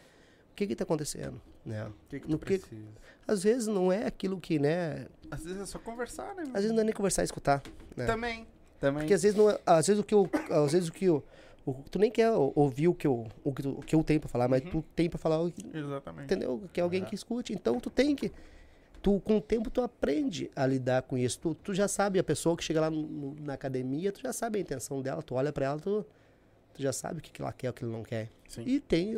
O que que tá acontecendo? Né? O que que No tu que- precisa? Às vezes não é aquilo que, né? Às vezes é só conversar, né? Às vezes não é nem conversar e escutar. né? Também. Também. Porque às vezes, não é- às vezes o que eu, às vezes o que eu, o- tu nem quer ou- ouvir o que eu, o que, tu- o que eu tenho pra falar, mas tu tem pra falar o que, Exatamente. entendeu? Que é alguém É. que escute. Então tu tem que tu com o tempo tu aprende a lidar com isso. Tu, tu já sabe a pessoa que chega lá no- na academia, tu já sabe a intenção dela, tu olha pra ela, tu, tu já sabe o que, que ela quer, o que ela não quer. Sim. E tem,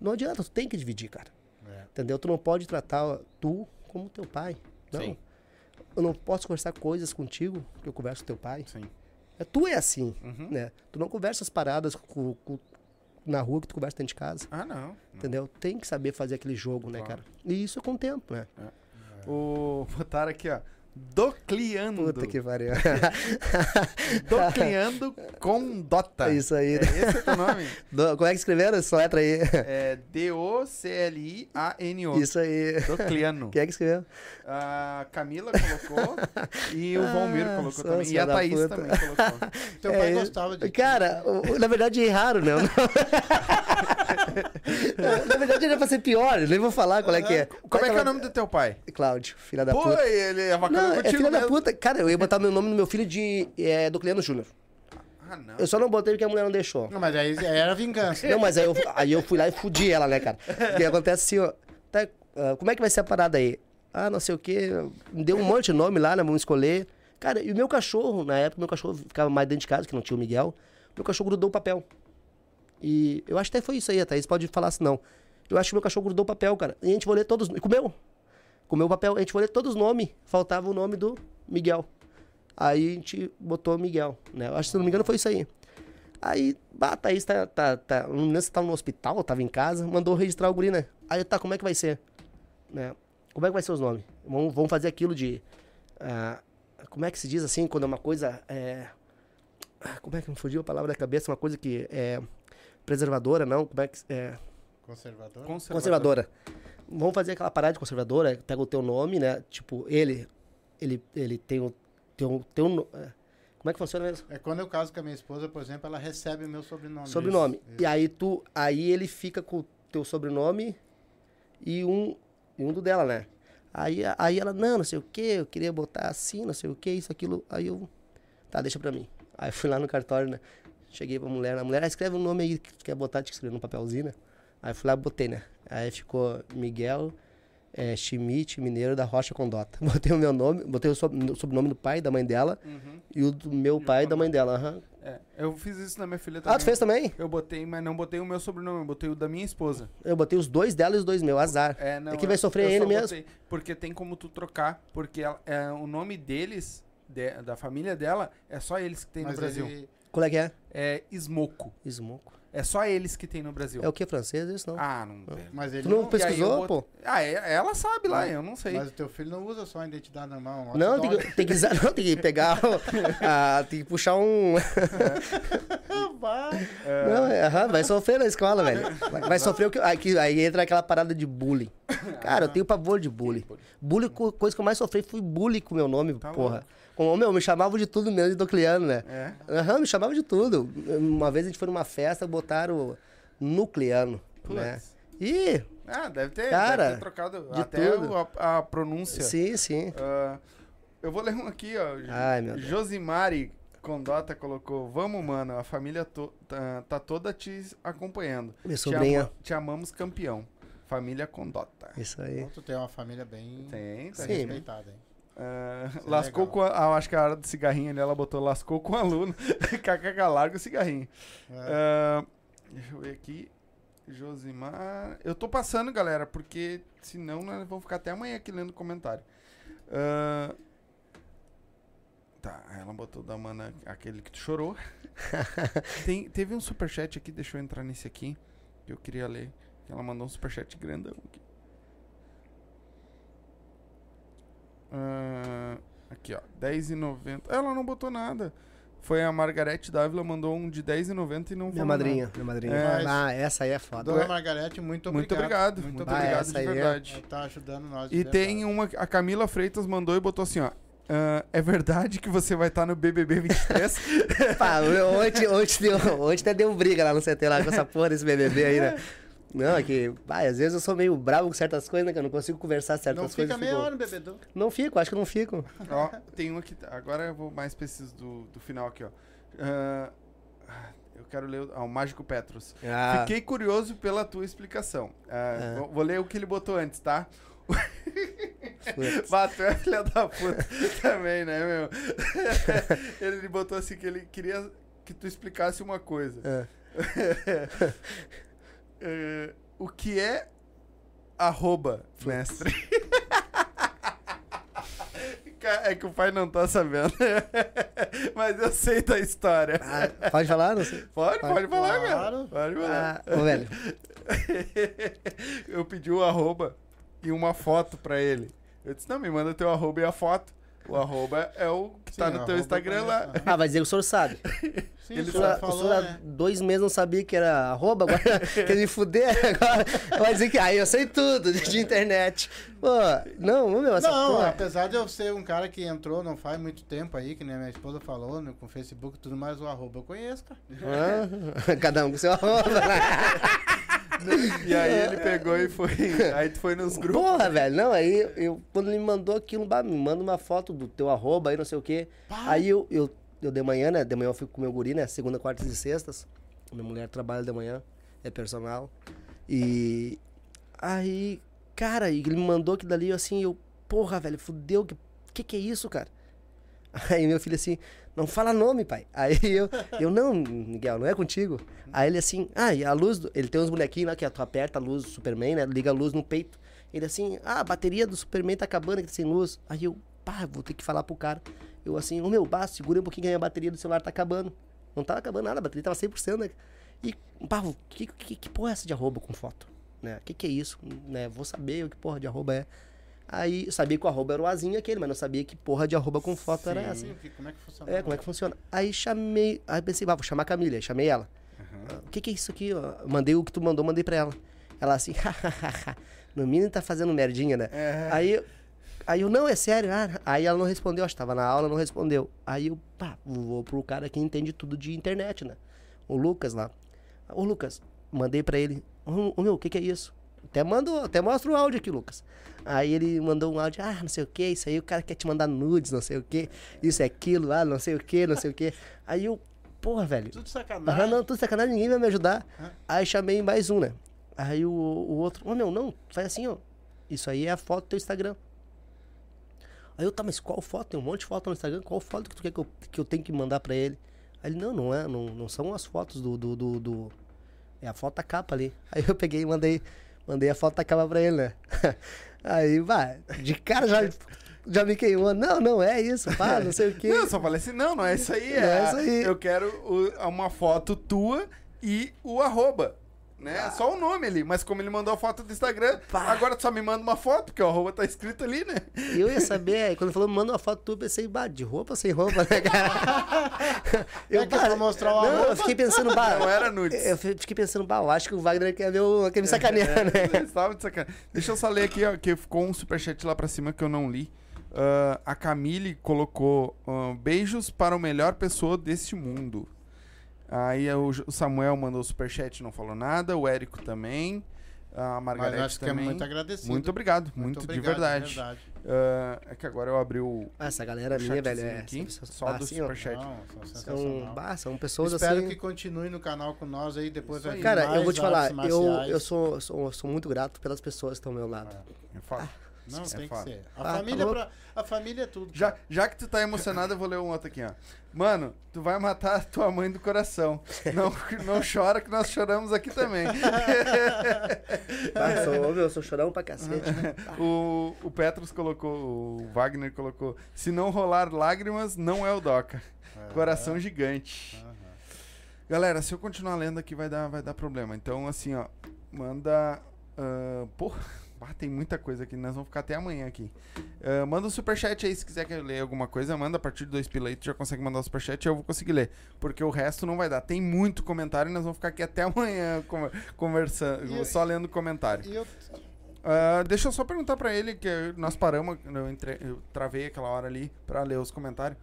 não adianta, tu tem que dividir, cara. É. Entendeu? Tu não pode tratar tu como teu pai. Não. Sim. Eu não posso conversar coisas contigo que eu converso com teu pai. Sim. É, tu é assim, Uhum. né? Tu não conversa as paradas com- com- na rua que tu conversa dentro de casa. Ah, não. Entendeu? Tem que saber fazer aquele jogo, né, Claro. cara? E isso é com o tempo, né? O... Botaram aqui, ó. Docleando. Puta que pariu. Docleando com Dota. É isso aí. É, esse é teu nome? Do- como é que escreveram essa letra aí? É D-O-C-L-I-A-N-O. Isso aí. Docleano. Quem é que escreveu? A Camila colocou e o Valmir Ah, colocou também. E a Thaís puta. também colocou. Teu É, pai gostava de. Cara, na verdade erraram, né? na verdade era pra ser pior, nem vou falar qual é que é. Como é que é o nome do teu pai? Cláudio, filha da Pô, puta. ele é bacana Não, é contigo filha da mesmo. puta. Cara, eu ia botar meu nome no meu filho de é, Docleano Júnior. Ah, não. Eu só não botei porque a mulher não deixou. Não, mas aí era vingança. Não, mas aí eu, aí eu fui lá e fudi ela, né, cara? Porque acontece assim, ó. tá, ah, como é que vai ser a parada aí? Ah, não sei o quê. Me deu um monte de nome lá, né? Vamos escolher. Cara, e o meu cachorro, na época, meu cachorro ficava mais dentro de casa, que não tinha o Miguel. Meu cachorro grudou o papel. E eu acho que até foi isso aí, a Thaís pode falar assim, não. Eu acho que meu cachorro grudou o papel, cara. E a gente vai ler todos. Comeu. Comeu o papel. A gente foi ler todos os nomes. Faltava o nome do Miguel. Aí a gente botou Miguel, né? Eu acho que, se não me engano, foi isso aí. Aí, bah, Thaís tá, tá, tá, lembro se tava no hospital, tava em casa, mandou registrar o guri, né? Aí, tá, como é que vai ser? Né? Como é que vai ser os nomes? Vamos, vamos fazer aquilo de... ah, como é que se diz assim, quando é uma coisa... É, como é que me fugiu a palavra da cabeça? Uma coisa que é preservadora, não? Como é que... É, Conservador. conservadora. Vamos fazer aquela parada de conservadora, pega o teu nome, né? Tipo, ele, ele, ele tem o teu, teu, no- é, como é que funciona mesmo? É quando eu caso com a minha esposa, por exemplo, ela recebe o meu sobrenome. Sobrenome. Isso, E aí tu, aí ele fica com o teu sobrenome e um, e um do dela, né? Aí, aí ela, não, não sei o que, eu queria botar assim, não sei o que, isso, aquilo. Aí eu, tá, deixa pra mim. Aí fui lá no cartório, né? Cheguei pra mulher, a mulher, ah, escreve um nome aí que tu quer botar, te escrever num papelzinho, né? Aí fui lá e botei, né? Aí ficou Miguel é, Schmidt Mineiro da Rocha Condota. Botei o meu nome, botei o sob- o sobrenome do pai e da mãe dela Uhum. e o do meu pai e da mãe dela. aham. É, eu fiz isso na minha filha também. Ah, tu fez também? Eu botei, mas não botei o meu sobrenome, eu botei o da minha esposa. Eu botei os dois dela e os dois meus, azar. É, não, É que vai eu- sofrer eu ele mesmo. botei, porque tem como tu trocar, porque ela- é, o nome deles, de- da família dela, é só eles que tem no Mas Brasil. ele- Qual é que é? É Smoco. Smoco. É só eles que tem no Brasil. É o que? Francês? Isso não. Ah, não. Mas ele tu não não, pesquisou, pô? Ah, é- ela sabe lá, eu não sei. Mas o teu filho não usa só a identidade normal. Não, tem que, tem que, usar- não, tem que pegar. ah, tem que puxar um. Não, é, aham, vai sofrer na escola, velho. Vai, vai sofrer o que. Aí, aí entra aquela parada de bullying. Cara, eu tenho pavor de bullying. Bullying, co- coisa que eu mais sofri foi bullying com meu nome, Tá porra. louco. Como, meu, me chamavam de tudo mesmo de Docleano, né? É. Aham, me chamavam de tudo. Uma vez a gente foi numa festa, botaram Nucleano, né? Putz. E, Ah, deve ter, Cara, deve ter trocado de até a, a pronúncia. sim, sim. Ah, eu vou ler um aqui, ó. Ai, meu Deus. Josimari Condota colocou: Vamos, mano, a família to- tá, tá toda te acompanhando. Minha Te, sobrinha. ama- te amamos, campeão. Família Condota. Isso aí. Então, tu tem uma família bem Tem, tá. Sim. respeitada, hein? É lascou legal. com a, ah, acho que a hora do cigarrinho ali, ela botou lascou com o aluno. KKK, larga o cigarrinho. É. Ah, deixa eu ver aqui. Josimar. Eu tô passando, galera, porque senão nós vamos ficar até amanhã aqui lendo comentário. Ah, tá, ela botou da mana aquele que tu chorou. Tem, teve um superchat aqui, deixa eu entrar nesse aqui. Que eu queria ler. Ela mandou um superchat grandão aqui. Ah, aqui, ó. 10,90. Ela não botou nada. Foi a Margarete Dávila, mandou um de 10,90 e não Minha falou madrinha, nada. minha madrinha. É. Ah, essa aí é foda. Dona Margarete, muito obrigado. Muito obrigado. Muito Muito Ah, obrigado essa de aí é- verdade. Ela Tá ajudando nós. E tem uma. A Camila Freitas mandou e botou assim, ó. "Ah, é verdade que você vai estar no BBB 23? Pá, ontem, ontem, deu, ontem até deu briga lá no CT lá com essa porra desse BBB aí, né? Não, é que, vai, às vezes eu sou meio bravo com certas coisas, né? Que eu não consigo conversar certas Não coisas. fica meia fico- hora no bebedouro. Não fico, acho que não fico. ó, tem um aqui. Agora eu vou mais preciso do, do final aqui, ó. Ah, eu quero ler o, ah, o Mágico Petros. Ah, Fiquei curioso pela tua explicação. Ah. vou, vou ler o que ele botou antes, tá? tu é filha da puta também, né, meu? ele botou assim que ele queria que tu explicasse uma coisa. Ah. Eh, o que é arroba, mestre? É que o pai não tá sabendo. Mas eu sei da história. Ah, pode falar? Não sei. Pode, pode falar, cara. Claro. Pode falar. Ah, ô, velho. eu pedi o arroba e uma foto pra ele. Eu disse, não, me manda teu arroba e a foto. O arroba é o que Sim, tá no teu Instagram eu lá. Ah, vai dizer que o senhor sabe. Sim, Ele o senhor senhor, o falou, senhor há né? dois meses não sabia que era arroba, agora quer me fuder, agora vai dizer que, aí eu sei tudo de, internet. Pô, não, meu, essa Não, porra... apesar de eu ser um cara que entrou não faz muito tempo aí, que nem a minha esposa falou, né, com o Facebook e tudo mais, o arroba eu conheço, cara. Ah, cada um com seu arroba. E aí ele pegou e foi. Aí tu foi nos grupos. Porra, velho, não, aí eu, quando ele me mandou aquilo, bah, me manda uma foto do teu arroba aí, não sei o quê. Aí eu, eu, eu de manhã, né, de manhã eu fico com meu guri, né, segunda, quartas e sextas. Minha mulher trabalha de manhã, é personal. E aí, cara, ele me mandou aquilo dali, assim, eu, porra, velho, fudeu, que, que que é isso, cara? Aí meu filho assim, não fala nome, pai. Aí eu, eu não, Miguel, não é contigo. Aí ele assim, ah, e a luz, do, ele tem uns bonequinhos lá que tu aperta a luz do Superman, né? Liga a luz no peito. Ele assim, ah, a bateria do Superman tá acabando aqui sem luz. Aí eu, pá, vou ter que falar pro cara. Eu assim, ô meu, pá, segura um pouquinho que a minha bateria do celular tá acabando. Não tava acabando nada, a bateria tava 100%, né? E, pá, que, que, que porra é essa de arroba com foto? Né? Que que é isso? Né? Vou saber o que porra de arroba é. Aí eu sabia que o arroba era o azinho aquele, mas não sabia que porra de arroba com foto era essa. Sim, como é que funciona? É, como é que funciona? Aí chamei, aí pensei, ah, vou chamar a Camila, aí chamei ela. Ah, O que que é isso aqui? ó? Mandei o que tu mandou, mandei pra ela. Ela assim, no mínimo tá fazendo merdinha, né? É. Aí, aí eu, não, é sério. Ah, aí ela não respondeu, acho que tava na aula, não respondeu. Aí eu, pá, vou pro cara que entende tudo de internet, né? O Lucas lá. Ô, Lucas, mandei pra ele, ô, ô, meu, o que que é isso? Até mando, até mostra o áudio aqui, Lucas. Aí ele mandou um áudio, ah, não sei o que, isso aí o cara quer te mandar nudes, não sei o que, isso é aquilo lá, não sei o que, não sei o que. Aí eu, porra, velho. Tudo sacanagem. não, tudo sacanagem, ninguém vai me ajudar. Hã? Aí chamei mais um, né? Aí o, o outro, ô meu, não, faz assim, ó. Isso aí é a foto do teu Instagram. Aí eu, tá, mas qual foto? Tem um monte de foto no Instagram, qual foto que tu quer que eu, que eu tenho que mandar pra ele? Aí ele, não, não é, não, não são as fotos do, do, do, do- É a foto da capa ali. Aí eu peguei e mandei, mandei a foto da capa pra ele, né? Aí, vai, de cara já, já me queimou. Não, não é isso, pá, não sei o quê. Não, eu só falei assim, não, não é isso aí. Não é isso aí. Eu quero uma foto tua e o arroba. Né? Só o nome ali. Mas como ele mandou a foto do Instagram, Pá. agora tu só me manda uma foto, porque o arroba tá escrito ali, né? Eu ia saber, aí quando falou, manda uma foto tua, eu pensei, bah, de roupa sem roupa, né, cara? É que é mostrar o Não, arroba. eu fiquei pensando, bah. Não era nudes. Eu fiquei pensando, bah, eu acho que o Wagner quer, ver o, quer me sacanear, né? Eles estavam de sacanagem. Deixa eu só ler aqui, ó, que ficou um superchat lá pra cima que eu não li. Ah, a Camille colocou ah, beijos para o melhor pessoa deste mundo. Aí o, o Samuel mandou superchat, não falou nada. O Érico também. A Mas Margarete nós ficamos também. muito agradecidos. Muito obrigado, muito, de obrigado, verdade. Ah, é que agora eu abri o Ah, essa galera o minha, velho, é. aqui, só ah, do assim, superchat. Não, são bah, são pessoas Espero assim. que continue no canal com nós aí, depois aí. Cara, eu vou te falar, eu, eu sou, sou, sou muito grato pelas pessoas que estão ao meu lado. É foda. Não, É tem que foda. ser. A, Ah, família tá pra- a família é tudo. Já, já que tu tá emocionado, eu vou ler um outro aqui, ó. Mano, tu vai matar a tua mãe do coração. Não, não chora que nós choramos aqui também. Ah, sou, eu sou chorão pra cacete. né? o, o Petros colocou, o Wagner colocou, se não rolar lágrimas, não é o Doca. Coração gigante. Aham. Galera, se eu continuar lendo aqui vai dar, vai dar problema. Então, assim, ó, manda. ah, porra, ah, tem muita coisa aqui, nós vamos ficar até amanhã aqui. Ah, manda um superchat aí se quiser que eu leia alguma coisa. Manda a partir de dois pila aí, tu já consegue mandar o superchat e eu vou conseguir ler. Porque o resto não vai dar. Tem muito comentário e nós vamos ficar aqui até amanhã conver- conversando, E- só lendo comentário. E eu, Ah, deixa eu só perguntar pra ele, que nós paramos, eu, entre- eu travei aquela hora ali pra ler os comentários.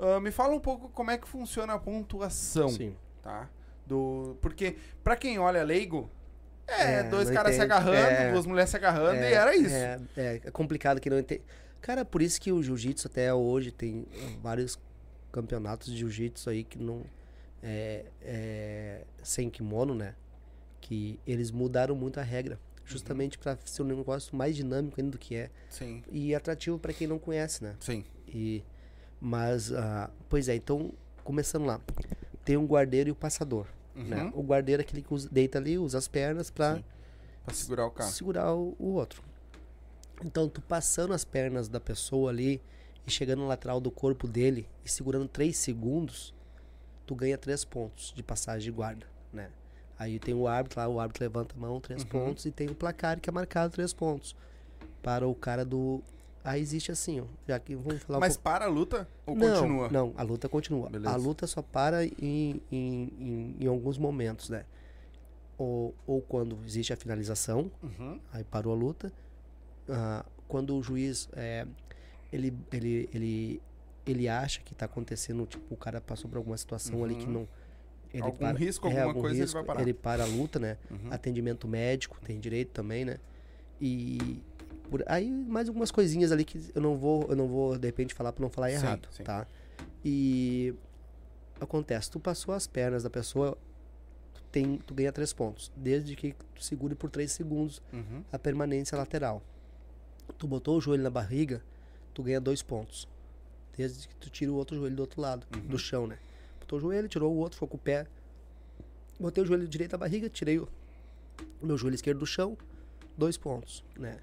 Ah, me fala um pouco como é que funciona a pontuação Sim. tá? Do, porque, pra quem olha leigo, é, É, dois caras se agarrando, É. duas mulheres se agarrando, É, e era isso. É, é, é complicado que não entende. Cara, por isso que o jiu-jitsu até hoje tem vários campeonatos de jiu-jitsu aí que não. É, é, sem kimono, né? Que eles mudaram muito a regra. Justamente pra ser um negócio mais dinâmico ainda do que é. Sim, E atrativo pra quem não conhece, né? sim. E, mas, ah, pois é, então, começando lá. Tem um guardeiro e o passador. Né? Uhum. O guardeiro é aquele que usa- deita ali, usa as pernas. Pra segurar o carro. segurar o, o outro. Então, tu passando as pernas da pessoa ali e chegando no lateral do corpo dele e segurando 3 segundos, tu ganha 3 pontos de passagem de guarda, né? Aí tem o árbitro lá, o árbitro levanta a mão, 3 Uhum. pontos, e tem o placar que é marcado 3 pontos. Para o cara do. Aí existe assim, ó. Já que vamos falar um Mas pouco. para a luta ou não, continua? Não, a luta continua. Beleza. A luta só para em, em, em, em alguns momentos, né? Ou, ou quando existe a finalização, Uhum. aí parou a luta. Ah, quando o juiz é, ele, ele, ele, ele acha que está acontecendo, tipo, o cara passou por alguma situação ali que Uhum. não. Ele Algum risco, alguma algum coisa, ele risco, vai parar. Ele para a luta, né? Uhum. Atendimento médico, tem direito também, né? E por, aí mais algumas coisinhas ali que eu não vou, eu não vou de repente falar para não falar Sim, errado, sim. tá? E acontece, tu passou as pernas da pessoa, tu tem, tu ganha três pontos, desde que tu segure por três segundos Uhum. a permanência lateral. Tu botou o joelho na barriga, tu ganha dois pontos. Desde que tu tira o outro joelho do outro lado, Uhum. do chão, né? Botou o joelho, tirou o outro, ficou com o pé. Botei o joelho direito na barriga, tirei o o meu joelho esquerdo do chão, dois pontos, né?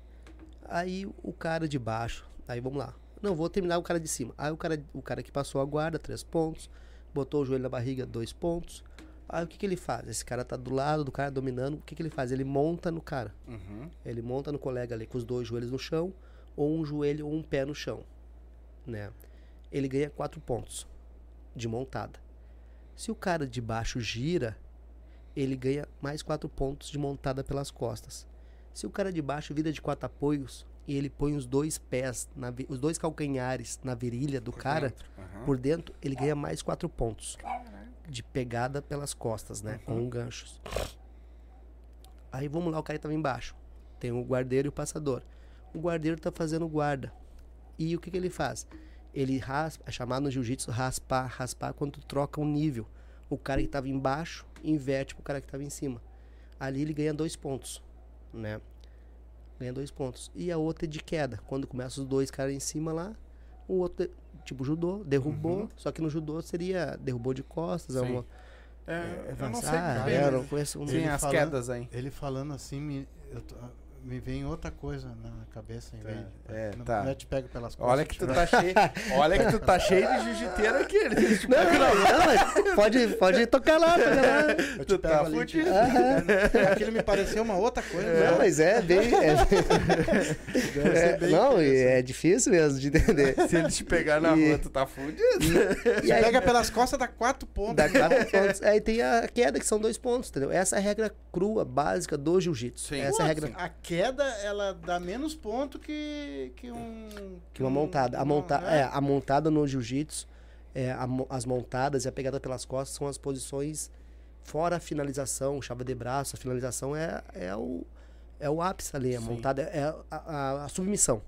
Aí o cara de baixo, aí vamos lá. Não, vou terminar o cara de cima. Aí o cara, o cara que passou a guarda, três pontos. Botou o joelho na barriga, dois pontos. Aí o que, que ele faz? Esse cara tá do lado do cara dominando. O que, que ele faz? Ele monta no cara. Uhum. Ele monta no colega ali com os dois joelhos no chão, ou um joelho ou um pé no chão, né? Ele ganha quatro pontos de montada. Se o cara de baixo gira, ele ganha mais quatro pontos de montada pelas costas. Se o cara de baixo vira de quatro apoios e ele põe os dois pés, na os dois calcanhares na virilha do Por cara, dentro. Uhum. por dentro, ele ganha mais quatro pontos de pegada pelas costas, né? Com ganchos. Aí vamos lá, o cara que tava embaixo. Tem o guardeiro e o passador. O guardeiro tá fazendo guarda. E o que, que ele faz? Ele raspa, é chamado no jiu-jitsu raspar, raspar quando troca um nível. O cara que tava embaixo inverte pro cara que tava em cima. Ali ele ganha dois pontos, né? Ganha dois pontos. E a outra é de queda. Quando começa os dois caras em cima lá, o outro, tipo judô, derrubou. Só que no judô seria derrubou de costas. Sim. Uma, É, eu não sei ah, bem, é, eu mas não conheço um Sim, as falando- quedas aí. Ele falando assim, me, eu tô- me vem outra coisa na cabeça em vez de. é, não, tá. não é te pego pelas costas. Olha que tu te- tá cheio, olha que tu tá cheio de jiu-jiteiro aqui. Ele, tipo, Não, não, não, mas pode, pode tocar lá, lá. Eu tu tá ali, fudido. Aquilo me pareceu uma outra coisa. né? Não, mas é bem. é- é- bem não, e é difícil mesmo de entender. Se ele te pegar na E- rua, tu tá fudido. E aí, Pega pelas costas, dá quatro pontos. dá quatro pontos. Aí tem a queda, que são dois pontos, entendeu? Essa é a regra crua, básica do jiu-jitsu. Sim. Essa é a regra. A queda, ela dá menos ponto que, que um. Que uma montada. A, monta né? é, a montada no jiu-jitsu, é, a as montadas e a pegada pelas costas são as posições fora a finalização, chave de braço, a finalização é, é, o, é o ápice ali, é Sim. montada, é a, a- a submissão,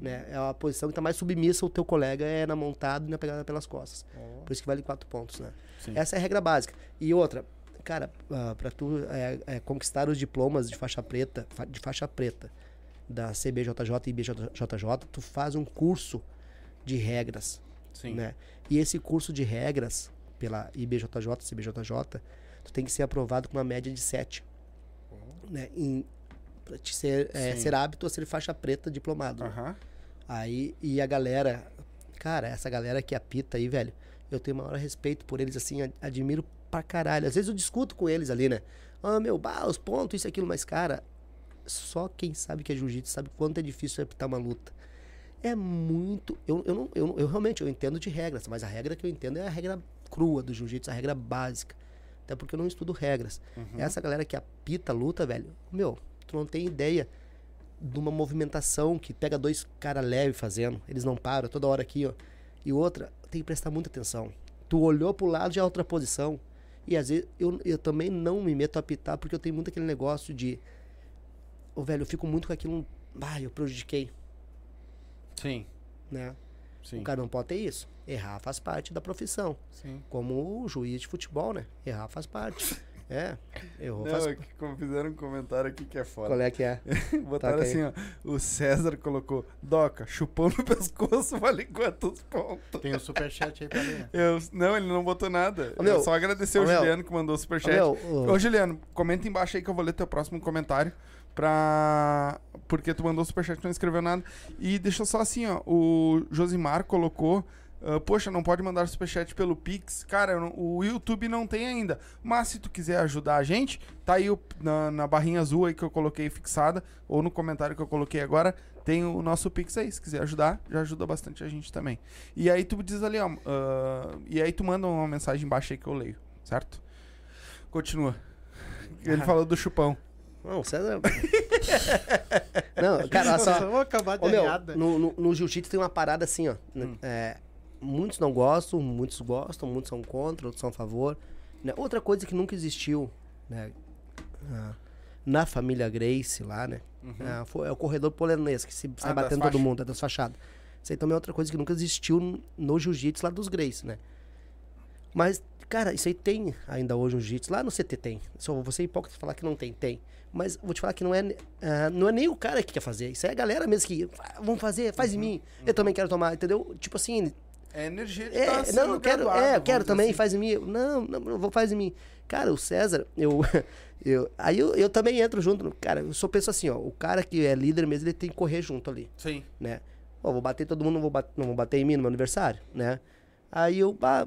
né? É a posição que tá mais submissa, o teu colega é na montada e na pegada pelas costas. Por isso que vale quatro pontos, né? Sim. Essa é a regra básica. E outra, cara, ah, pra tu é, é, conquistar os diplomas de faixa preta, de faixa preta da CBJJ e IBJJ, tu faz um curso de regras, Sim. né? E esse curso de regras pela IBJJ, CBJJ, tu tem que ser aprovado com uma média de 7. Né? Em, pra te ser, é, ser apto a ser faixa preta diplomado. né? Aham. Aí, e a galera, cara, essa galera que apita aí, velho, eu tenho o maior respeito por eles, assim, ad- admiro pra caralho. Às vezes eu discuto com eles ali, né? Ah, meu, bah, os pontos, isso e aquilo, mas, cara, só quem sabe que é jiu-jitsu sabe quanto é difícil apitar uma luta. É muito. Eu, eu, não, eu, eu realmente eu entendo de regras, mas a regra que eu entendo é a regra crua do jiu-jitsu, a regra básica. Até porque eu não estudo regras. Essa galera que apita a luta, velho, meu, tu não tem ideia de uma movimentação que pega dois caras leves fazendo. Eles não param, toda hora aqui, ó. E outra, tem que prestar muita atenção. Tu olhou pro lado, já é outra posição. E às vezes eu, eu também não me meto a apitar porque eu tenho muito aquele negócio de. Ô, velho, eu fico muito com aquilo. Ah, eu prejudiquei, Sim. né? Sim. O cara não pode ter isso. Errar faz parte da profissão. Sim. Como o juiz de futebol, né? Errar faz parte. É, errou Não, faz é fizeram um comentário aqui que é foda. Qual é que é? Botaram Toca aí. assim, ó. O César colocou, Doca, chupou no pescoço, vale quantos pontos? Tem o superchat aí pra ler. Eu, não, ele não botou nada. Ô, meu, Eu só agradecer ô, o meu, Juliano que mandou o superchat. Ô, meu, ô- Ô, Juliano, comenta embaixo aí que eu vou ler teu próximo comentário. Pra. Porque tu mandou o superchat e não escreveu nada. E deixa só assim, ó. O Josimar colocou. Ah, Poxa, não pode mandar superchat pelo Pix. Cara, não- o YouTube não tem ainda. Mas se tu quiser ajudar a gente, tá aí o- na, na barrinha azul aí que eu coloquei fixada. Ou no comentário que eu coloquei agora. Tem o nosso Pix aí. Se quiser ajudar, já ajuda bastante a gente também. E aí tu diz ali, ó. ah, e aí tu manda uma mensagem embaixo aí que eu leio. Certo? Continua. Ele falou do chupão. Não, o César. não, cara, olha só. Eu vou acabar de Ô, meu, no, no, no jiu-jitsu tem uma parada assim, ó. né? Hum. É, muitos não gostam, muitos gostam, muitos são contra, outros são a favor. né? Outra coisa que nunca existiu, né? ah, na família Grace lá, né? Ah, foi- é o corredor polonês que se sai Uhum. Ah, batendo todo mundo, é das fachadas. Isso aí também é outra coisa que nunca existiu no- no jiu-jitsu lá dos Grace, né? Mas, cara, isso aí tem ainda hoje no jiu-jitsu. Lá no CT tem. Só você é hipócrita falar que não tem. Tem. Mas vou te falar que não é, ah, não é nem o cara que quer fazer. Isso aí é a galera mesmo que. "Ah, Vamos fazer, faz Uhum. em mim. Eu também quero tomar, entendeu? Tipo assim. É energia de É, tá não, quero. graduado, É, eu quero também, assim. faz em mim. Não, não, não vou faz em mim. Cara, o César, eu. eu aí eu, eu também entro junto. Cara, eu só penso assim, ó. O cara que é líder mesmo, ele tem que correr junto ali Sim. né? Ó, vou bater todo mundo, não vou, bat- não vou bater em mim no meu aniversário, né? Aí eu, ah,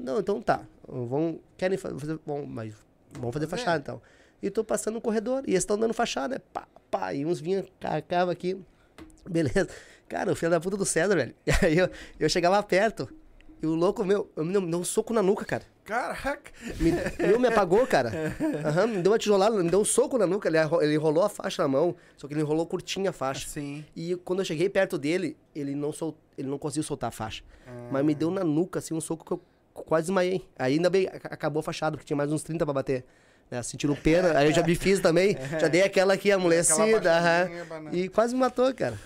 não, então tá. Vão, querem fa- fazer, bom, mas vamos fazer Fazer. fachada então. E tô passando no corredor, e eles estão dando fachada, né? Pá, pá, e uns vinham, cacava aqui, beleza. Cara, o filho da puta do César, velho. Aí eu, eu chegava perto, e o louco, meu, me deu, me deu um soco na nuca, cara. Caraca. Me, meu, me apagou, cara. Aham, me deu uma tijolada, me deu um soco na nuca. Ele, ele enrolou a faixa na mão, só que ele enrolou curtinha a faixa. Sim. E quando eu cheguei perto dele, ele não, sol... ele não conseguiu soltar a faixa. Mas me deu na nuca, assim, um soco que eu quase desmaiei. Aí ainda bem, ac- acabou a fachada, porque tinha mais uns 30 pra bater. Né? Sentindo pena, aí eu já me fiz também. Já dei aquela aqui amolecida. banana. E quase me matou, cara.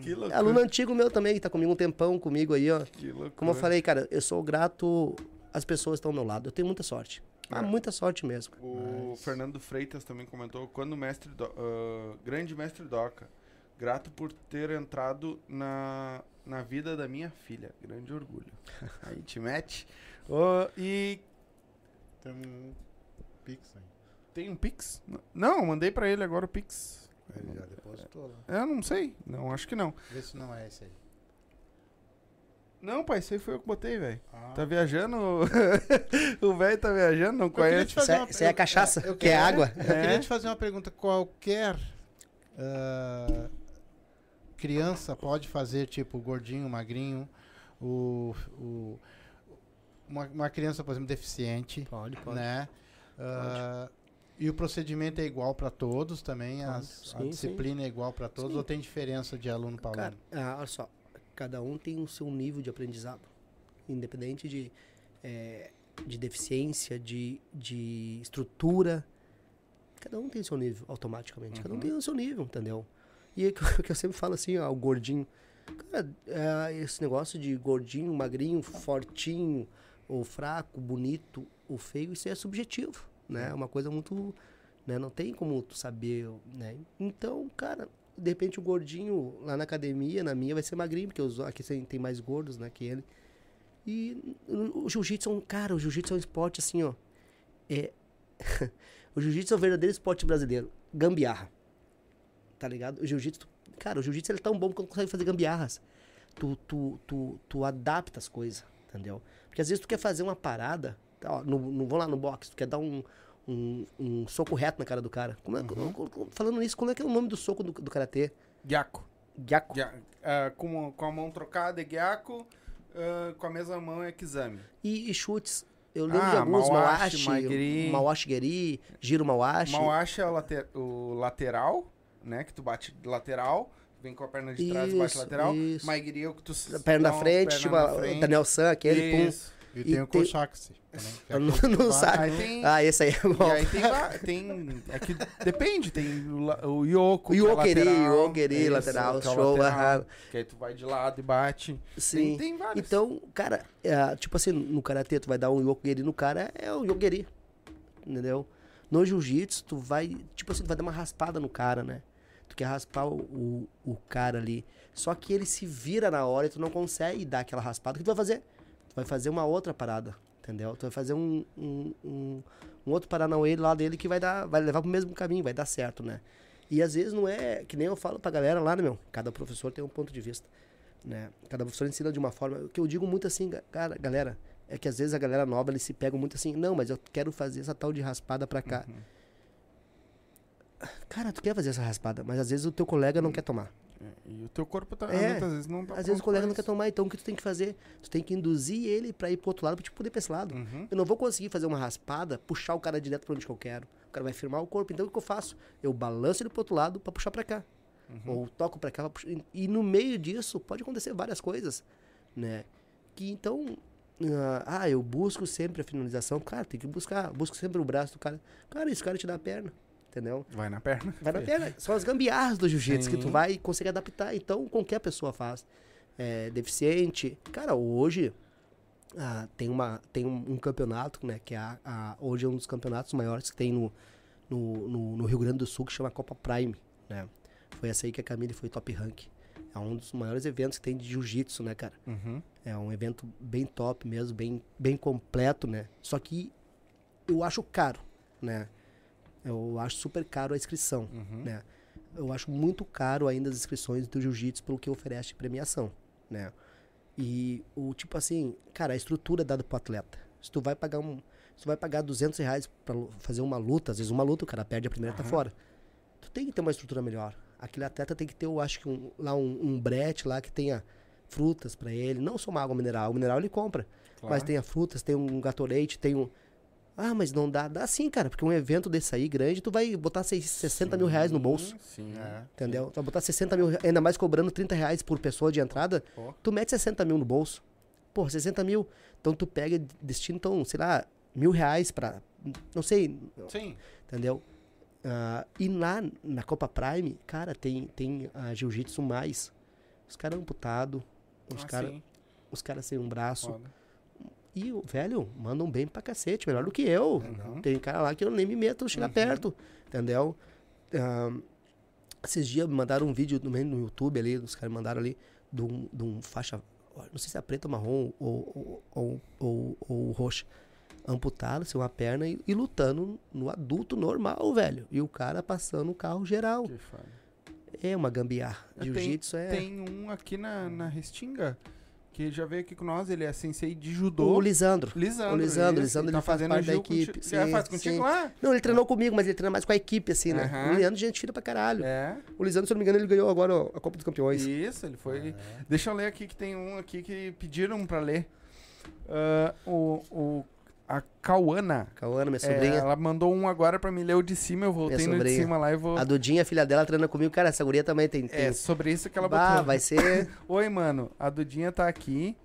Que loucura. Aluno antigo meu também, que tá comigo um tempão comigo aí, ó. Que loucura. Como eu falei, cara, eu sou grato às pessoas estão ao meu lado. Eu tenho muita sorte. Ah, É. muita sorte mesmo. O Fernando Freitas também comentou, quando o mestre, Do- ah, grande mestre Doca, grato por ter entrado na, na vida da minha filha, grande orgulho. Aí te mete. E Tem um pix aí. tem um Pix? Não, eu mandei pra ele agora o Pix. Ele já depositou lá. Eu não sei, não, acho que não. Vê se não é esse aí. Não, pai, esse aí foi eu que botei, velho. Ah. Tá viajando? o velho tá viajando, não te conhece. Isso é, é eu- cachaça, eu que é água. Eu É. queria te fazer uma pergunta. Qualquer ah, criança pode fazer, tipo, gordinho, magrinho, o, o- uma, uma criança, por exemplo, deficiente, Pode, pode. né? Ah, e o procedimento é igual para todos também? as- a Sim, sim. disciplina é igual para todos Sim. ou tem diferença de aluno para aluno? ah, olha só, cada um tem o seu nível de aprendizado, independente de, eh, de deficiência, de, de estrutura. cada um tem o seu nível, automaticamente. Cada um Uhum. tem o seu nível, entendeu? E é que eu, que eu sempre falo assim, ó, o gordinho. Cara, é, esse negócio de gordinho, magrinho, fortinho, ou fraco, bonito, ou feio, isso é subjetivo, né? É uma coisa muito. Né? Não tem como tu saber, né? Então, cara, de repente o gordinho lá na academia, na minha, vai ser magrinho, porque os, aqui tem mais gordos, né, que ele. E o jiu-jitsu é um, cara, o jiu-jitsu é um esporte assim, ó. É. o jiu-jitsu é o verdadeiro esporte brasileiro. Gambiarra. Tá ligado? O jiu-jitsu, cara, o jiu-jitsu é tão bom quando consegue fazer gambiarras. Tu, tu, tu, tu adapta as coisas, entendeu? Porque às vezes tu quer fazer uma parada, ó, no, no, vamos lá no boxe, tu quer dar um, um, um soco reto na cara do cara. Como é, falando nisso, como é que é o nome do soco do, do karatê? Gyaku. Gyaku. Gya- ah, com, com a mão trocada é Gyaku, ah, com a mesma mão é Kizami. E, e chutes. Eu lembro Ah, de alguns, Mawashi, Mawashi, Geri, Giro Mawashi. Mawashi é o, late- o lateral, né? Que tu bate lateral, vem com a perna de trás e bate Isso, lateral. isso. Maigiri é o que tu Perna uma frente, perna tipo na a- frente. Daniel San, aquele, pum. E, E tem o Kochaxi é tem. Ah, esse aí é bom. E aí tem, tem é que depende, tem o, o Yoko, O que é Yokeri, lateral, Yokeri, lateral, é show, lateral. Que aí tu vai de lado e bate. Sim. Tem, tem vários. Então, cara, é, tipo assim, no karatê tu vai dar um yokogeri no cara, é o yokogeri. Entendeu? No jiu-jitsu, tu vai, tipo assim, tu vai dar uma raspada no cara, né? Tu quer raspar o, o, o cara ali. Só que ele se vira na hora e tu não consegue dar aquela raspada. O que tu vai fazer? Tu vai fazer uma outra parada, entendeu? Tu vai fazer um, um, um, um outro paranauê lá dele que vai dar, vai levar pro mesmo caminho, vai dar certo, né? E às vezes não é, que nem eu falo pra galera lá, né, meu? Cada professor tem um ponto de vista né? Cada professor ensina de uma forma. O que eu digo muito assim, cara, galera, é que às vezes a galera nova eles se pegam muito assim, não, mas eu quero fazer essa tal de raspada pra cá. Uhum. Cara, tu quer fazer essa raspada, mas às vezes o teu colega não quer tomar. E o teu corpo tá, É. muitas vezes não tá Às vezes o colega não quer tomar, então o que tu tem que fazer? Tu tem que induzir ele pra ir pro outro lado pra te poder pra esse lado. Uhum. Eu não vou conseguir fazer uma raspada, puxar o cara direto pra onde que eu quero. O cara vai firmar o corpo. Então o que eu faço? Eu balanço ele pro outro lado pra puxar pra cá. Uhum. Ou toco pra cá. pra puxar- E no meio disso pode acontecer várias coisas, né? Que então. ah, ah, eu busco sempre a finalização. Cara, tem que buscar. Busco sempre o braço do cara. Cara, esse cara te dá a perna. Entendeu? Vai na perna. Vai na perna. São as gambiarras do jiu-jitsu que tu vai conseguir adaptar. Então, qualquer pessoa faz. É, deficiente. Cara, hoje ah, tem, uma, tem um, um campeonato, né? Que é a, a- hoje é um dos campeonatos maiores que tem no, no, no, no Rio Grande do Sul, que chama Copa Prime, né? Foi essa aí que a Camille foi top rank. É um dos maiores eventos que tem de jiu-jitsu, né, cara? Uhum. É um evento bem top mesmo, bem, bem completo, né? Só que eu acho caro, né? Eu acho super caro a inscrição, Uhum. né? Eu acho muito caro ainda as inscrições do jiu-jitsu pelo que oferece de premiação, né? E o tipo assim, cara, a estrutura é dada pro atleta. Se tu vai pagar um, se tu vai pagar 200 reais lu- fazer uma luta, às vezes uma luta o cara perde a primeira, tá Aham. fora. Tu tem que ter uma estrutura melhor. Aquele atleta tem que ter, eu acho que um, lá um, um brete lá que tenha frutas pra ele, não só uma água mineral. O mineral ele compra, Claro. mas tenha frutas, tem um gatorade, tem um. Ah, mas não dá. Dá sim, cara, porque um evento desse aí grande, tu vai botar seis- 60 mil reais no bolso. Sim. É. Entendeu? Tu vai botar 60 mil, ainda mais cobrando 30 reais por pessoa de entrada, tu mete 60 mil no bolso. Pô, 60 mil. Então tu pega destina, então, sei lá, mil reais pra. Não sei, Sim. entendeu? Ah, e lá na Copa Prime, cara, tem, tem a Jiu-Jitsu mais. Os caras amputados, os Ah, caras sim. os caras sem um braço. Foda. E, o velho, mandam bem pra cacete, melhor do que eu. Uhum. Tem cara lá que eu nem me meto chegar Uhum. perto, entendeu? Ah, esses dias me mandaram um vídeo no, YouTube ali, os caras mandaram ali, de um, de um faixa, não sei se é preta ou marrom ou, ou, ou, ou, roxa, amputado, sem uma perna e, e lutando no adulto normal, velho. E o cara passando o carro geral. É uma gambiarra. Jiu-jitsu é... Tem um aqui na, na Restinga que já veio aqui com nós, ele é sensei de judô. O Lisandro. Lisandro. o Lisandro, Lisandro, tá ele faz fazendo parte da equipe, Já sim, faz contigo sim. lá? Não, ele treinou comigo, mas ele treina mais com a equipe, assim, né? Aham. O Leandro, gente fina pra caralho. É. O Lisandro, se eu não me engano, ele ganhou agora a Copa dos Campeões. Isso, ele foi. Deixa eu ler aqui que tem um aqui que pediram pra ler. Ah, o, o, a Cauana. Cauana, minha é, sobrinha. ela mandou um agora pra me ler o de cima. Eu voltei no de cima lá e vou. A Dudinha, filha dela, treina comigo. Cara, essa guria também tem... tem... É sobre isso que ela bah, botou. vai ser... Oi, mano. A Dudinha tá aqui.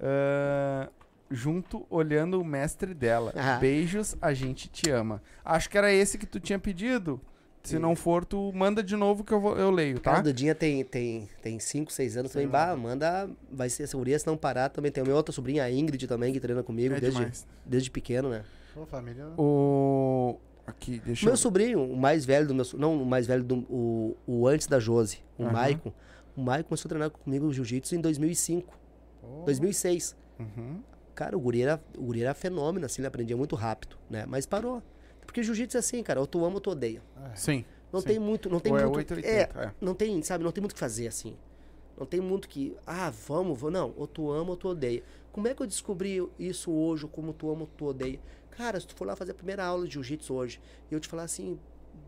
Ah, junto olhando o mestre dela. Ah. Beijos, a gente te ama. Acho que era esse que tu tinha pedido. Se não for, tu manda de novo que eu, vou, eu leio, Cara, tá? o Dudinha tem 5, tem, tem cinco, seis anos também. Bah, manda. Vai ser essa guria se não parar também. Tem a minha outra sobrinha, a Ingrid, também, que treina comigo É desde, demais. desde pequeno, né? Pô, família. O. Aqui, deixa Meu eu. sobrinho, o mais velho do meu. Não, o mais velho do. O, o antes da Josi, o Aham. Maicon. O Maicon começou a treinar comigo jiu-jitsu em 2005, Pô, 2006. Uhum. Cara, o guri, era, o guri era fenômeno, assim, ele aprendia muito rápido, né? Mas parou. Porque jiu-jitsu é assim, cara, ou tu ama ou tu odeia. Sim. Não sim. tem muito, não tem Ou é muito. 880, é, é. não tem, sabe, não tem muito o que fazer assim. Não tem muito que, ah, vamos, vamos. Não, ou tu ama ou tu odeia. Como é que eu descobri isso hoje, ou como tu ama ou tu odeia? Cara, se tu for lá fazer a primeira aula de jiu-jitsu hoje, e eu te falar assim,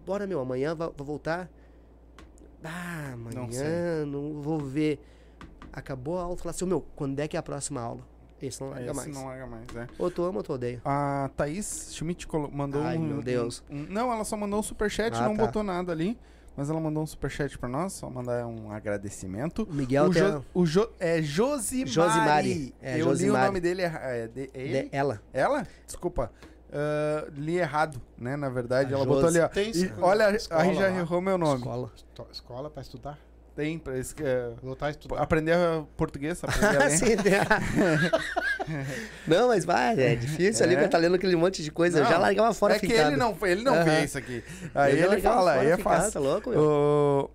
bora meu, amanhã vai, vai voltar? Ah, Não amanhã, não, vou ver. Acabou a aula, falar assim, meu, quando é que é a próxima aula? Esse não larga Esse mais. não larga mais, é. Ou tu ama ou tu odeia. A Thaís Schmidt mandou Ai, um. meu Deus. um- não, ela só mandou um superchat, Ah, não tá. botou nada ali. Mas ela mandou um superchat pra nós, só mandar um agradecimento. O Miguel o tem Jo- o Jo- é Josimari. Josimari, é, Eu li o Josimari. nome dele erra- é, de- é ele? de- ela. Ela? Desculpa. Ah, li errado, né? Na verdade, A ela Josi. botou ali, ó. Tem E escola- olha, escola aí já lá. errou meu nome. Escola. Esto- Escola pra estudar? Tem, pra isso que é- Voltar a estudar. aprender português, aprender a. Sim, não, mas vai, é difícil ali É. que tá lendo aquele monte de coisa. eu já Não, largava fora é que ele não, ele não Aham. vê isso aqui. Aí ele largava fala, aí é fácil. Tá louco, meu?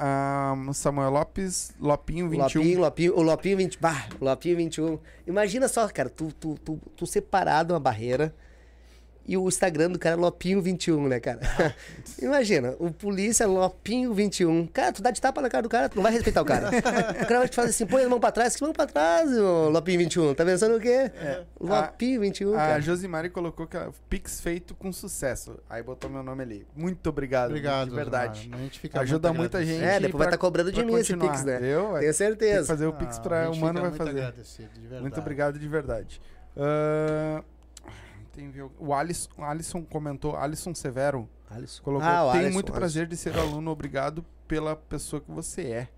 Ah, Samuel Lopes, Lopinho 21. Lopinho, Lopinho, o Lopinho 20. Bah, Lopinho 21. Imagina só, cara, tu, tu, tu, tu separado uma barreira e o Instagram do cara é Lopinho 21, né, cara? Imagina, o polícia Lopinho 21. Cara, tu dá de tapa na cara do cara, tu não vai respeitar o cara. o cara vai te fazer assim, põe a mão pra trás, que mão pra trás, ô Lopinho 21. Tá pensando o quê? Lopinho 21, A cara. Josimari colocou que a Pix feito com sucesso. Aí botou meu nome ali. Muito obrigado. Obrigado. De verdade. A gente fica Ajuda muito muita gente. É, depois vai pra- estar cobrando de mim esse continuar. Pix, né? Eu, Tenho Tem certeza. que fazer o Pix Ah, pra a o gente Mano fica vai muito fazer. agradecido, de verdade. Muito obrigado de verdade. Ah, tem o Alisson, o Alisson comentou, Alisson Severo Alisson. colocou: Ah, Alisson, muito Alisson. prazer de ser aluno, obrigado pela pessoa que você é.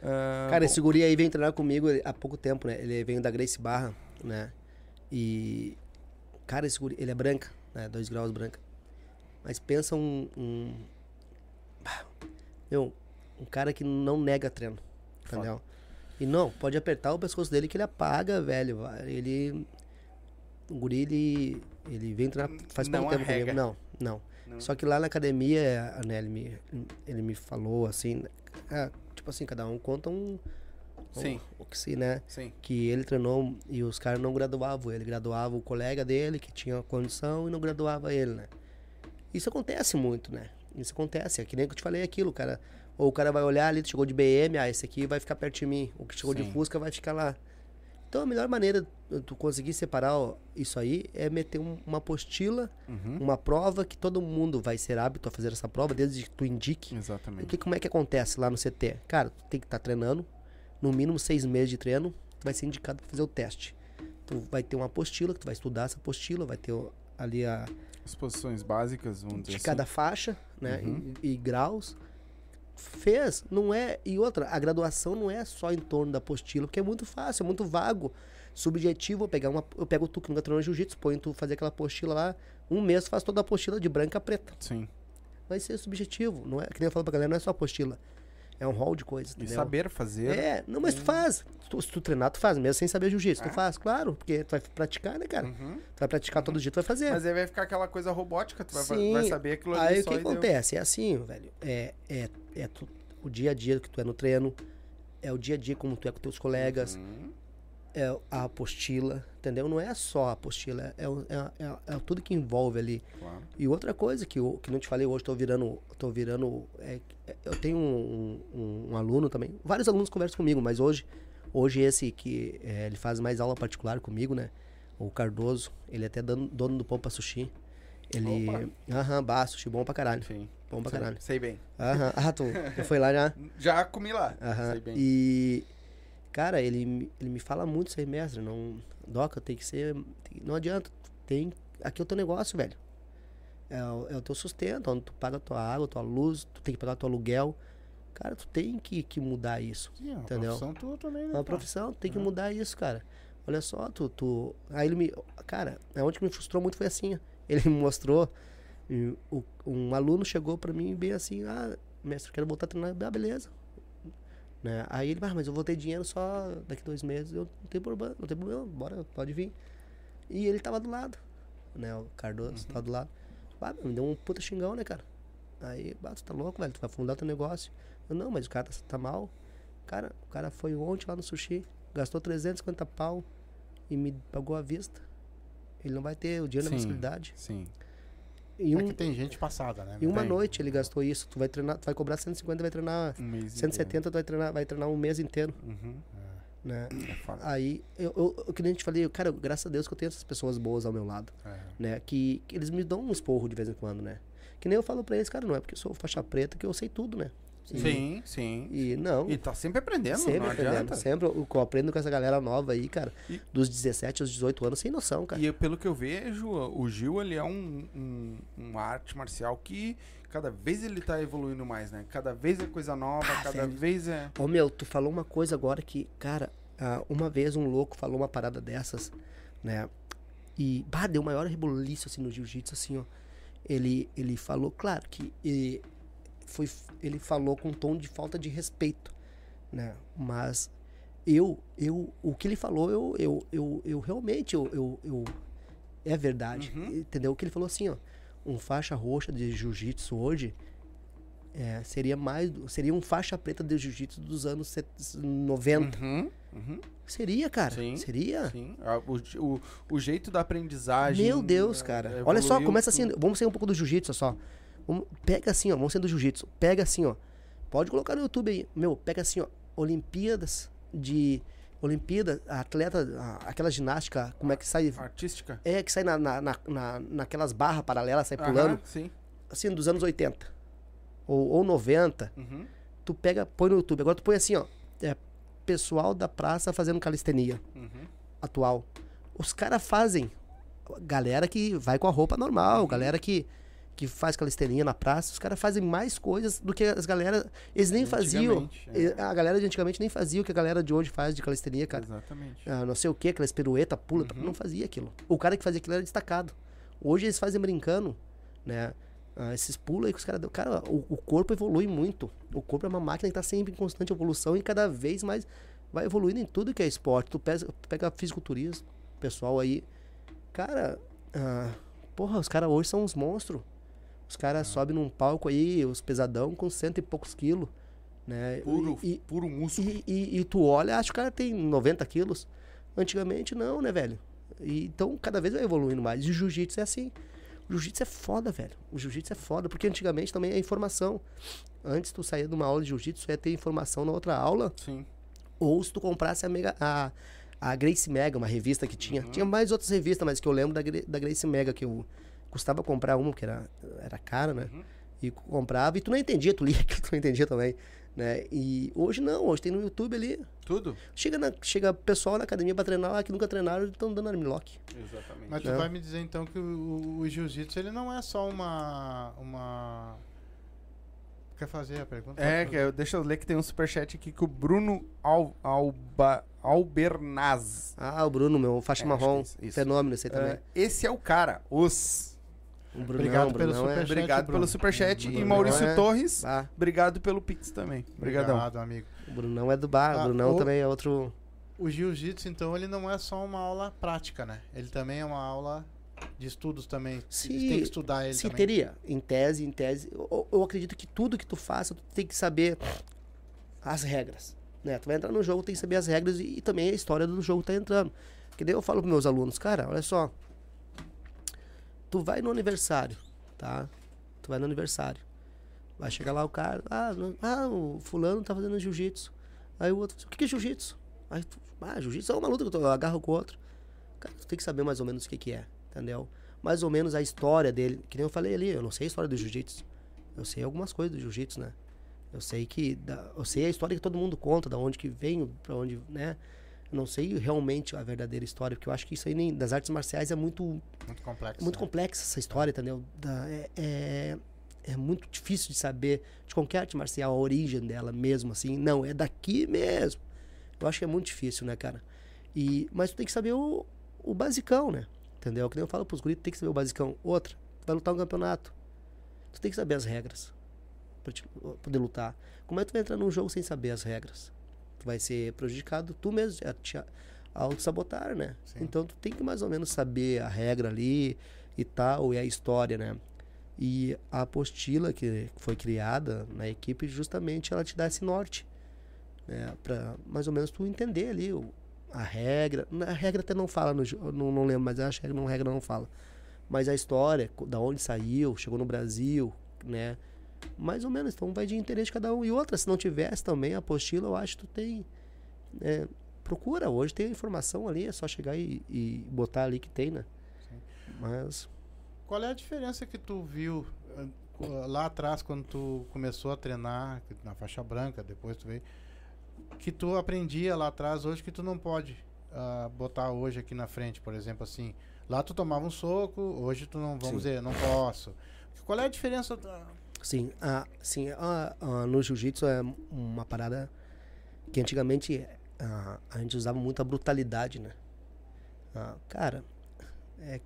Ah, Cara, bom, esse guri aí veio treinar comigo há pouco tempo, né? Ele veio da Grace Barra, né? E. Cara, esse guri, ele é branca, né? Dois graus branca. Mas pensa um. um... Meu, um cara que não nega treino. Entendeu? E não, pode apertar o pescoço dele que ele apaga, velho. Ele. O guri, ele. Ele vem treinar faz Não pouco tempo comigo. Não, não. Não. Só que lá na academia, né, ele me, ele me falou assim, ah, tipo assim, cada um conta um. Sim. O que se, né? Sim. Que ele treinou e os caras não graduavam ele. Graduava o colega dele que tinha condição e não graduava ele, né? Isso acontece muito, né? Isso acontece. É que nem que eu te falei aquilo, cara. Ou o cara vai olhar ali, chegou de BM, ah, esse aqui vai ficar perto de mim. O que chegou Sim. de Fusca vai ficar lá. Então a melhor maneira de tu conseguir separar ó, isso aí é meter um- uma apostila, Uhum. uma prova que todo mundo vai ser hábito a fazer essa prova, desde que tu indique. O Exatamente. que, como é que acontece lá no CT? Cara, tu tem que estar treinando, no mínimo seis meses de treino, tu vai ser indicado para fazer o teste. Tu vai ter uma apostila, que tu vai estudar essa apostila, vai ter o- ali a As posições básicas, vamos dizer de assim. cada faixa, né? Uhum. E, e graus. Fez, não é. E outra, a graduação não é só em torno da apostila, porque é muito fácil, é muito vago. Subjetivo, eu pegar uma. Eu pego tu que nunca treinou jiu-jitsu, põe tu fazer aquela apostila lá, um mês faz toda a apostila de branca a preta. Sim. Vai ser subjetivo, não é? Que nem eu falo pra galera, não é só apostila. É um rol de coisas. E entendeu? saber fazer. É, não, mas tu faz. Tu- se tu treinar, tu faz, mesmo sem saber jiu-jitsu. Ah. Tu faz, claro, porque tu vai praticar, né, cara? Uhum. Tu vai praticar todo dia, tu vai fazer. Mas aí vai ficar aquela coisa robótica, tu vai, Sim. vai saber aquilo ali Aí o que e deu. acontece? É assim, velho. É, é, é tu- o dia a dia que tu é no treino, é o dia a dia como tu é com teus colegas, Uhum. É a apostila, entendeu? Não é só a apostila, é, é, é- é tudo que envolve ali. Claro. E outra coisa que eu que não te falei hoje, tô virando. Tô virando. é- é- eu tenho um, um- um aluno também. Vários alunos conversam comigo, mas hoje, hoje esse que é, ele faz mais aula particular comigo, né? O Cardoso, ele é até dono, dono do Pompa Sushi. Ele. Aham, bah, sushi bom pra caralho. Enfim. Bom pra sei, caralho. sei bem. Aham. Ah, tu já foi lá já? Já comi lá. Aham. Sei bem. E, cara, ele, me- ele me fala muito isso aí, mestre. Não, Doca, tem que ser. tem- não adianta. Tem, aqui é o teu negócio, velho. É, o- é o teu sustento, onde tu paga a tua água, tua luz, tu tem que pagar o teu aluguel. Cara, tu tem que, que mudar isso. Sim, é uma Entendeu? profissão tua também, né? É uma profissão, tu tem que Uhum. mudar isso, cara. olha só, tu, tu. Aí ele me. Cara, onde que me frustrou muito foi assim. Ele me mostrou. um aluno chegou pra mim bem assim, ah, mestre, eu quero voltar a treinar. Ah, beleza. Né? Aí ele, ah, mas eu vou ter dinheiro só daqui dois meses. Eu não tem problema, não tem problema, bora, pode vir. E ele tava do lado, né? O Cardoso tava do lado. Ah, me deu um puta xingão, né, cara? Aí, bah, tu tá louco, velho, tu vai fundar teu negócio. Eu, não, mas o cara tá, tá mal. Cara, o cara foi ontem lá no sushi, gastou 350 pau e me pagou à vista. Ele não vai ter o dinheiro Sim. mensalidade. Sim. E, É um, que tem gente passada, né? em uma tem. noite ele gastou isso. Tu vai treinar, tu vai cobrar 150, vai treinar Um mês 170, tu vai treinar, vai treinar um mês inteiro, inteiro. Uhum. né? É. Aí, eu, eu, eu, que nem eu te falei, cara, graças a Deus que eu tenho essas pessoas boas ao meu lado, É. né? Que, que eles me dão um esporro de vez em quando, né? Que nem eu falo pra eles, cara, não é porque eu sou faixa preta que eu sei tudo, né? E- Sim, sim. E não, E tá sempre aprendendo, sempre aprendendo. Sempre eu, eu aprendo com essa galera nova aí, cara, E- dos 17 aos 18 anos, sem noção, cara. E pelo que eu vejo, o Gil, ele é um, um, uma arte marcial que cada vez ele tá evoluindo mais, né? Cada vez é coisa nova, Ah, cada velho. vez é... Ô meu, tu falou uma coisa agora que, cara, ah, uma vez um louco falou uma parada dessas, né? E, bah, deu maior reboliço assim no jiu-jitsu, assim, ó. Ele, ele falou, claro que foi, ele falou com um tom de falta de respeito, né? Mas eu, eu, o que ele falou, eu, eu, eu, eu realmente, eu, eu, eu- é verdade, Uhum. entendeu? O que ele falou assim, ó, um faixa roxa de jiu-jitsu hoje é, seria mais, seria um faixa preta de jiu-jitsu dos anos set- 90. Uhum, uhum, Seria, cara, Sim, seria. sim. O, o, o jeito da aprendizagem... Meu Deus, é, cara. evoluiu Olha só, começa assim, vamos sair um pouco do jiu-jitsu só. Pega assim, ó, vamos sair do jiu-jitsu. Pega assim, ó. Pode colocar no YouTube aí. Meu, pega assim, ó, Olimpíadas de Olimpíada, atleta, aquela ginástica, como é que sai? Artística. É, que sai na, na, na, na- naquelas barras paralelas, sai pulando, Aham, sim. assim, dos anos 80. Ou, ou 90. Uhum. Tu pega, põe no YouTube. Agora tu põe assim, ó. É, pessoal da praça fazendo calistenia Uhum. atual. Os caras fazem. Galera que vai com a roupa normal, galera que, que faz calistenia na praça, os caras fazem mais coisas do que as galera. Eles nem faziam. É. A galera de antigamente nem fazia o que a galera de hoje faz de calistenia, cara. Exatamente. Ah, não sei o que, aquelas pirueta, pula, Uhum. não fazia aquilo. O cara que fazia aquilo era destacado. Hoje eles fazem brincando, né? Ah, esses pulos aí que os caras dão. Cara, o, o corpo evolui muito. O corpo é uma máquina que tá sempre em constante evolução e cada vez mais vai evoluindo em tudo que é esporte. Tu pega, pega fisiculturismo, pessoal aí. Cara, ah, porra, os caras hoje são uns monstros. Os caras sobem num palco aí, os pesadão, com cento e poucos quilos. Né? Puro, E- e- puro músculo. e, e, e tu olha, acho que o cara tem 90 quilos. Antigamente não, né, velho? E, então cada vez vai evoluindo mais. E o jiu-jitsu é assim. O jiu-jitsu é foda, velho. O jiu-jitsu é foda, porque antigamente também é informação. Antes tu saía de uma aula de jiu-jitsu, ia ter informação na outra aula. Sim. Ou se tu comprasse a, Mega, a, a Grace Mega, uma revista que tinha. Tinha mais outras revistas, mas que eu lembro da, da Grace Mega, que eu custava comprar uma, porque era, era cara, né? E comprava, e tu não entendia, tu lia aquilo, tu não entendia também. Né? E hoje não, hoje tem no YouTube ali. Tudo? Chega, na, chega pessoal na academia pra treinar lá que nunca treinaram e estão dando armlock. Exatamente. Mas tu É. vai me dizer então que o, o jiu-jitsu ele não é só uma. uma... Quer fazer a pergunta? É, que eu, deixa eu ler que tem um superchat aqui que o Bruno Al, Alba, Albernaz. Ah, o Bruno, meu, faixa É, marrom. é. Fenômeno esse aí também. É, esse é o cara, os. Brunão, obrigado o pelo Brunão é- superchat. Obrigado Bruno. pelo superchat. E Maurício é- Torres, Ah, obrigado pelo Pix também. Obrigadão. Obrigado, amigo. o Brunão é do bar, Ah, o Brunão o- também é outro. O jiu-jitsu, então, ele não é só uma aula prática, né? Ele também é uma aula de estudos também. Eles têm que estudar ele Sim, também. teria. Em tese, em tese. Eu, eu acredito que tudo que tu faça, tu tem que saber as regras. Né? Tu vai entrar no jogo, tem que saber as regras e, e também a história do jogo tá entrando. Que daí eu falo pros meus alunos, cara, olha só. Tu vai no aniversário, tá? Tu vai no aniversário. Vai chegar lá o cara, ah, não- ah o fulano tá fazendo jiu-jitsu. Aí o outro, o que é jiu-jitsu? Aí tu, ah, jiu-jitsu é uma luta que tu agarra com o outro. Cara, tu tem que saber mais ou menos o que que é, entendeu? Mais ou menos a história dele. Que nem eu falei ali, eu não sei a história do jiu-jitsu. Eu sei algumas coisas do jiu-jitsu, né? Eu sei que. eu sei a história que todo mundo conta, da onde que vem, pra onde, né? Não sei realmente a verdadeira história, porque eu acho que isso aí nem, das artes marciais é muito, Muito complexo. muito né? complexa essa história, entendeu? Da- é, é, é muito difícil de saber de qualquer arte marcial, a origem dela mesmo, assim. Não, é daqui mesmo. Eu acho que é muito difícil, né, cara? E, mas tu tem que saber o, o basicão, né? Entendeu? Que nem eu falo pros guris, tu tem que saber o basicão. Outra, tu vai lutar um campeonato. Tu tem que saber as regras pra te- poder lutar. Como é que tu vai entrar num jogo sem saber as regras? Tu vai ser prejudicado, tu mesmo, a te auto-sabotar, né? Sim. Então tu tem que mais ou menos saber a regra ali e tal, e a história, né? E a apostila que foi criada na equipe, justamente ela te dá esse norte, né? Pra mais ou menos tu entender ali o, a regra. A regra até não fala, no, não, não lembro, mas acho que a regra não fala. Mas a história, da onde saiu, chegou no Brasil, né? Mais ou menos, então vai de interesse de cada um. E outra, se não tivesse também a apostila, eu acho que tu tem. é, procura, hoje tem a informação ali, é só chegar e, e botar ali que tem, né? Mas. Qual é a diferença que tu viu co- lá atrás quando tu começou a treinar na faixa branca, depois tu veio, que tu aprendia lá atrás hoje que tu não pode ah, botar hoje aqui na frente, por exemplo, assim, lá tu tomava um soco, hoje tu não, vamos Sim. dizer, não posso. Qual é a diferença? Sim, a, sim a, a- no jiu-jitsu é uma parada que antigamente a, a gente usava muito a brutalidade, né? Cara, é,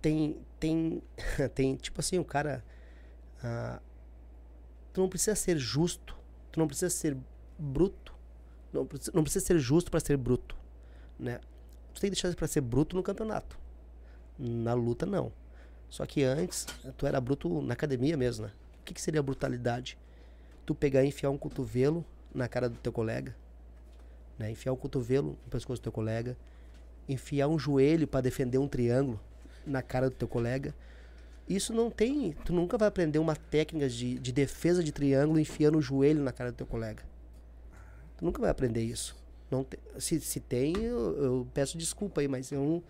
tem, tem, tem, tipo assim, o cara, tu não precisa ser justo, tu não precisa ser bruto, não, não precisa ser justo para ser bruto, né? Tu tem que deixar para ser bruto no campeonato, na luta não. Só que antes, tu era bruto na academia mesmo, né? O que, que seria brutalidade? Tu pegar e enfiar um cotovelo na cara do teu colega, né? Enfiar um cotovelo no pescoço do teu colega, enfiar um joelho para defender um triângulo na cara do teu colega. Isso não tem. Tu nunca vai aprender uma técnica de, de defesa de triângulo enfiando o joelho na cara do teu colega. Tu nunca vai aprender isso. Não te- se, se tem, eu, eu peço desculpa aí, mas eu não,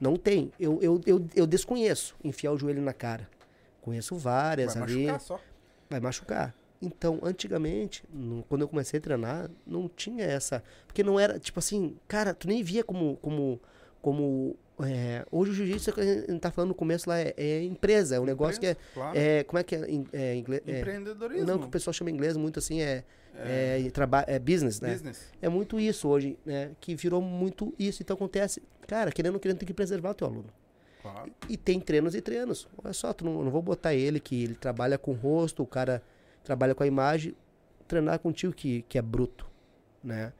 não tem. Eu, eu, eu, eu desconheço enfiar o joelho na cara. Conheço várias Vai ali. machucar só. Vai machucar. Então, antigamente, no- quando eu comecei a treinar, não tinha essa. Porque não era, tipo assim, cara, tu nem via como. como, como é, hoje o jiu-jitsu, a gente tá falando no começo lá, é, é empresa, é um negócio que é, Claro. é. Como é que é é, inglês? É, Empreendedorismo. não, que o pessoal chama em inglês muito assim, é. É, traba- é business, né? Business. É muito isso hoje, né? Que virou muito isso. Então acontece, cara, querendo ou querendo, tem que preservar o teu aluno. Claro. E tem treinos e treinos. Olha só, tu não, não vou botar ele que ele trabalha com o rosto, o cara trabalha com a imagem, treinar contigo que, que é bruto, né?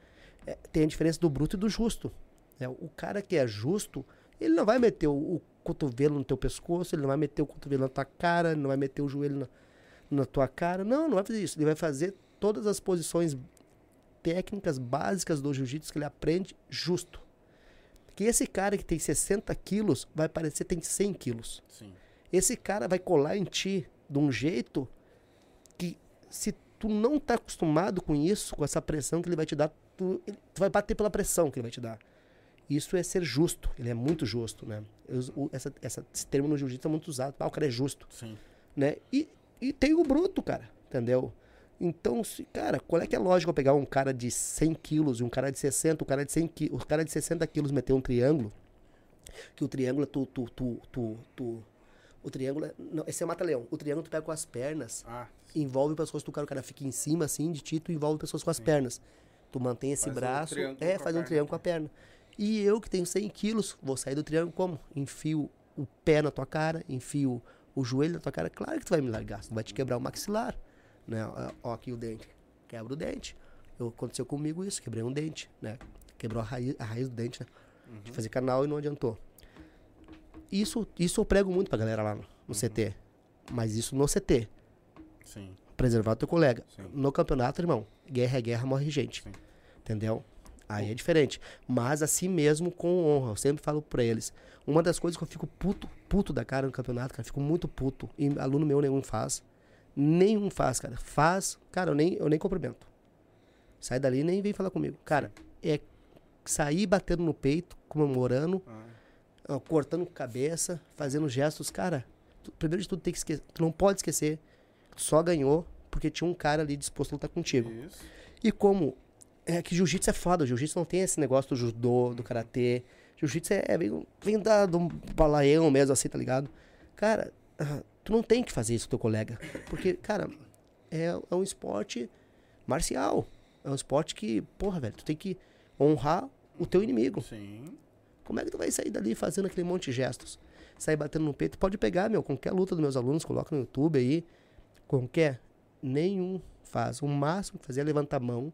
É, tem a diferença do bruto e do justo. né? O cara que é justo, ele não vai meter o, o cotovelo no teu pescoço, ele não vai meter o cotovelo na tua cara, ele não vai meter o joelho na, na tua cara. Não, não vai fazer isso. Ele vai fazer todas as posições técnicas básicas do jiu-jitsu que ele aprende justo. Que esse cara que tem 60 quilos vai parecer que tem 100 quilos. Sim. Esse cara vai colar em ti de um jeito que se tu não tá acostumado com isso, com essa pressão que ele vai te dar, tu, ele- tu vai bater pela pressão que ele vai te dar. Isso é ser justo, ele é muito justo, né? Eu o- essa, essa- esse termo no jiu-jitsu é muito usado. Ah, o cara é justo Sim. né? E, e tem o bruto, cara, entendeu? Então, se, cara, qual é que é lógico eu pegar um cara de 100 quilos e um cara de 60, o cara de 100 quilos, o cara de 60 quilos meter um triângulo, que o triângulo tu, tu, tu, tu, tu o triângulo é, não, esse é mata-leão, o triângulo tu pega com as pernas, Ah, envolve pescoço do cara, o cara fica em cima assim de ti, tu envolve o pescoço com as pernas. Tu mantém esse Faz um braço, triângulo é, faz um triângulo com a perna. E eu que tenho 100 quilos, vou sair do triângulo como? Enfio o pé na tua cara, enfio o joelho na tua cara, claro que tu vai me largar, tu vai te quebrar o maxilar, né? Ó, aqui o dente, quebra o dente. Eu, aconteceu comigo isso, quebrei um dente, né? Quebrou a raiz, a raiz do dente, né? De fazer canal e não adiantou. Isso, isso eu prego muito pra galera lá no, no CT. Mas isso no CT. sim. Preservar o teu colega. Sim. No campeonato, irmão, guerra é guerra, morre gente. Sim. Entendeu? Aí é diferente. Mas assim mesmo com honra. Eu sempre falo pra eles. Uma das coisas que eu fico puto, puto da cara no campeonato, cara, fico muito puto. E aluno meu nenhum faz. Nenhum faz, cara. Faz, cara, eu nem, eu nem cumprimento. Sai dali e nem vem falar comigo. Cara, é sair batendo no peito, comemorando, Ah, ó, cortando cabeça, fazendo gestos. Cara, tu- primeiro de tudo tem que esquecer. Tu não pode esquecer. Tu só ganhou porque tinha um cara ali disposto a lutar contigo. isso. E como é que jiu-jitsu é foda, jiu-jitsu não tem esse negócio do judô, do karatê. Jiu-jitsu é, é bem, vem da, do balaião mesmo, assim, tá ligado? Cara, ah, tu não tem que fazer isso com teu colega. Porque, cara, é, é um esporte marcial. É um esporte que, porra, velho, tu tem que honrar o teu inimigo. Sim. Como é que tu vai sair dali fazendo aquele monte de gestos? Sair batendo no peito? Pode pegar, meu, qualquer luta dos meus alunos, coloca no YouTube aí. Qualquer. Nenhum faz. O máximo que fazer é levantar a mão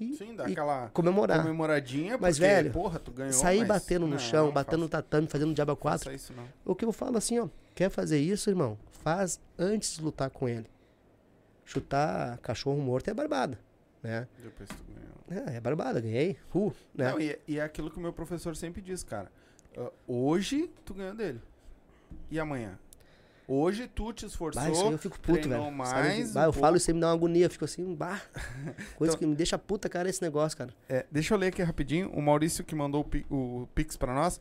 e, Sim, dá e aquela comemorar. comemoradinha, Mas, porque, velho, porra, tu ganhou, Sair mas- batendo no Não, chão, não batendo no tatame, fazendo diabo a faça quatro. isso não. O que eu falo assim, ó. Quer fazer isso, irmão? Faz antes de lutar com ele. Chutar cachorro morto é barbada, né? Depois tu ganhou. É, é barbada, ganhei. Uh, né? Não, e, e é aquilo que o meu professor sempre diz, cara. Ah, hoje tu ganhou dele. E amanhã? Hoje tu te esforçou. Bah, isso aí eu fico puto, velho. mais Sabe? Bah, eu um falo isso aí me dá uma agonia, eu fico assim, bah. Coisa Então- que me deixa puta, cara, esse negócio, cara. É, deixa eu ler aqui rapidinho. O Maurício que mandou o, o Pix pra nós.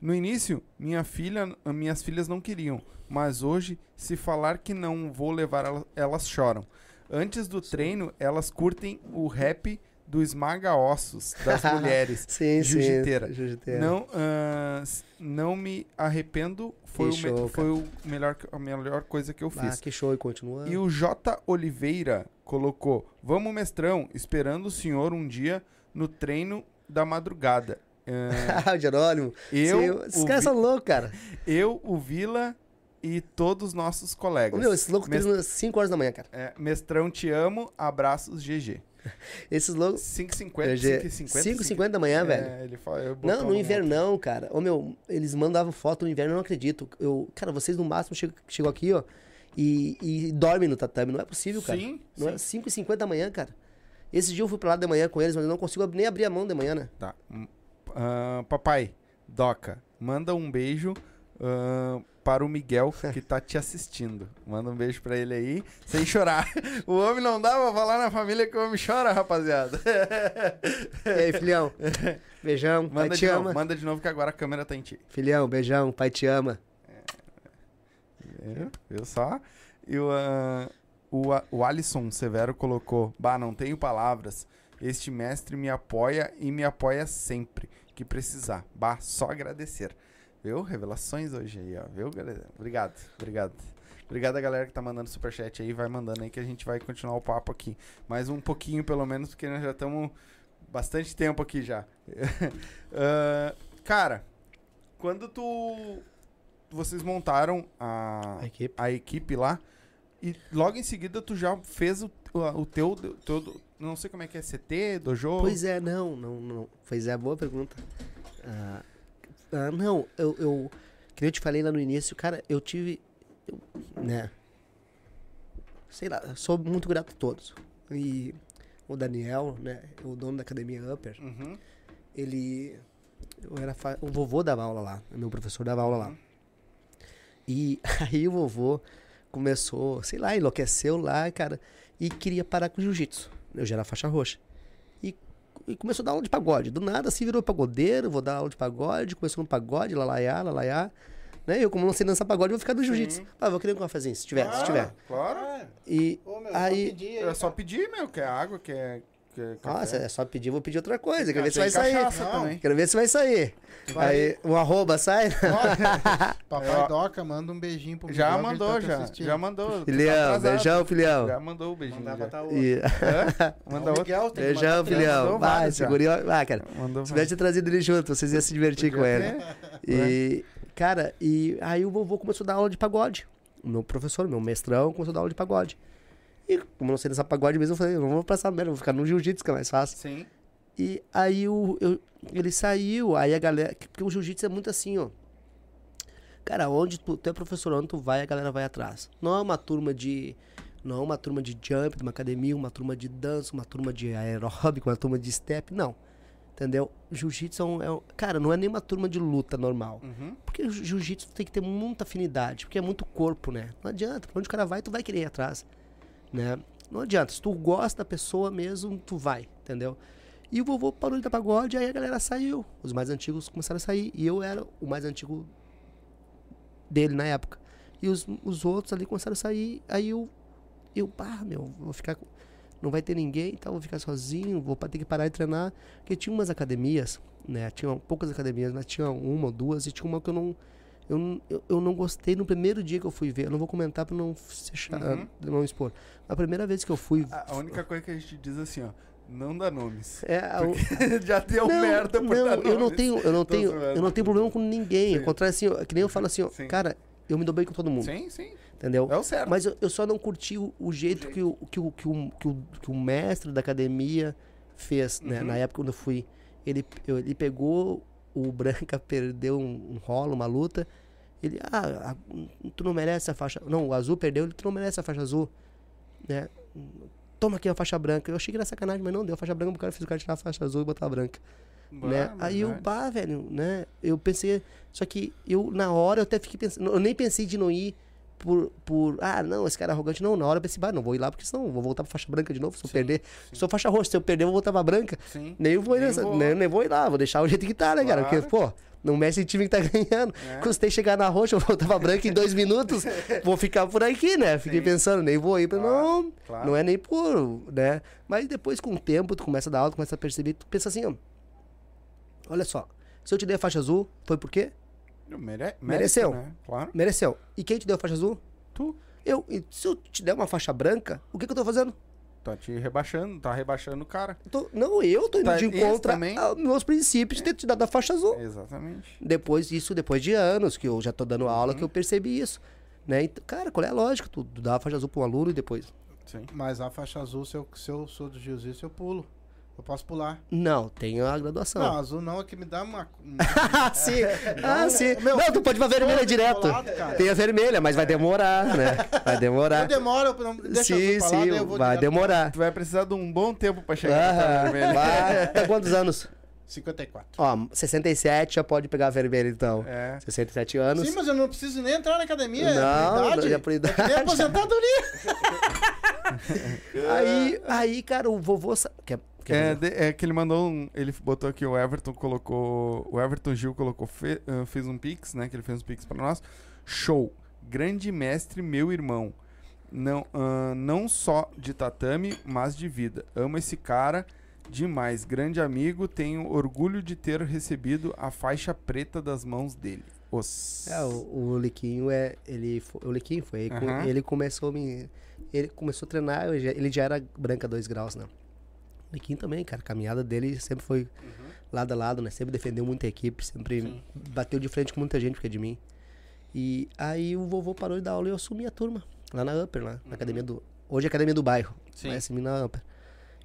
No início, minha filha, minhas filhas não queriam. Mas hoje, se falar que não vou levar, ela- elas choram. Antes do treino, elas curtem o rap do esmaga ossos das mulheres. Sim, Jiu-jiteira. sim. Jiu-jiteira. Não, ah, s- não me arrependo. Foi, Que o, me- show, foi o melhor, a melhor coisa que eu Ah, fiz. que show, e continua. E o J. Oliveira colocou: Vamos, mestrão, esperando o senhor um dia no treino da madrugada. Ah, Ah, o Jerônimo. eu, esses caras Vi- são loucos, cara. eu, o Vila e todos os nossos colegas. meu, esses loucos Mes- treinam às 5 horas da manhã, cara. É, mestrão, te amo. Abraços, GG. Esses loucos. 5,50. 5,50. 5h50 da manhã, velho. É, ele fala, Não, no no- invernão, cara. Ô, meu, eles mandavam foto no inverno, eu não acredito. Eu, cara, vocês no máximo chegam, chegam aqui, ó, e, e dormem no tatame. Não é possível, cara. Sim, Não é sim. 5h50 da manhã, cara. Esse dia eu fui pra lá de manhã com eles, mas eu não consigo nem abrir a mão de manhã, né? Tá. Ah, papai, Doca, manda um beijo ah, para o Miguel que tá te assistindo. Manda um beijo pra ele aí, sem chorar. O homem não dá pra falar na família que o homem chora, rapaziada. E aí, filhão? Beijão, pai Manda te de novo, ama. manda de novo que agora a câmera tá em ti. Filhão, beijão, pai te ama. É, viu só? E o, ah, o, o Alisson Severo colocou: Bah, não tenho palavras. Este mestre me apoia e me apoia sempre que precisar. Bah, só agradecer. Viu? Revelações hoje aí, ó. Viu, galera? Obrigado, obrigado. Obrigado a galera que tá mandando superchat aí. Vai mandando aí que a gente vai continuar o papo aqui. Mais um pouquinho, pelo menos, porque nós já estamos bastante tempo aqui já. Ah, cara, quando tu. Vocês montaram a, A equipe. a equipe lá. E logo em seguida tu já fez o, o, teu, teu. Não sei como é que é, CT, dojo? Pois é, não, não, não. Pois é, boa pergunta. Ah, ah, não, eu, eu. Que eu te falei lá no início, cara, eu tive. eu, né? Sei lá, sou muito grato a todos. E o Daniel, né? O dono da academia Upper, Uhum. ele. Eu era fa- o vovô dava aula lá, meu professor dava aula lá. E aí o vovô começou, sei lá, enlouqueceu lá, cara, e queria parar com o jiu-jitsu. Eu já era faixa roxa. E, começou a dar aula de pagode. Do nada assim virou pagodeiro, vou dar aula de pagode, começou no pagode, lalaiá, lalaiá. Né? Eu, como não sei dançar pagode, vou ficar no jiu-jitsu. Ah, vou querer um cafezinho, se tiver, se tiver. Claro. E Ô, meu, aí. só pedir aí, É só pedir, meu, que é água, que é. É Nossa, é só pedir, vou pedir outra coisa. Quero ver se vai sair. também. Quero ver se vai sair. Aí, um arroba sai. Papai É. Doca, manda um beijinho pro Já mandou, tá já. assistindo. Já mandou. tá Filhão, atrasado. beijão, filhão. Já mandou o beijinho. Pra tá outro. E- Hã? Manda o outro. Miguel, Beijão, filhão. Vai, segurinho. Ah, cara. Mandou Se tivesse trazido ele junto, vocês iam se divertir com ele. E, cara, e aí o vovô começou a dar aula de pagode. O meu professor, meu mestrão, começou a dar aula de pagode. E como eu não sei dançar pagode mesmo, eu falei, eu não vou passar merda, vou ficar no jiu-jitsu, que é mais fácil. Sim. E aí o, eu- ele saiu, aí a galera. Porque o jiu-jitsu é muito assim, ó. Cara, onde tu, tu é professor, onde tu vai, a galera vai atrás. Não é uma turma de. Não é uma turma de jump, de uma academia, uma turma de dança, uma turma de aeróbico, uma turma de step. Não. Entendeu? Jiu-jitsu é, um, é um- Cara, não é nem uma turma de luta normal. Uhum. Porque o jiu-jitsu tem que ter muita afinidade, porque é muito corpo, né? Não adianta, pra onde o cara vai, tu vai querer ir atrás, né? Não adianta, se tu gosta da pessoa mesmo, tu vai, entendeu? E o vovô parou de dar pagode, aí a galera saiu. Os mais antigos começaram a sair, e eu era o mais antigo dele na época. E os, os outros ali começaram a sair, aí eu, eu, pá, meu, vou ficar. Não vai ter ninguém, então vou ficar sozinho, vou ter que parar de treinar. Porque tinha umas academias, né? Tinha poucas academias, mas tinha uma ou duas, e tinha uma que eu não. Eu, não- eu, eu não gostei no primeiro dia que eu fui ver. Eu não vou comentar pra não, Uhum. não expor. A primeira vez que eu fui. A a única coisa que a gente diz assim, ó. Não dá nomes. É, o- Já deu não, merda por não, dar eu não nomes. tenho, eu não tenho, eu não tenho problema com ninguém. Sim. Ao contrário, assim, que nem eu falo assim, ó, Sim. cara, eu me dou bem com todo mundo, Sim, sim. entendeu? É o certo. Mas eu, eu só não curti o, o jeito, Que, o, que, o, que, o, que, o, que o mestre da academia fez, né? Uhum. Na época quando eu fui. Ele, ele pegou o Branca, perdeu um, um rolo, uma luta. Ele, ah, a- tu não merece a faixa. Não, o azul perdeu, ele, tu não merece a faixa azul. Né? Toma aqui a faixa branca. Eu achei que era sacanagem, mas não, deu a faixa branca pro cara, fiz o cara tirar a faixa azul e botar a branca né? Ah, Aí eu, verdade. pá, velho, né? Eu pensei, só que eu, na hora, eu até fiquei pensando, eu nem pensei de não ir por, por ah, não, esse cara é arrogante. Não, na hora eu pensei, bah, não vou ir lá porque senão eu vou voltar pra faixa branca de novo. Se eu Sim, perder, sim. sou faixa roxa, se eu perder, eu vou voltar pra branca. Sim. Nem vou, ir Nem nessa, vou. Nem, nem vou ir lá, vou deixar o jeito que tá, né, cara? Porque, pô, não mexe em time que tá ganhando. É. Custei chegar na roxa, eu pra branca em dois minutos, vou ficar por aqui, né? Fiquei Sim. pensando, nem vou ir pra. Claro, Não, claro. não é nem por, né? Mas depois, com o tempo, tu começa a dar aula, tu começa a perceber, tu pensa assim, ó. Olha só, se eu te dei a faixa azul, foi por quê? Mere- Mereceu. né? Claro. Mereceu. E quem te deu a faixa azul? Tu Eu. E se eu te der uma faixa branca, o que, que eu tô fazendo? Tá te rebaixando, tá rebaixando o cara. Tô- não, eu tô indo Tá, de isso encontro aos meus princípios de ter te dado a faixa azul. Exatamente. Depois disso, depois de anos que eu já tô dando aula, Uhum. que eu percebi isso. Né? Então, cara, qual é a lógica? Tu, tu dá a faixa azul pra um aluno e depois. Sim. Mas a faixa azul, se eu, se eu sou do jiu-jitsu, eu pulo. Eu posso pular. Não, tem a graduação. Não, azul não, é que me dá uma. um- ah, sim. Ah, sim. Meu, não, tu pode ir pra vermelha direto. cara. Tem a vermelha, mas vai demorar, né? Vai Eu demorar. demoro, eu não, deixa Sim, eu sim, eu vou vai demorar. Tu vai precisar de um bom tempo pra chegar na tua Aham, vermelha. vai. Tá quantos anos? pra 54. Ó, 67 já pode pegar a vermelha, então. É. 67 anos. Sim, mas eu não preciso nem entrar na academia. Não, é por idade. já é por idade. É que aposentadoria. Aí, aí, cara, o vovô. sa- Quer, quer É, de- é que ele mandou um. Ele botou aqui, o Everton colocou. O Everton Gil colocou. fe- ah, fez um pix, né? Que ele fez um pix pra nós. Show. Grande mestre, meu irmão. Não, ah, não só de tatame, mas de vida. Amo esse cara demais. Grande amigo. Tenho orgulho de ter recebido a faixa preta das mãos dele. Os. É, o, o Liquinho é. Ele, o Liquinho foi. Ele, começou a me. Ele começou a treinar, ele já era branca 2 graus, né? O Liquinho também, cara. A caminhada dele sempre foi lado a lado, né? Sempre defendeu muita equipe, sempre bateu de frente com muita gente porque é de mim. E aí o vovô parou de dar aula e eu assumi a turma. Lá na Upper, lá, na academia do. Hoje é a academia do bairro. Sim. Mas assumi na Upper.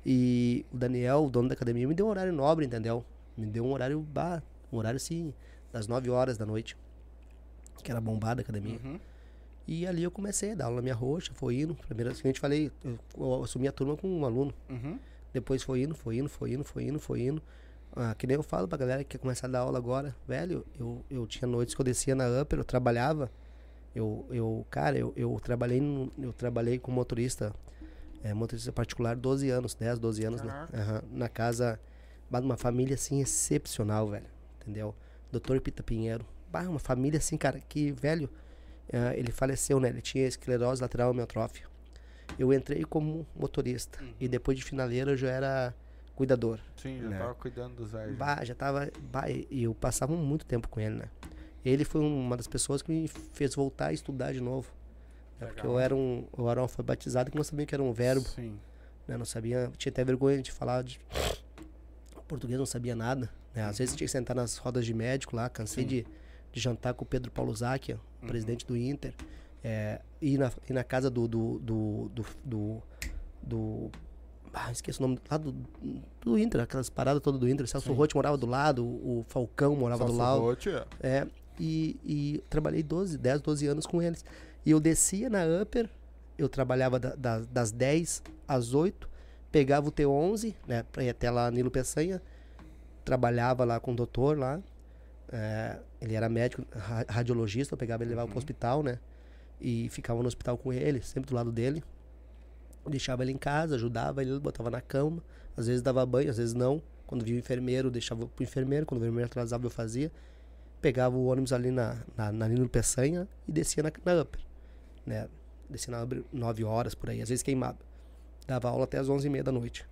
E o Daniel, o dono da academia, me deu um horário nobre, entendeu? Me deu um horário. Bah, um horário assim, das 9 horas da noite. Que era bombada a academia. Uhum. E ali eu comecei a dar aula na minha roxa, foi indo. Primeiro, assim, eu te falei, eu, eu assumi a turma com um aluno. Uhum. Depois foi indo, foi indo, foi indo, foi indo, foi indo. Ah, que nem eu falo pra galera que quer começar a dar aula agora. Velho, eu, eu tinha noites que eu descia na Upper, eu trabalhava. Eu, eu cara, eu, eu trabalhei eu trabalhei com motorista, é, motorista particular 12 anos, 10, 12 anos, né? Caraca. Aham, na casa de uma família assim excepcional, velho. Entendeu? Doutor Pita Pinheiro. Bah, uma família assim, cara, que, velho, ah, ele faleceu, né? Ele tinha esclerose lateral amiotrófica. Eu entrei como motorista e depois de finaleira eu já era cuidador. Sim, já Né. tava cuidando dos Zé. já. Bah, já tava. Bah, e eu passava muito tempo com ele, né? Ele foi uma das pessoas que me fez voltar a estudar de novo. né? Porque eu era um, eu era um alfabetizado que não sabia que era um verbo, Sim. né? Não sabia, tinha até vergonha de falar de português, não sabia nada. Né? Às vezes tinha que sentar nas rodas de médico lá, cansei de, de jantar com o Pedro Paulo Zacchi, ó, Uhum. presidente do Inter, é, ir, na, ir na casa do do, do, do, do, do- ah, esqueci o nome, lá do, do Inter, aquelas paradas todas do Inter, o Celso. Rotti morava do lado, o Falcão morava do Celso lado, Rotti, é. é, e, e trabalhei 12, 10, 12 anos com eles. E eu descia na Upper, eu trabalhava da- da- das 10 às 8, pegava o T11, né, pra ir até lá Nilo Peçanha, trabalhava lá com o doutor lá, é, ele era médico, ra- radiologista, eu pegava ele levava pro hospital, né, e ficava no hospital com ele, sempre do lado dele. Deixava ele em casa, ajudava ele, botava na cama, às vezes dava banho, às vezes não. Quando via o enfermeiro, deixava pro enfermeiro, quando o enfermeiro atrasava eu fazia pegava o ônibus ali na, na, na Nino Peçanha e descia na, na Upper, né? Descia na Upper 9 horas por aí, às vezes queimava. Dava aula até as 11h30 da noite.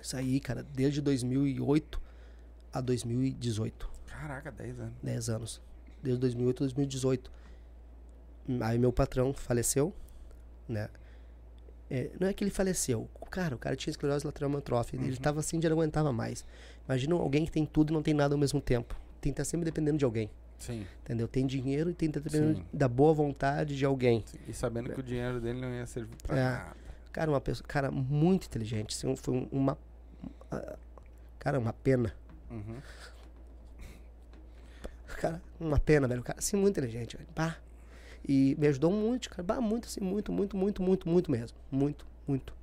Isso aí, cara, desde 2008 a 2018, Caraca, 10 anos. 10 anos. Desde 2008 a 2018. Aí meu patrão faleceu, né? É, não é que ele faleceu. Cara, o cara tinha esclerose lateral amiotrófica. Ele tava assim, já não aguentava mais. Imagina alguém que tem tudo e não tem nada ao mesmo tempo. Tem que estar sempre dependendo de alguém. Sim. Entendeu? Tem dinheiro e tem que estar dependendo Sim. da boa vontade de alguém. E sabendo que o dinheiro dele não ia servir pra É. nada. Cara, uma pessoa, cara, muito inteligente. Assim, foi um- uma. Cara, uma pena. Uhum. Cara, uma pena, velho. O cara, assim, muito inteligente, velho. Bah. E me ajudou muito, cara. Bah, muito, assim, muito, muito, muito, muito, muito mesmo. Muito, muito.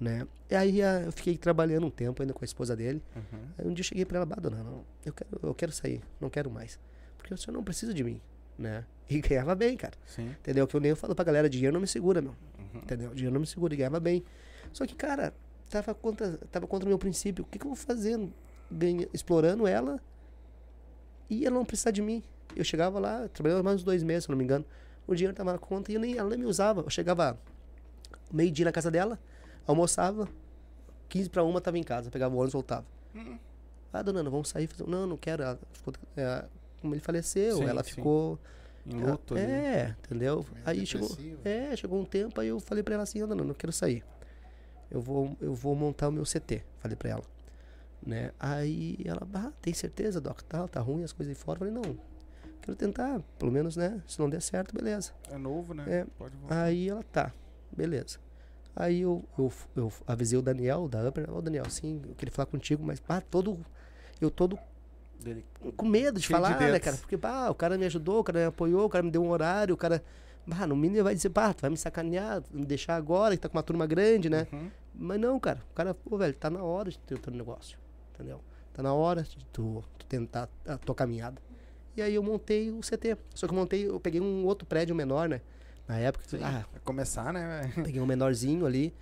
Né? E aí ah, eu fiquei trabalhando um tempo ainda com a esposa dele. Uhum. Aí um dia eu cheguei pra ela, bah, dona, não, eu quero, eu quero sair, não quero mais. Porque o senhor não precisa de mim, né? E ganhava bem, cara. Sim. Entendeu? Que eu nem falo pra galera, dinheiro não me segura, meu. Uhum. Entendeu? Dinheiro não me segura e ganhava bem. Só que, cara, tava contra, tava contra o meu princípio. O que, que eu vou fazer? Ganha, explorando ela e ela não precisar de mim. Eu chegava lá, trabalhava mais uns dois meses, se não me engano. O dinheiro tava na conta e nem, ela nem me usava. Eu chegava meio-dia na casa dela, almoçava, 15 para uma tava em casa, pegava o ônibus e voltava. Hum. Ah, dona Ana, vamos sair? Fazer- Não, não quero. Ela ficou, é, como ele faleceu, Sim, ela sim. ficou. Em luto ali. É, entendeu? Meio Aí chegou, é, chegou um tempo, aí eu falei pra ela assim, Ana, não, quero sair. Eu vou, eu vou montar o meu CT, falei pra ela. Né? Aí ela, ah, tem certeza, Doc? Tá, tá ruim as coisas aí fora. Eu falei, não, quero tentar, pelo menos, né? Se não der certo, beleza. É novo, né? É. Pode voltar. Aí ela, tá, beleza. Aí eu, eu, eu avisei o Daniel, da Upper, ô Daniel, sim, eu queria falar contigo, mas, pá, todo, eu todo Dele. com medo de Cheio de falar, né, cara? Porque, pá, o cara me ajudou, o cara me apoiou, o cara me deu um horário, o cara. Bah, no mínimo ele vai dizer, pá, tu vai me sacanear, me deixar agora, que tá com uma turma grande, né? Uhum. Mas não, cara, o cara, pô, velho, tá na hora de ter o teu negócio, entendeu? Tá na hora de tu, tu tentar a tua caminhada. E aí eu montei o CT. Só que eu montei, eu peguei um outro prédio menor, né? Na época, Sim. ah, começar, né, peguei um menorzinho ali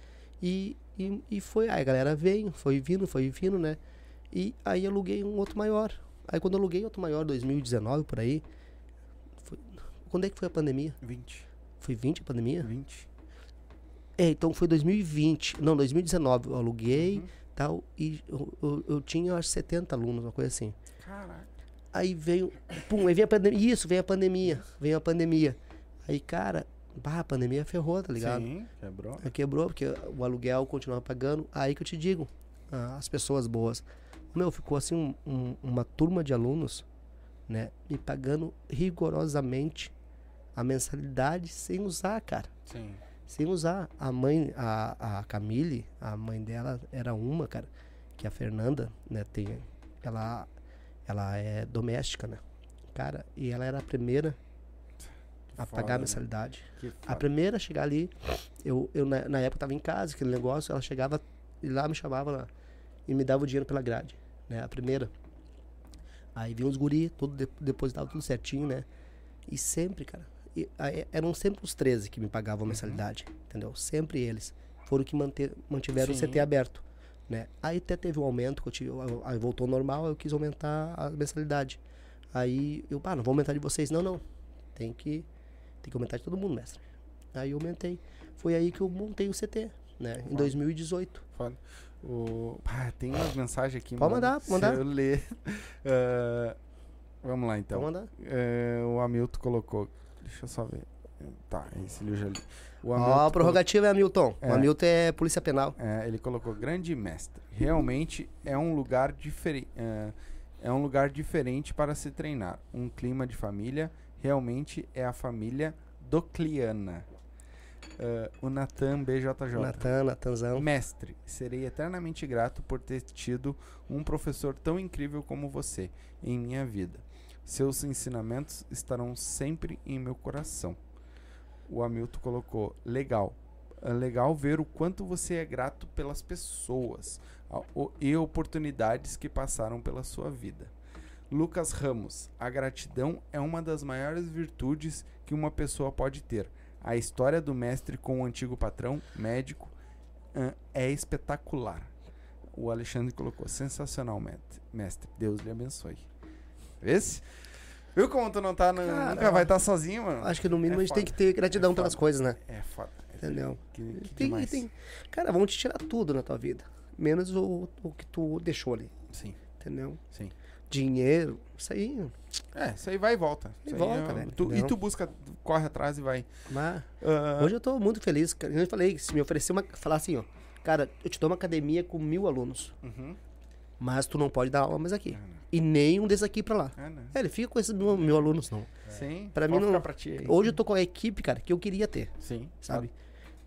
e, e, e foi. Aí a galera veio, foi vindo, foi vindo, né? E aí aluguei um outro maior. Aí quando eu aluguei outro maior, 2019 por aí. foi- quando é que foi a pandemia? 20. Foi 20 a pandemia? 20. É, então foi 2020. Não, 2019. Eu aluguei Uhum. tal. E eu, eu, eu tinha acho 70 alunos, uma coisa assim. Caraca. Aí veio. Pum, aí veio a pandemia. Isso, veio a pandemia. Veio a pandemia. Aí, cara, bah, a pandemia ferrou, tá ligado? Sim, quebrou. Aí quebrou, porque o aluguel continuava pagando. Aí que eu te digo, as pessoas boas. Meu, ficou assim um- um- uma turma de alunos, né? Me pagando rigorosamente a mensalidade sem usar, cara. Sim. Sem usar. A mãe, a, a Camille, a mãe dela era uma, cara, que a Fernanda, né, tem. Ela, ela é doméstica, né? Cara, e ela era a primeira a Foda, pagar a né? mensalidade. A primeira a chegar ali, eu, eu na, na época tava em casa, aquele negócio, ela chegava e lá me chamava lá, e me dava o dinheiro pela grade, né? A primeira. Aí vinha os guri, tudo de, depositava tudo certinho, né? E sempre, cara, e, aí, eram sempre os 13 que me pagavam a mensalidade, entendeu? Sempre eles. Foram que manter, mantiveram Sim. o CT aberto, né? Aí até teve um aumento, que eu tive, aí voltou ao normal, eu quis aumentar a mensalidade. Aí eu, pá, não vou aumentar de vocês, não, não. Tem que tem que aumentar de todo mundo, mestre. Aí eu aumentei. Foi aí que eu montei o CT, né? Em Foda. 2018. Foda. O... Ah, tem umas mensagens aqui. Pode mano. mandar, Se mandar. eu ler. Ah, vamos lá, então. Então, mandar. É, o Hamilton colocou. Deixa eu só ver. Tá, esse eu já li. O Ó, Hamilton a prorrogativa é Hamilton. É. O Hamilton é polícia penal. É, ele colocou grande mestre. Realmente é um lugar diferente. É, é um lugar diferente para se treinar. Um clima de família. Realmente é a família docliana. É, o Natan BJJ. Natan, Natanzão. Mestre, serei eternamente grato por ter tido um professor tão incrível como você em minha vida. Seus ensinamentos estarão sempre em meu coração. O Hamilton colocou: legal. É legal ver o quanto você é grato pelas pessoas e oportunidades que passaram pela sua vida. Lucas Ramos, a gratidão é uma das maiores virtudes que uma pessoa pode ter. A história do mestre com o antigo patrão, médico, é espetacular. O Alexandre colocou, sensacional, mestre. Deus lhe abençoe. Esse? Viu como tu não tá, no- Cara, nunca vai estar sozinho, mano? Acho que no mínimo É a gente tem foda. que ter gratidão É pelas coisas, né? É foda. Entendeu? Que, que Tem, demais. tem. Cara, vão te tirar tudo na tua vida. Menos o, o que tu deixou ali. Sim, Entendeu? sim. dinheiro, isso aí. É, isso aí vai e volta. E volta, é- velho, tu- e tu busca, corre atrás e vai. Mas Ah, hoje eu tô muito feliz. cara. Eu falei, se me oferecer uma. Falar assim, ó. Cara, eu te dou uma academia com mil alunos. uhum. Mas tu não pode dar aula mais aqui. É, né? E nem um desses aqui pra lá. É, né? É, ele fica com esses mil, mil alunos, não. Sim. Pra mim não- pra ti aí. Hoje eu tô com a equipe, cara, que eu queria ter. Sim. sabe?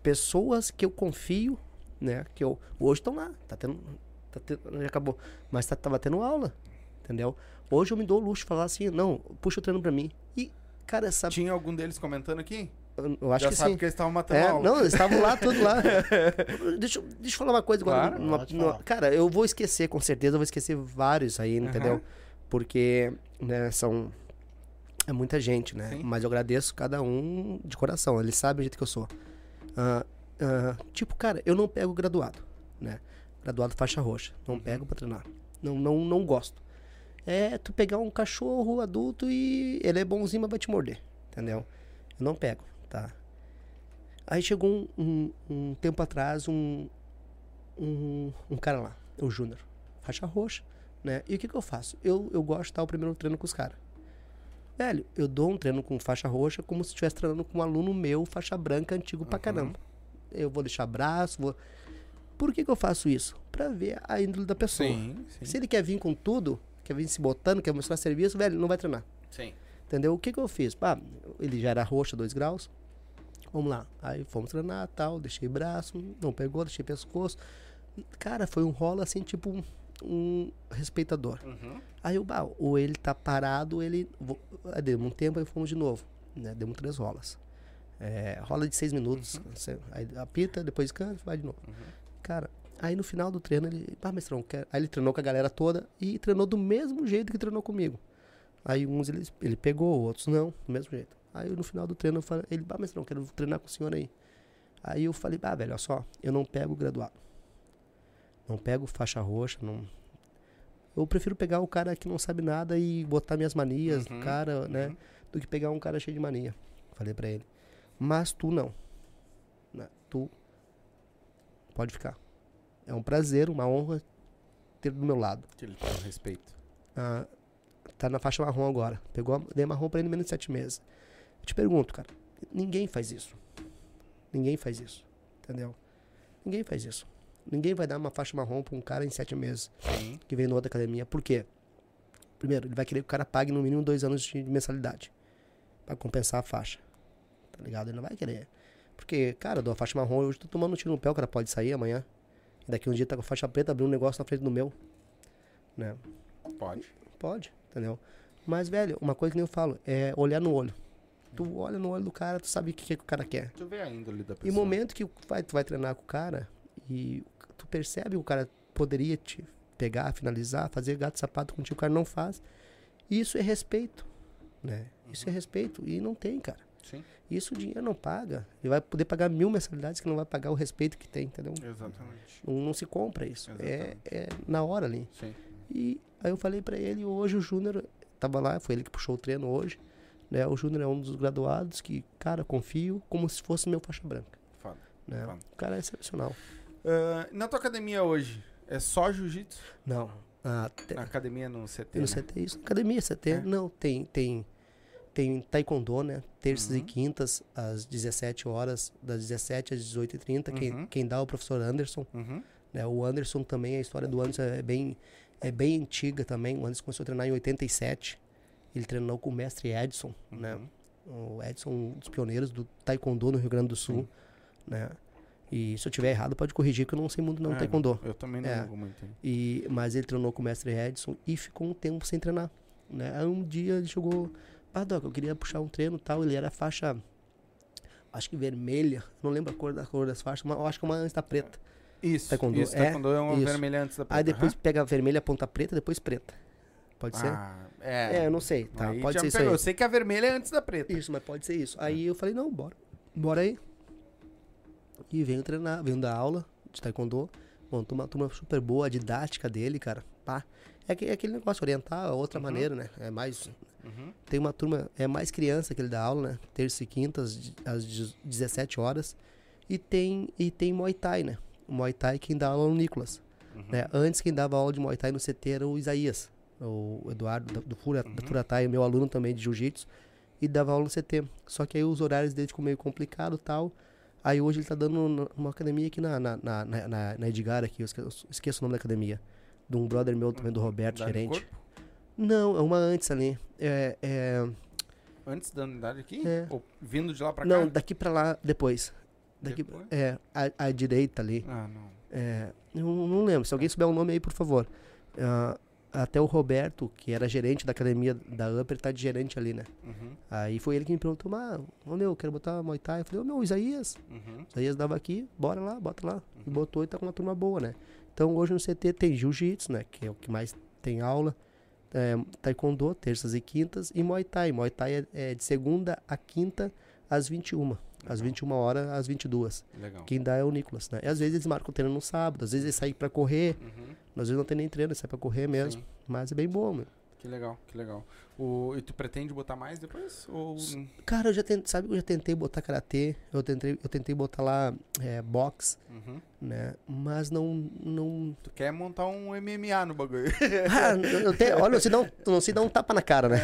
Pessoas que eu confio, né? Que eu hoje estão lá, tá tendo, tá tendo, já acabou, mas tá, tava tendo aula, entendeu? Hoje eu me dou o luxo de falar assim, não, puxa o treino pra mim. E cara, sabe, Tinha algum deles comentando aqui? Eu, acho Já que sabe sim. que eles estavam matando É, não, eles estavam lá, tudo lá. deixa, eu- deixa eu falar uma coisa agora. Claro, numa- numa- cara, eu vou esquecer, com certeza, eu vou esquecer vários aí, entendeu? Aham. Porque, né, são. É muita gente, né? Sim. Mas eu agradeço cada um de coração. Eles sabem o jeito que eu sou. Ah, ah, tipo, cara, eu não pego graduado, né? Graduado faixa roxa. Uhum. Não pego pra treinar. Não, não, não gosto. É tu pegar um cachorro adulto e ele é bonzinho, mas vai te morder. Entendeu? Eu não pego, tá? Aí chegou um, um, um tempo atrás um, um, um cara lá, o Júnior, faixa roxa, né? E o que que eu faço? Eu, eu gosto de dar o primeiro treino com os caras. Velho, eu dou um treino com faixa roxa como se estivesse treinando com um aluno meu, faixa branca, antigo pra Uhum. caramba. Eu vou deixar braço, vou... Por que que eu faço isso? Pra ver a índole da pessoa. Sim, sim. Se ele quer vir com tudo, quer vir se botando, quer mostrar serviço, velho, não vai treinar. Sim. Entendeu? O que que eu fiz? Pá, ele já era roxa, 2 graus. Vamos lá. Aí fomos treinar, tal, deixei braço, não pegou, deixei pescoço. Cara, foi um rolo assim, tipo um, um respeitador. Uhum. Aí eu, bah, ou ele tá parado, ele. deu um tempo, aí fomos de novo. Né? Demos três rolas. É, rola de seis minutos. você- Aí apita, depois descansa, vai de novo. Cara, aí no final do treino ele. Ah, mestrão, quer... aí ele treinou com a galera toda e treinou do mesmo jeito que treinou comigo. Aí uns ele, ele pegou, outros não, do mesmo jeito. Aí no final do treino eu falei, ele, bah, mestrão, quero treinar com o senhor aí. Aí eu falei, bah, velho, olha só, eu não pego graduado. Não pego faixa roxa, não. Eu prefiro pegar o cara que não sabe nada e botar minhas manias Uhum, do cara, né? uhum. Do que pegar um cara cheio de mania. Falei pra ele. Mas tu não. Né? Tu pode ficar. É um prazer, uma honra ter do meu lado. Que ele tem um respeito. Ah, tá na faixa marrom agora. Pegou, a- dei marrom pra ele em menos de sete meses. Eu te pergunto, cara. Ninguém faz isso. Ninguém faz isso. Entendeu? Ninguém faz isso. Ninguém vai dar uma faixa marrom pra um cara em sete meses que vem na outra academia. Por quê? Primeiro, ele vai querer que o cara pague no mínimo dois anos de mensalidade pra compensar a faixa. Tá ligado? Ele não vai querer. Porque, cara, eu dou a faixa marrom, hoje tô tomando um tiro no pé, o cara pode sair amanhã. E daqui um dia tá com a faixa preta, abrir um negócio na frente do meu. Né? Pode. Pode, entendeu? Mas, velho, uma coisa que nem eu falo, é olhar no olho. Tu olha no olho do cara, tu sabe o que, que o cara quer. Tu vê a índole da E pessoa. o momento que vai, tu vai treinar com o cara e tu percebe que o cara poderia te pegar, finalizar, fazer gato e sapato contigo, o cara não faz. Isso é respeito, né? Isso é respeito. E não tem, cara. Sim, Isso o dinheiro não paga. Ele vai poder pagar mil mensalidades que não vai pagar o respeito que tem, entendeu? exatamente. Não, não se compra isso. É, é na hora ali. Sim. E aí eu falei pra ele, hoje o Júnior tava lá, foi ele que puxou o treino hoje. Né? O Júnior é um dos graduados que, cara, confio como se fosse meu faixa branca. Foda. Né? Foda. O cara é excepcional. Ah, na tua academia hoje, é só jiu-jitsu? Não. Na academia no CT, no né? CT isso. Academia CT? É. Não, tem, tem, tem taekwondo, né? Terças e Uhum. quintas, às 17 horas, das 17 às 18h30. Uhum. Quem, quem dá é o professor Anderson. Uhum. Né? O Anderson também, a história do Anderson é bem, é bem antiga também. O Anderson começou a treinar em 87. Ele treinou com o mestre Edson, né? Uhum. O Edson, um dos pioneiros do taekwondo no Rio Grande do Sul, Sim. né? E se eu tiver errado, pode corrigir, que eu não sei muito não É, taekwondo. Eu também não É. jogo muito. E, mas ele treinou com o mestre Edson e ficou um tempo sem treinar. Né? Aí um dia ele chegou, ah, Doc, eu queria puxar um treino e tal. Ele era faixa, acho que vermelha, não lembro a cor da cor das faixas, mas eu acho que é uma antes da preta. Isso, Taekwondo, isso, é, taekwondo é uma isso. vermelha antes da preta. Aí depois Aham. pega a vermelha, ponta preta, depois preta. Pode ser? Ah, é. É, eu não sei, tá? Aí pode ser isso aí. Eu sei que a vermelha é antes da preta. Isso, mas pode ser isso. Aí eu falei, não, bora. Bora aí. E venho treinar, venho dar aula de taekwondo. Montou uma turma super boa, a didática dele, cara. Pá. É, que- é aquele negócio, orientar, é outra Uhum. maneira, né? É mais. Uhum. Tem uma turma, é mais criança que ele dá aula, né? Terça e quinta, às às de- 17 horas. E tem, e tem Muay Thai, né? Muay Thai quem dá aula é o Nicolas. Uhum. Né? Antes quem dava aula de Muay Thai no CT era o Isaías. o Eduardo do, do Fura, da Furatai, meu aluno também de jiu-jitsu, e dava aula no CT. Só que aí os horários dele ficou meio complicado e tal. Aí hoje ele tá dando numa academia aqui na, na, na, na, na- Edgar, aqui, eu esque- eu esqueço o nome da academia. De um brother meu também, do Roberto, Unidade do gerente. corpo? Não, é uma antes ali. É, é, Antes da unidade aqui? É. Ou vindo de lá pra não, cá? daqui pra lá, depois. Daqui, Depois? é, à, direita ali. Ah, não. É, eu não lembro. Se alguém souber o nome aí, por favor. Ah, até o Roberto, que era gerente da academia da Upper, tá de gerente ali, né? Uhum, Aí foi ele que me perguntou, mas, ô meu, eu quero botar Muay Thai. Eu falei, ô meu, Isaías. uhum. Isaías dava aqui, bora lá, bota lá. E botou e tá com uma turma boa, né? Então hoje no CT tem Jiu-Jitsu, né? Que é o que mais tem aula. É, taekwondo, terças e quintas. E Muay Thai. Muay Thai é, é de segunda a quinta às 21. Às 21 horas às 22. Legal. Quem dá é o Nicolas, né? E às vezes eles marcam treino no sábado, às vezes eles saem pra correr, Uhum. às vezes não tem nem treino, eles saem pra correr mesmo. Sim. Mas é bem bom, meu. Que legal, que legal. O, e tu pretende botar mais depois? Ou... Cara, eu já tentei, sabe que eu já tentei botar karatê, eu tentei, eu tentei botar lá é, boxe, Uhum. né? Mas não. não... Tu quer montar um MMA no bagulho? Ah, eu, te- olha, eu sei dar um, não sei dar um tapa na cara, né?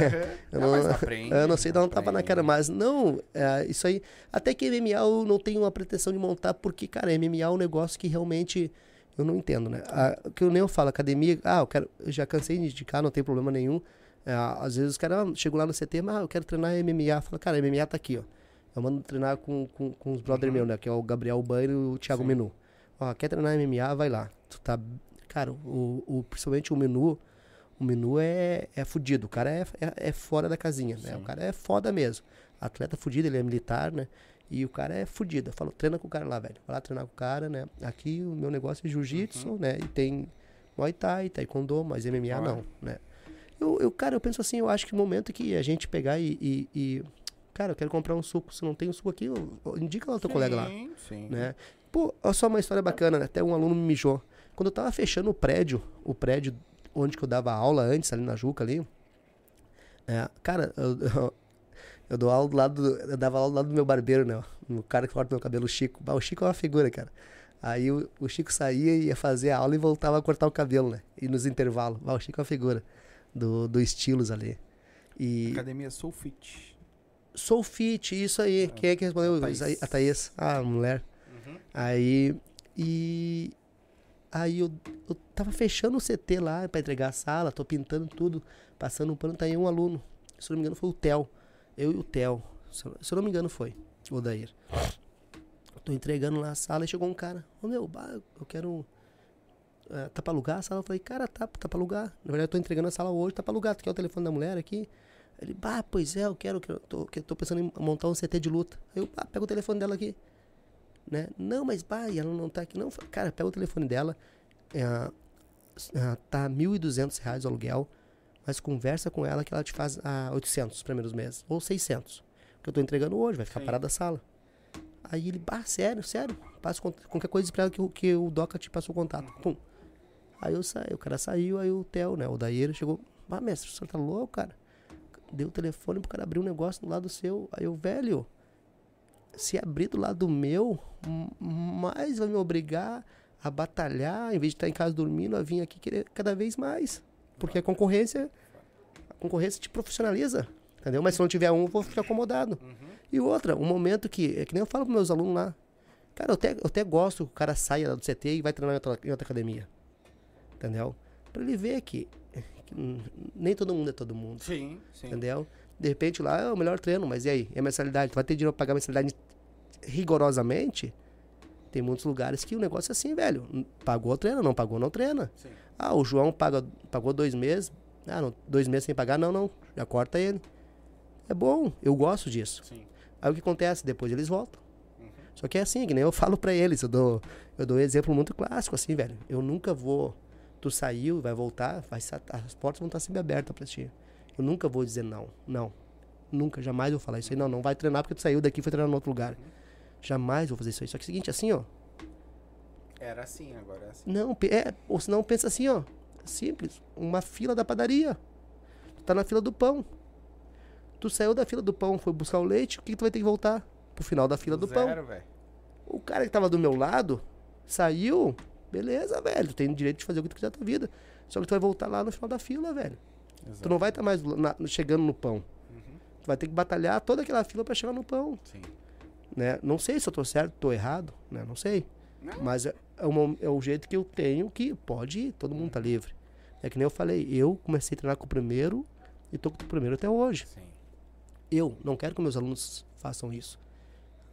Eu Ah, não, mas aprende, eu não sei dar um tapa na aprende. cara, mas não, é, isso aí. Até que MMA eu não tenho uma pretensão de montar, porque, cara, MMA é um negócio que realmente eu não entendo, né? A, que eu nem falo, academia, ah, eu quero, eu já cansei de indicar, não tem problema nenhum. É, às vezes os caras ah, chegam lá no CT, mas ah, eu quero treinar MMA. Fala, cara, MMA tá aqui, ó. Eu mando treinar com, com, com os brother meus, né? Que é o Gabriel Banho e o Thiago Uhum. Sim. Menu. Ó, quer treinar MMA, vai lá. Tu tá. Cara, o, o, principalmente o menu, o menu é, é fudido. O cara é, é, é fora da casinha, né? O Sim. cara é foda mesmo. Atleta fudido, ele é militar, né? E o cara é fudido. Eu falo, treina com o cara lá, velho. Vai lá treinar com o cara, né? Aqui o meu negócio é jiu-jitsu, Uhum. né? E tem Muay Thai, Taekwondo, mas MMA Fora. não, né? Eu, eu, cara, eu penso assim, eu acho que o momento que a gente pegar e... e- e- cara, eu quero comprar um suco. Se não tem um suco aqui, eu- eu- indica lá o teu colega lá Sim, sim. né? Pô, olha só uma história bacana, né? Até um aluno me mijou. Quando eu tava fechando o prédio, o prédio onde que eu dava aula antes, ali na Juca ali, é, cara, eu, eu, dou aula do lado, do- eu dava aula do lado do meu barbeiro, né? O cara que corta meu cabelo, o Chico. Bah, o Chico é uma figura, cara. Aí o, o Chico saía e ia fazer a aula e voltava a cortar o cabelo, né? E nos intervalos. Bah, o Chico é uma figura do, do estilos ali. E Academia Soul Fit. sou fit, isso aí. Quem é que respondeu? A Thaís. A Thaís. Ah, mulher. Uhum. Aí. E. Aí eu, eu tava fechando o CT lá pra entregar a sala, tô pintando tudo, passando um pano, tá aí um aluno. Se não me engano, foi o Theo. Eu e o Theo. Se eu, não me engano, foi. O Odair. Tô entregando lá a sala e chegou um cara. Ô meu, bah, eu quero. eh, tá pra alugar a sala? Eu falei, cara, tá, tá pra alugar. Na verdade, eu tô entregando a sala hoje, tá pra alugar. Tu quer o telefone da mulher aqui? Ele, bah, pois é, eu quero, que eu tô, tô pensando em montar um CT de luta. Aí eu, bah, pega o telefone dela aqui né? Não, mas bah, ela não tá aqui. Não, cara, pega o telefone dela. É, é, tá 1.200 reais o aluguel, mas conversa com ela que ela te faz a 800 os primeiros meses, ou 600. Que eu tô entregando hoje, vai ficar Sim. parada a sala. Aí ele, bah, sério, sério, passa o qualquer coisa pra ela que, o- que o Doca te passou o contato. Pum. Aí eu saí, o cara saiu, aí o Theo, né, o Daíra chegou, bah, mestre, o senhor tá louco, cara? Deu o telefone pro cara abrir um negócio do lado seu. Aí eu, velho, se abrir do lado meu, mais vai me obrigar a batalhar, em vez de estar em casa dormindo, a vir aqui querer cada vez mais. Porque a concorrência, a concorrência te profissionaliza, entendeu? Mas se não tiver um, eu vou ficar acomodado. E outra, um momento que, é que nem eu falo para meus alunos lá, cara, eu até, eu até gosto que o cara saia do CT e vai treinar em outra, em outra academia, entendeu? Para ele ver que, que nem todo mundo é todo mundo. Sim, sim. Entendeu? De repente lá é o melhor treino, mas e aí? E a mensalidade? Tu vai ter dinheiro pra pagar a mensalidade rigorosamente? Tem muitos lugares que o negócio é assim, velho. Pagou, treina. Não pagou, não treina. Sim. Ah, o João paga, pagou dois meses. Ah, não, dois meses sem pagar? Não, não. Já corta ele. É bom. Eu gosto disso. Sim. Aí o que acontece? Depois eles voltam. Uhum. Só que é assim, que nem eu falo pra eles. Eu dou, eu dou um exemplo muito clássico, assim, velho. Eu nunca vou. Tu saiu, vai voltar, vai, as portas vão estar sempre abertas pra ti. Eu nunca vou dizer não. Não. Nunca, jamais vou falar isso aí. Não, não vai treinar porque tu saiu daqui e foi treinar em outro lugar. Jamais vou fazer isso aí. Só que é o seguinte, assim, ó. Era assim, agora é assim. Não, é, ou senão pensa assim, ó. Simples. Uma fila da padaria. Tu tá na fila do pão. Tu saiu da fila do pão, foi buscar o leite, o que, que tu vai ter que voltar? Pro final da fila do pão. Zero, velho. O cara que tava do meu lado saiu, beleza, velho, tu tem o direito de fazer o que tu quiser da tua vida. Só que tu vai voltar lá no final da fila, velho. Exato. Tu não vai estar mais na- chegando no pão. Uhum. Tu vai ter que batalhar toda aquela fila pra chegar no pão, Sim. Né? Não sei se eu tô certo, tô errado, né? Não sei. Não. Mas é, é, o mom- é o jeito que eu tenho que pode ir, todo mundo tá livre. É que nem eu falei, eu comecei a treinar com o primeiro e tô com o primeiro até hoje. Sim. Eu não quero que meus alunos façam isso.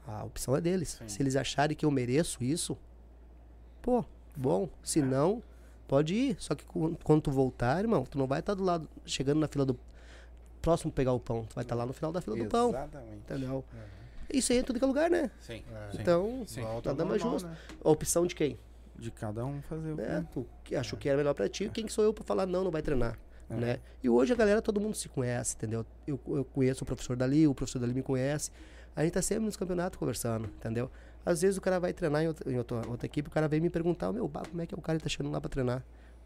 A opção é deles. Sim. Se eles acharem que eu mereço isso, pô, bom. Se não, pode ir. Só que quando tu voltar, irmão, tu não vai estar do lado, chegando na fila do próximo pegar o pão. Tu vai estar lá no final da fila do pão. Exatamente. Entendeu? Isso aí é tudo que é lugar, né? Sim. É. Então, Sim. Nada mais normal, justo. né? A opção de quem? De cada um fazer o que. Tu que achou que era melhor pra ti, quem que sou eu pra falar não, não vai treinar, É. né? E hoje a galera, todo mundo se conhece, entendeu? Eu, eu conheço o professor dali, o professor dali me conhece. A gente tá sempre nos campeonatos conversando, entendeu? Às vezes o cara vai treinar em outra, em outra, outra equipe, o cara vem me perguntar, meu, bah, como é que é o cara que tá chegando lá pra treinar?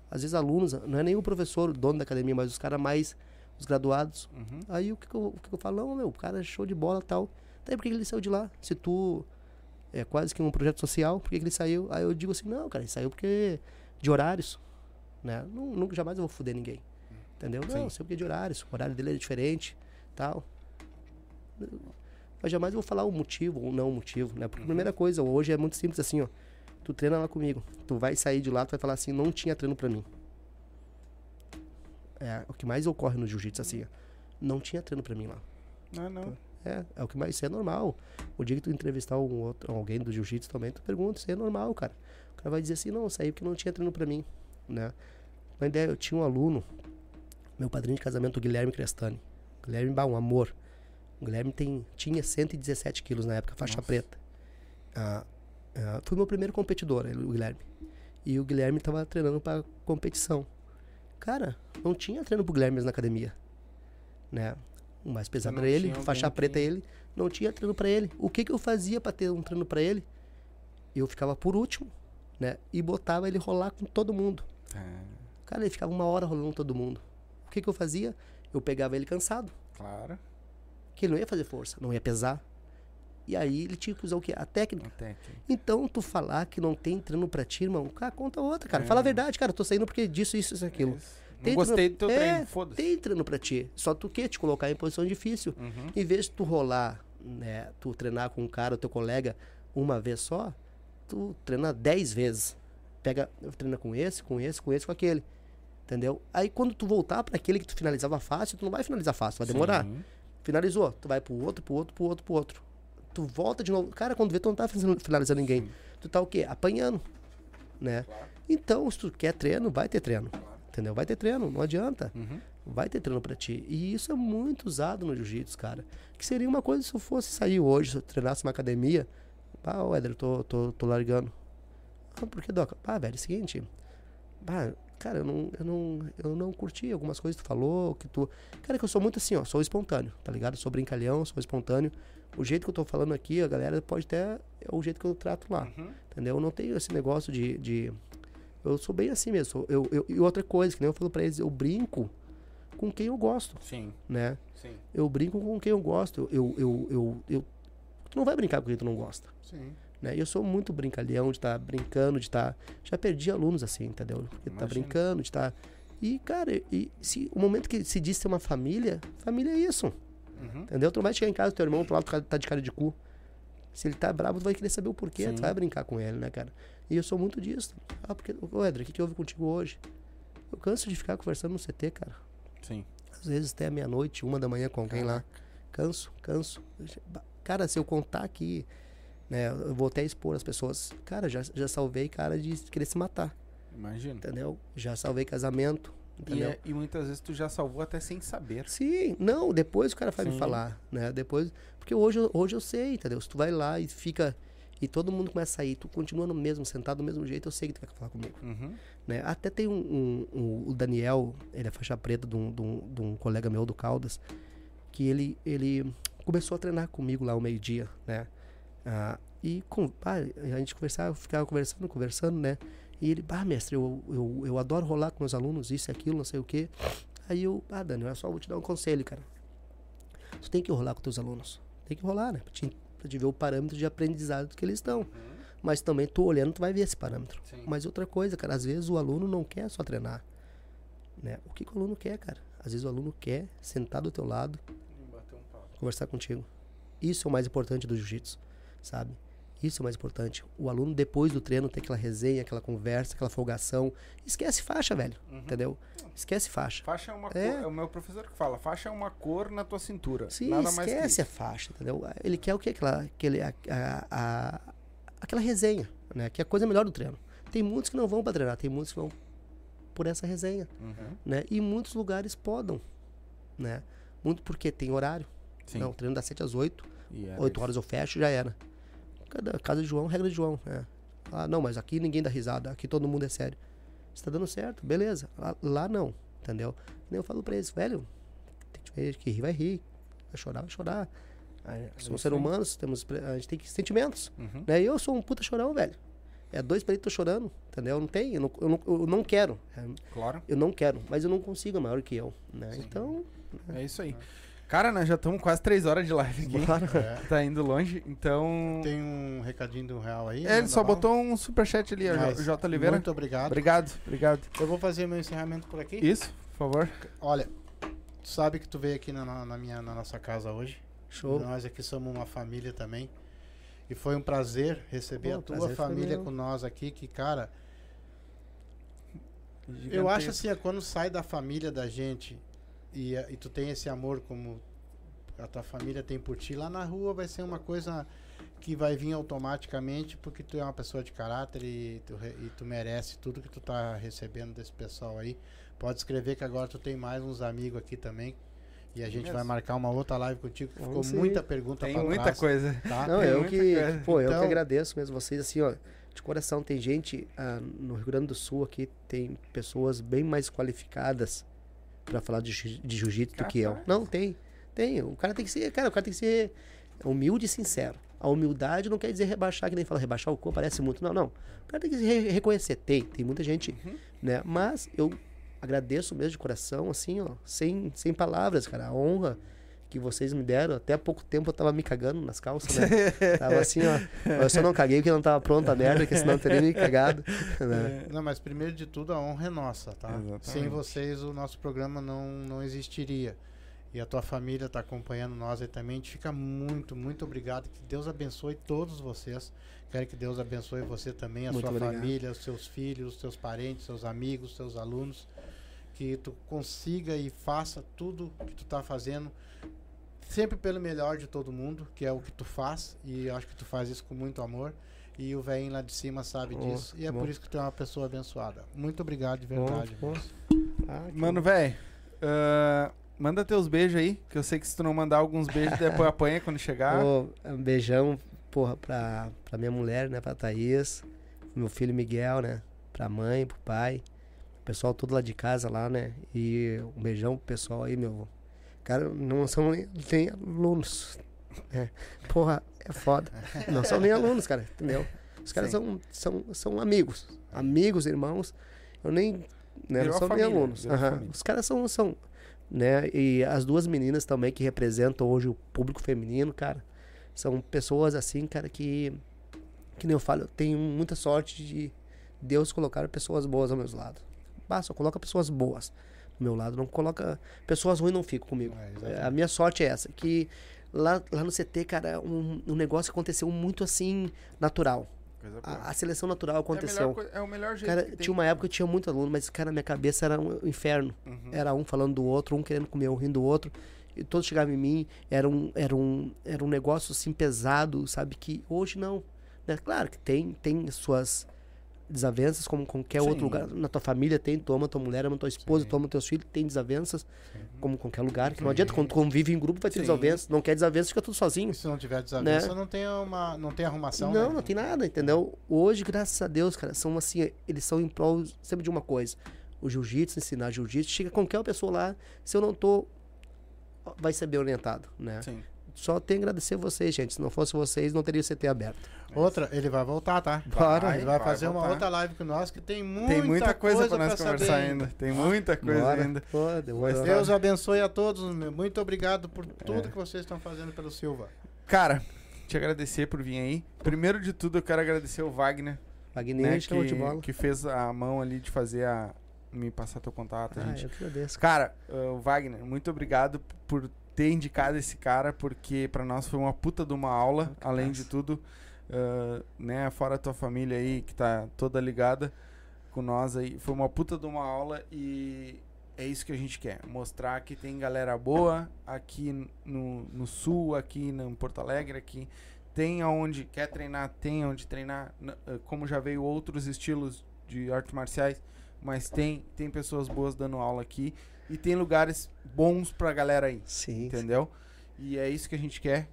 Às vezes alunos, não é nem o professor, o dono da academia, mas os caras mais, os graduados. Uhum. Aí o que, que eu, o que que eu falo? Não, meu, o cara é show de bola e tal. Daí por que ele saiu de lá? Se tu é quase que um projeto social, por que, ele saiu? Aí eu digo assim, não, cara, ele saiu porque de horários, né? Não, nunca, jamais eu vou foder ninguém. Entendeu? Não, Sim. saiu porque de horários, o horário dele é diferente, tal. Mas jamais eu vou falar o motivo ou não o motivo, né? Porque a primeira coisa, hoje é muito simples assim, ó. Tu treina lá comigo. Tu vai sair de lá, tu vai falar assim, não tinha treino pra mim. É, o que mais ocorre no jiu-jitsu assim, ó. Não tinha treino pra mim lá. Não, não. É, é o que mais, isso é normal. O dia que tu entrevistar um outro, alguém do jiu-jitsu também, tu pergunta, isso é normal, cara. O cara vai dizer assim, não, saiu porque não tinha treino pra mim, né? Uma ideia, eu tinha um aluno, meu padrinho de casamento, o Guilherme Crestani. Guilherme, bah, um amor. O Guilherme tem, tinha 117 quilos na época, faixa Nossa. preta. Ah, ah, foi meu primeiro competidor, o Guilherme. E o Guilherme tava treinando pra competição. Cara, não tinha treino pro Guilherme na academia, né? O mais pesado era ele, faixa que- preta ele, não tinha treino pra ele. O que que eu fazia pra ter um treino pra ele? Eu ficava por último, né? E botava ele rolar com todo mundo. É, Cara, ele ficava uma hora rolando com todo mundo. O que que eu fazia? Eu pegava ele cansado, claro. que ele não ia fazer força, não ia pesar. E aí ele tinha que usar o quê? A técnica. Até que. Então, tu falar que não tem treino pra ti, irmão, cara, conta outra, cara. É. Fala a verdade, cara. Eu tô saindo porque disso, isso, isso, aquilo. Isso. Não Tem gostei do teu treino- treino, É, foda-se. Tem treino pra ti. Só tu quer te colocar em posição difícil. Uhum. Em vez de tu rolar, né, tu treinar com um cara, o teu colega, uma vez só, tu treina dez vezes. Pega, treina com esse, com esse, com esse, com aquele. Entendeu? Aí quando tu voltar para aquele que tu finalizava fácil, tu não vai finalizar fácil, vai demorar. Sim. Finalizou, tu vai pro outro, pro outro, pro outro, pro outro. Tu volta de novo. Cara, quando vê, tu não tá finalizando ninguém. Tu tá o quê? Apanhando. Né? Então, se tu quer treino, vai ter treino. Entendeu? Vai ter treino, não adianta. Uhum. Vai ter treino pra ti. E isso é muito usado no jiu-jitsu, cara. Que seria uma coisa se eu fosse sair hoje, se eu treinasse uma academia. Ah, ô Éder, eu tô, tô, tô largando. Ah, por que, Doca? Ah, velho, é o seguinte. Ah, cara, eu não, eu, não, eu não curti algumas coisas que tu falou, que tu... Cara, que eu sou muito assim, ó, sou espontâneo, tá ligado? Sou brincalhão, sou espontâneo. O jeito que eu tô falando aqui, a galera pode até... É o jeito que eu trato lá, Uhum. entendeu? Eu não tenho esse negócio de... de eu sou bem assim mesmo. Eu, eu, e outra coisa, que nem eu falo pra eles, eu brinco com quem eu gosto, Sim, né? sim. Eu brinco com quem eu gosto. Eu, eu, eu, eu, tu não vai brincar com quem tu não gosta. Sim. Né? E eu sou muito brincalhão de estar brincando, de estar. Já perdi alunos assim, entendeu? Porque tá brincando, de estar. E, cara, e se, o momento que se diz ser uma família, família é isso. Uhum. Entendeu? Tu não vai chegar em casa, teu irmão pro lado tá- tá de cara de cu. Se ele tá bravo, tu vai querer saber o porquê, Sim. tu vai brincar com ele, né, cara? E eu sou muito disso. Ah, porque. Ô, Edra, o que, que houve contigo hoje? Eu canso de ficar conversando no CT, cara. Sim. Às vezes até meia-noite, uma da manhã com alguém lá. Canso, canso. Cara, se eu contar aqui, né, eu vou até expor as pessoas. Cara, já, já salvei cara de querer se matar, Imagina. entendeu? Já salvei casamento, E, é- e muitas vezes tu já salvou até sem saber. Sim, não, depois o cara vai me Sim. falar, né? Depois, porque hoje, eu- hoje eu sei, entendeu? Se tu vai lá e fica e todo mundo começa a sair, tu continua no mesmo, sentado do mesmo jeito, eu sei que tu vai falar comigo. Uhum. né? Até tem um, um- um- o Daniel, ele é faixa preta de um, de um- de um colega meu do Caldas, que ele, ele começou a treinar comigo lá ao meio-dia, né? Ah, e com, pá, a gente conversava, ficava conversando, conversando, né? E ele, bah, mestre, eu, eu, eu adoro rolar com meus alunos, isso e aquilo, não sei o quê. Aí eu, ah, Daniel, é só vou te dar um conselho, cara. Tu tem que rolar com teus alunos. Tem que rolar, né? Pra te, pra te ver o parâmetro de aprendizado que eles estão. Mas também tu olhando, tu vai ver esse parâmetro. Sim. Mas outra coisa, cara, às vezes o aluno não quer só treinar. Né? O que, que o aluno quer, cara? Às vezes o aluno quer sentar do teu lado, conversar contigo. Isso é o mais importante do jiu-jitsu, sabe? Isso é o mais importante. O aluno, depois do treino, tem aquela resenha, aquela conversa, aquela folgação. Esquece faixa, velho. Entendeu? Esquece faixa. Faixa é uma É. cor. É o meu professor que fala. Faixa é uma cor na tua cintura. Sim, Nada esquece a faixa, entendeu? Ele quer o que? Aquela, aquele, a, a- a- aquela resenha, né? Que é a coisa melhor do treino. Tem muitos que não vão pra treinar, tem muitos que vão por essa resenha, Uhum. né? E muitos lugares podam, né? Muito porque tem horário. Sim. Não, o treino das 7 às 8, E era 8 isso. horas eu fecho, já era. Cada casa de João, regra de João, né? Ah, não, mas aqui ninguém dá risada, aqui todo mundo é sério. Está dando certo, beleza. Lá, lá não, entendeu? Nem eu falo pra eles, velho, tem que rir, vai rir, vai chorar, vai chorar. Somos seres humanos, temos, a gente tem que sentimentos, Uhum. né? Eu sou um puta chorão, velho. É dois palitos chorando, entendeu? Não tem, eu não, eu não, eu não quero. É, Claro. Eu não quero, mas eu não consigo, é maior que eu, né? Então, É isso aí. Cara, nós já estamos quase três horas de live aqui. bora. É. Tá indo longe, então. Tem um recadinho do real aí. É, ele só botou um superchat ali, Mas, J- J. Oliveira. Muito obrigado. Obrigado, obrigado. Eu vou fazer meu encerramento por aqui. Isso, por favor. Olha, tu sabe que tu veio aqui na, na- minha, na nossa casa hoje. Show. Nós aqui somos uma família também. E foi um prazer receber Pô, a tua família com nós aqui, que, cara, eu acho assim, é quando sai da família da gente e, e tu tem esse amor como a tua família tem por ti, lá na rua vai ser uma coisa que vai vir automaticamente porque tu é uma pessoa de caráter e tu, e tu merece tudo que tu tá recebendo desse pessoal aí. Pode escrever que agora tu tem mais uns amigos aqui também. E a gente vai mesmo. marcar uma outra live contigo. que Ficou sim. muita pergunta Tem pra muita trás, coisa. Tá? Não, Tem eu muita que, coisa. pô, eu Então- que agradeço mesmo vocês, assim, ó, de coração, tem gente ah, no Rio Grande do Sul aqui, tem pessoas bem mais qualificadas pra falar de, de jiu-jitsu do que eu. Não, tem, tem, o cara tem que ser, cara, o cara tem que ser humilde e sincero. A humildade não quer dizer rebaixar, que nem fala, rebaixar o corpo parece muito, não, não. O cara tem que se re- reconhecer, tem, tem muita gente, Uhum. né, mas eu agradeço mesmo de coração, assim, ó, sem, sem palavras, cara, a honra que vocês me deram. Até há pouco tempo eu tava me cagando nas calças, né? tava assim, ó. Eu só não caguei porque não tava pronta a merda, porque senão eu teria me cagado. Né? Não, mas primeiro de tudo a honra é nossa, tá? Exatamente. Sem vocês o nosso programa não, não existiria. E a tua família está acompanhando nós aí também. A gente fica muito, muito obrigado. Que Deus abençoe todos vocês. Quero que Deus abençoe você também, a Muito sua obrigado. família, os seus filhos, os seus parentes, seus amigos, seus alunos. Que tu consiga e faça tudo que tu tá fazendo sempre pelo melhor de todo mundo, que é o que tu faz. E eu acho que tu faz isso com muito amor. E o velhinho lá de cima sabe Oh, disso. E é bom. por isso que tu é uma pessoa abençoada. Muito obrigado de Bom, verdade. bom. Ah, que Mano, velho, manda teus beijos aí, que eu sei que se tu não mandar alguns beijos, depois apanha quando chegar. Pô, um beijão, porra, pra, pra minha mulher, né? Pra Thaís, pro meu filho Miguel, né? Pra mãe, pro pai. O pessoal todo lá de casa lá, né? E um beijão pro pessoal aí, meu. Cara, não são nem, nem alunos. né? Porra, é foda. Não são nem alunos, cara, entendeu? Os caras Sim. são, são, são amigos. Amigos, irmãos. Eu nem. Né, não são família, nem alunos. família. Os caras são, são. Né? E as duas meninas também que representam hoje o público feminino, cara. São pessoas assim, cara, que. Que nem eu falo, eu tenho muita sorte de Deus colocar pessoas boas ao meu lado. Basta, coloca pessoas boas do meu lado. Não coloca. Pessoas ruins não ficam comigo. É, É, a minha sorte é essa, que lá, lá no CT, cara, um, um negócio aconteceu muito assim, natural. A, a seleção natural é, aconteceu. melhor, coi- é o melhor jeito Cara, que tem. tinha uma época que eu tinha muito aluno, mas, cara, minha cabeça era um inferno. Uhum. Era um falando do outro, um querendo comer, um rindo do outro. E todos chegavam em mim, era um, era um, era um negócio assim pesado, sabe? Que hoje não. Né? Claro que tem, tem suas desavenças, como qualquer Sim. outro lugar. Na tua família tem, tu ama tua mulher, ama tua esposa, Sim. tu ama teus filhos, tem desavenças, como qualquer lugar. Que não Sim. adianta, quando tu convive em grupo, vai ter Sim. desavenças. Não quer desavenças, fica tudo sozinho. E se não tiver desavença, não, tem uma, não tem arrumação. Não, né? não tem nada, entendeu? Hoje, graças a Deus, cara, são assim, eles são em prol sempre de uma coisa. O jiu-jitsu, ensinar jiu-jitsu, chega qualquer pessoa lá, se eu não tô, vai ser bem orientado, né? Sim. Só tenho a agradecer vocês, gente. Se não fosse vocês, não teria o CT aberto. Outra, ele vai voltar, tá? Bora. Ele vai, Vai fazer uma voltar. outra live com nós que tem muita, Tem muita coisa, pra nós saber conversar ainda. Tem muita coisa Bora. ainda. Pô, demorou. Deus abençoe a todos. meu. Muito obrigado por tudo É. que vocês estão fazendo pelo Silva. Cara, te agradecer por vir aí. Primeiro de tudo, eu quero agradecer o Wagner, Wagner, né, chama de bola. que, que fez a mão ali de fazer a, me passar teu contato. Ah, gente eu que agradeço. Cara, uh, Wagner, muito obrigado por ter indicado esse cara, porque pra nós foi uma puta de uma aula, além massa. de tudo, uh, né, fora a tua família aí, que tá toda ligada com nós aí, foi uma puta de uma aula e é isso que a gente quer, mostrar que tem galera boa aqui no, no sul, aqui em Porto Alegre, aqui. Tem aonde quer treinar, tem onde treinar, como já veio outros estilos de artes marciais, mas tem tem pessoas boas dando aula aqui e tem lugares bons pra galera aí, Sim. entendeu? E é isso que a gente quer.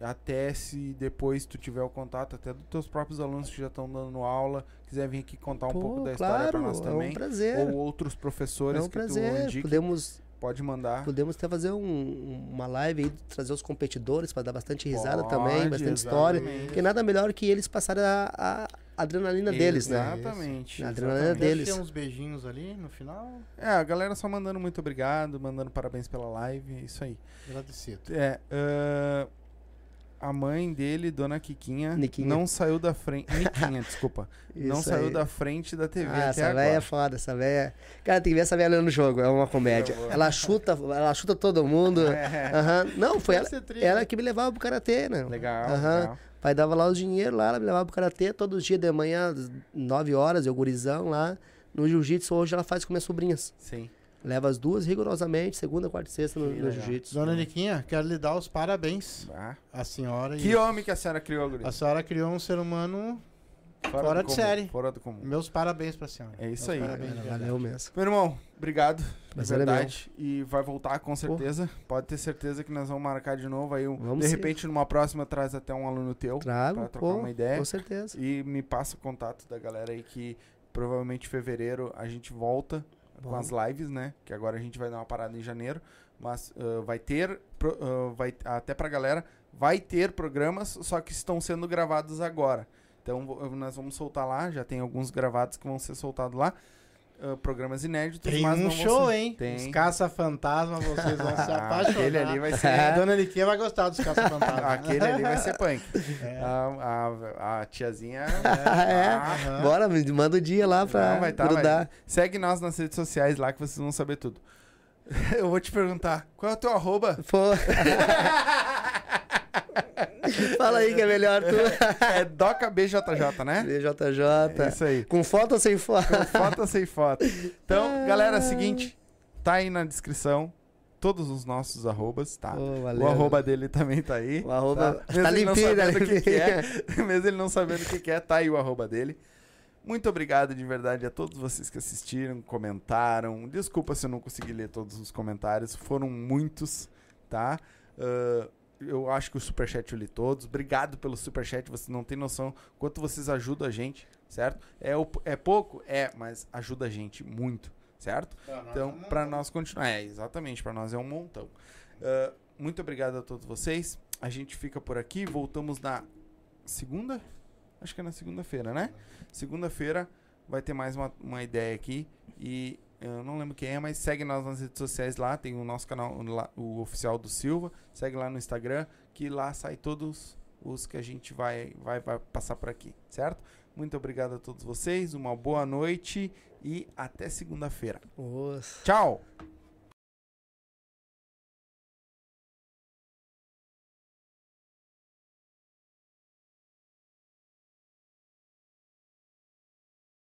Até se depois tu tiver o contato até dos teus próprios alunos que já estão dando aula, quiser vir aqui contar um Pô, pouco da história pra claro, nós é também, um prazer. ou outros professores é um que tu prazer. indique, Podemos, pode mandar. podemos até fazer um- uma live aí, trazer os competidores para dar bastante risada Pode, também, bastante história. exatamente. Porque nada melhor que eles passarem a, a adrenalina deles, né? Exatamente. A adrenalina exatamente. Deve deles. ter uns beijinhos ali no final. É, a galera só mandando muito obrigado, mandando parabéns pela live, isso aí. Agradecido. É, ah, a mãe dele, Dona Kikinha, Niquinha. não saiu da frente. Niquinha, desculpa. não Isso saiu aí. da frente da TV Ah, essa velha é foda, essa velha. Cara, tem que ver essa velha no jogo, é uma comédia. Vou. Ela chuta, ela chuta todo mundo. É. Aham. Não, foi ela, ela que me levava pro karatê, né? Legal, Aham. legal. Pai dava lá os dinheiro lá, ela me levava pro karatê todos os dias de manhã, às 9 horas, eu gurizão lá. No jiu-jitsu hoje ela faz com minhas sobrinhas. Sim. Leva as duas rigorosamente, segunda, quarta e sexta no, no jiu-jitsu. Dona Niquinha, quero lhe dar os parabéns. Ah. A senhora Que e homem que a senhora criou, Guri? a senhora criou um ser humano. fora do de comum, série. Fora do comum. Meus parabéns pra senhora. É isso Meus aí. Parabéns, verdade. Valeu mesmo. Meu irmão, obrigado. Prazer é verdade. E vai voltar com certeza. Pode ter certeza que nós vamos marcar de novo. Aí, um- Vamos de sim. repente, numa próxima, traz até um aluno teu. Trago, pra trocar pô, uma ideia. com certeza. E me passa o contato da galera aí que provavelmente em fevereiro a gente volta com Bom. as lives, né? Que agora a gente vai dar uma parada em janeiro. Mas ah, vai ter, ah, vai, até pra galera, vai ter programas, só que estão sendo gravados agora. Então nós vamos soltar lá, já tem alguns gravados que vão ser soltados lá. Ah, programas inéditos, Tem mas um show, ser- hein? Tem. Os caça-fantasma, vocês vão se Ah, apaixonar. Aquele ali vai ser. A Dona Niquinha vai gostar dos caça-fantasma. Aquele ali vai ser punk. É. A, a, a tiazinha. é. Aham. Bora, manda o dia lá pra Não, vai tá, grudar. vai. Segue nós nas redes sociais lá que vocês vão saber tudo. Eu vou te perguntar, qual é o teu arroba? Pô. Fala aí que é melhor tu. É DocaBJJ, né? BJJ. É isso aí. Com foto ou sem foto? Com foto ou sem foto. Então, galera, é o seguinte, tá aí na descrição todos os nossos arrobas, tá? Valeu. O arroba dele também tá aí. O arroba tá, tá limpinho, tá sabendo o que, que é, limpinho. mesmo ele não sabendo o que, que é, tá aí o arroba dele. Muito obrigado de verdade a todos vocês que assistiram, comentaram. Desculpa se eu não consegui ler todos os comentários, foram muitos, tá? Ah, eu acho que o superchat eu li todos. Obrigado pelo superchat, vocês não têm noção quanto vocês ajudam a gente, certo? É, é pouco? É, mas ajuda a gente muito, certo? Então, pra nós continuar. É, exatamente, pra nós é um montão. Ah, muito obrigado a todos vocês. A gente fica por aqui. Voltamos na segunda? Acho que é na segunda-feira, né? Segunda-feira vai ter mais uma, uma ideia aqui. E eu não lembro quem é, mas segue nós nas redes sociais lá. Tem o nosso canal, o oficial do Silva. Segue lá no Instagram, que lá sai todos os que a gente vai, vai, vai passar por aqui, certo? Muito obrigado a todos vocês. Uma boa noite e até segunda-feira. Tchau!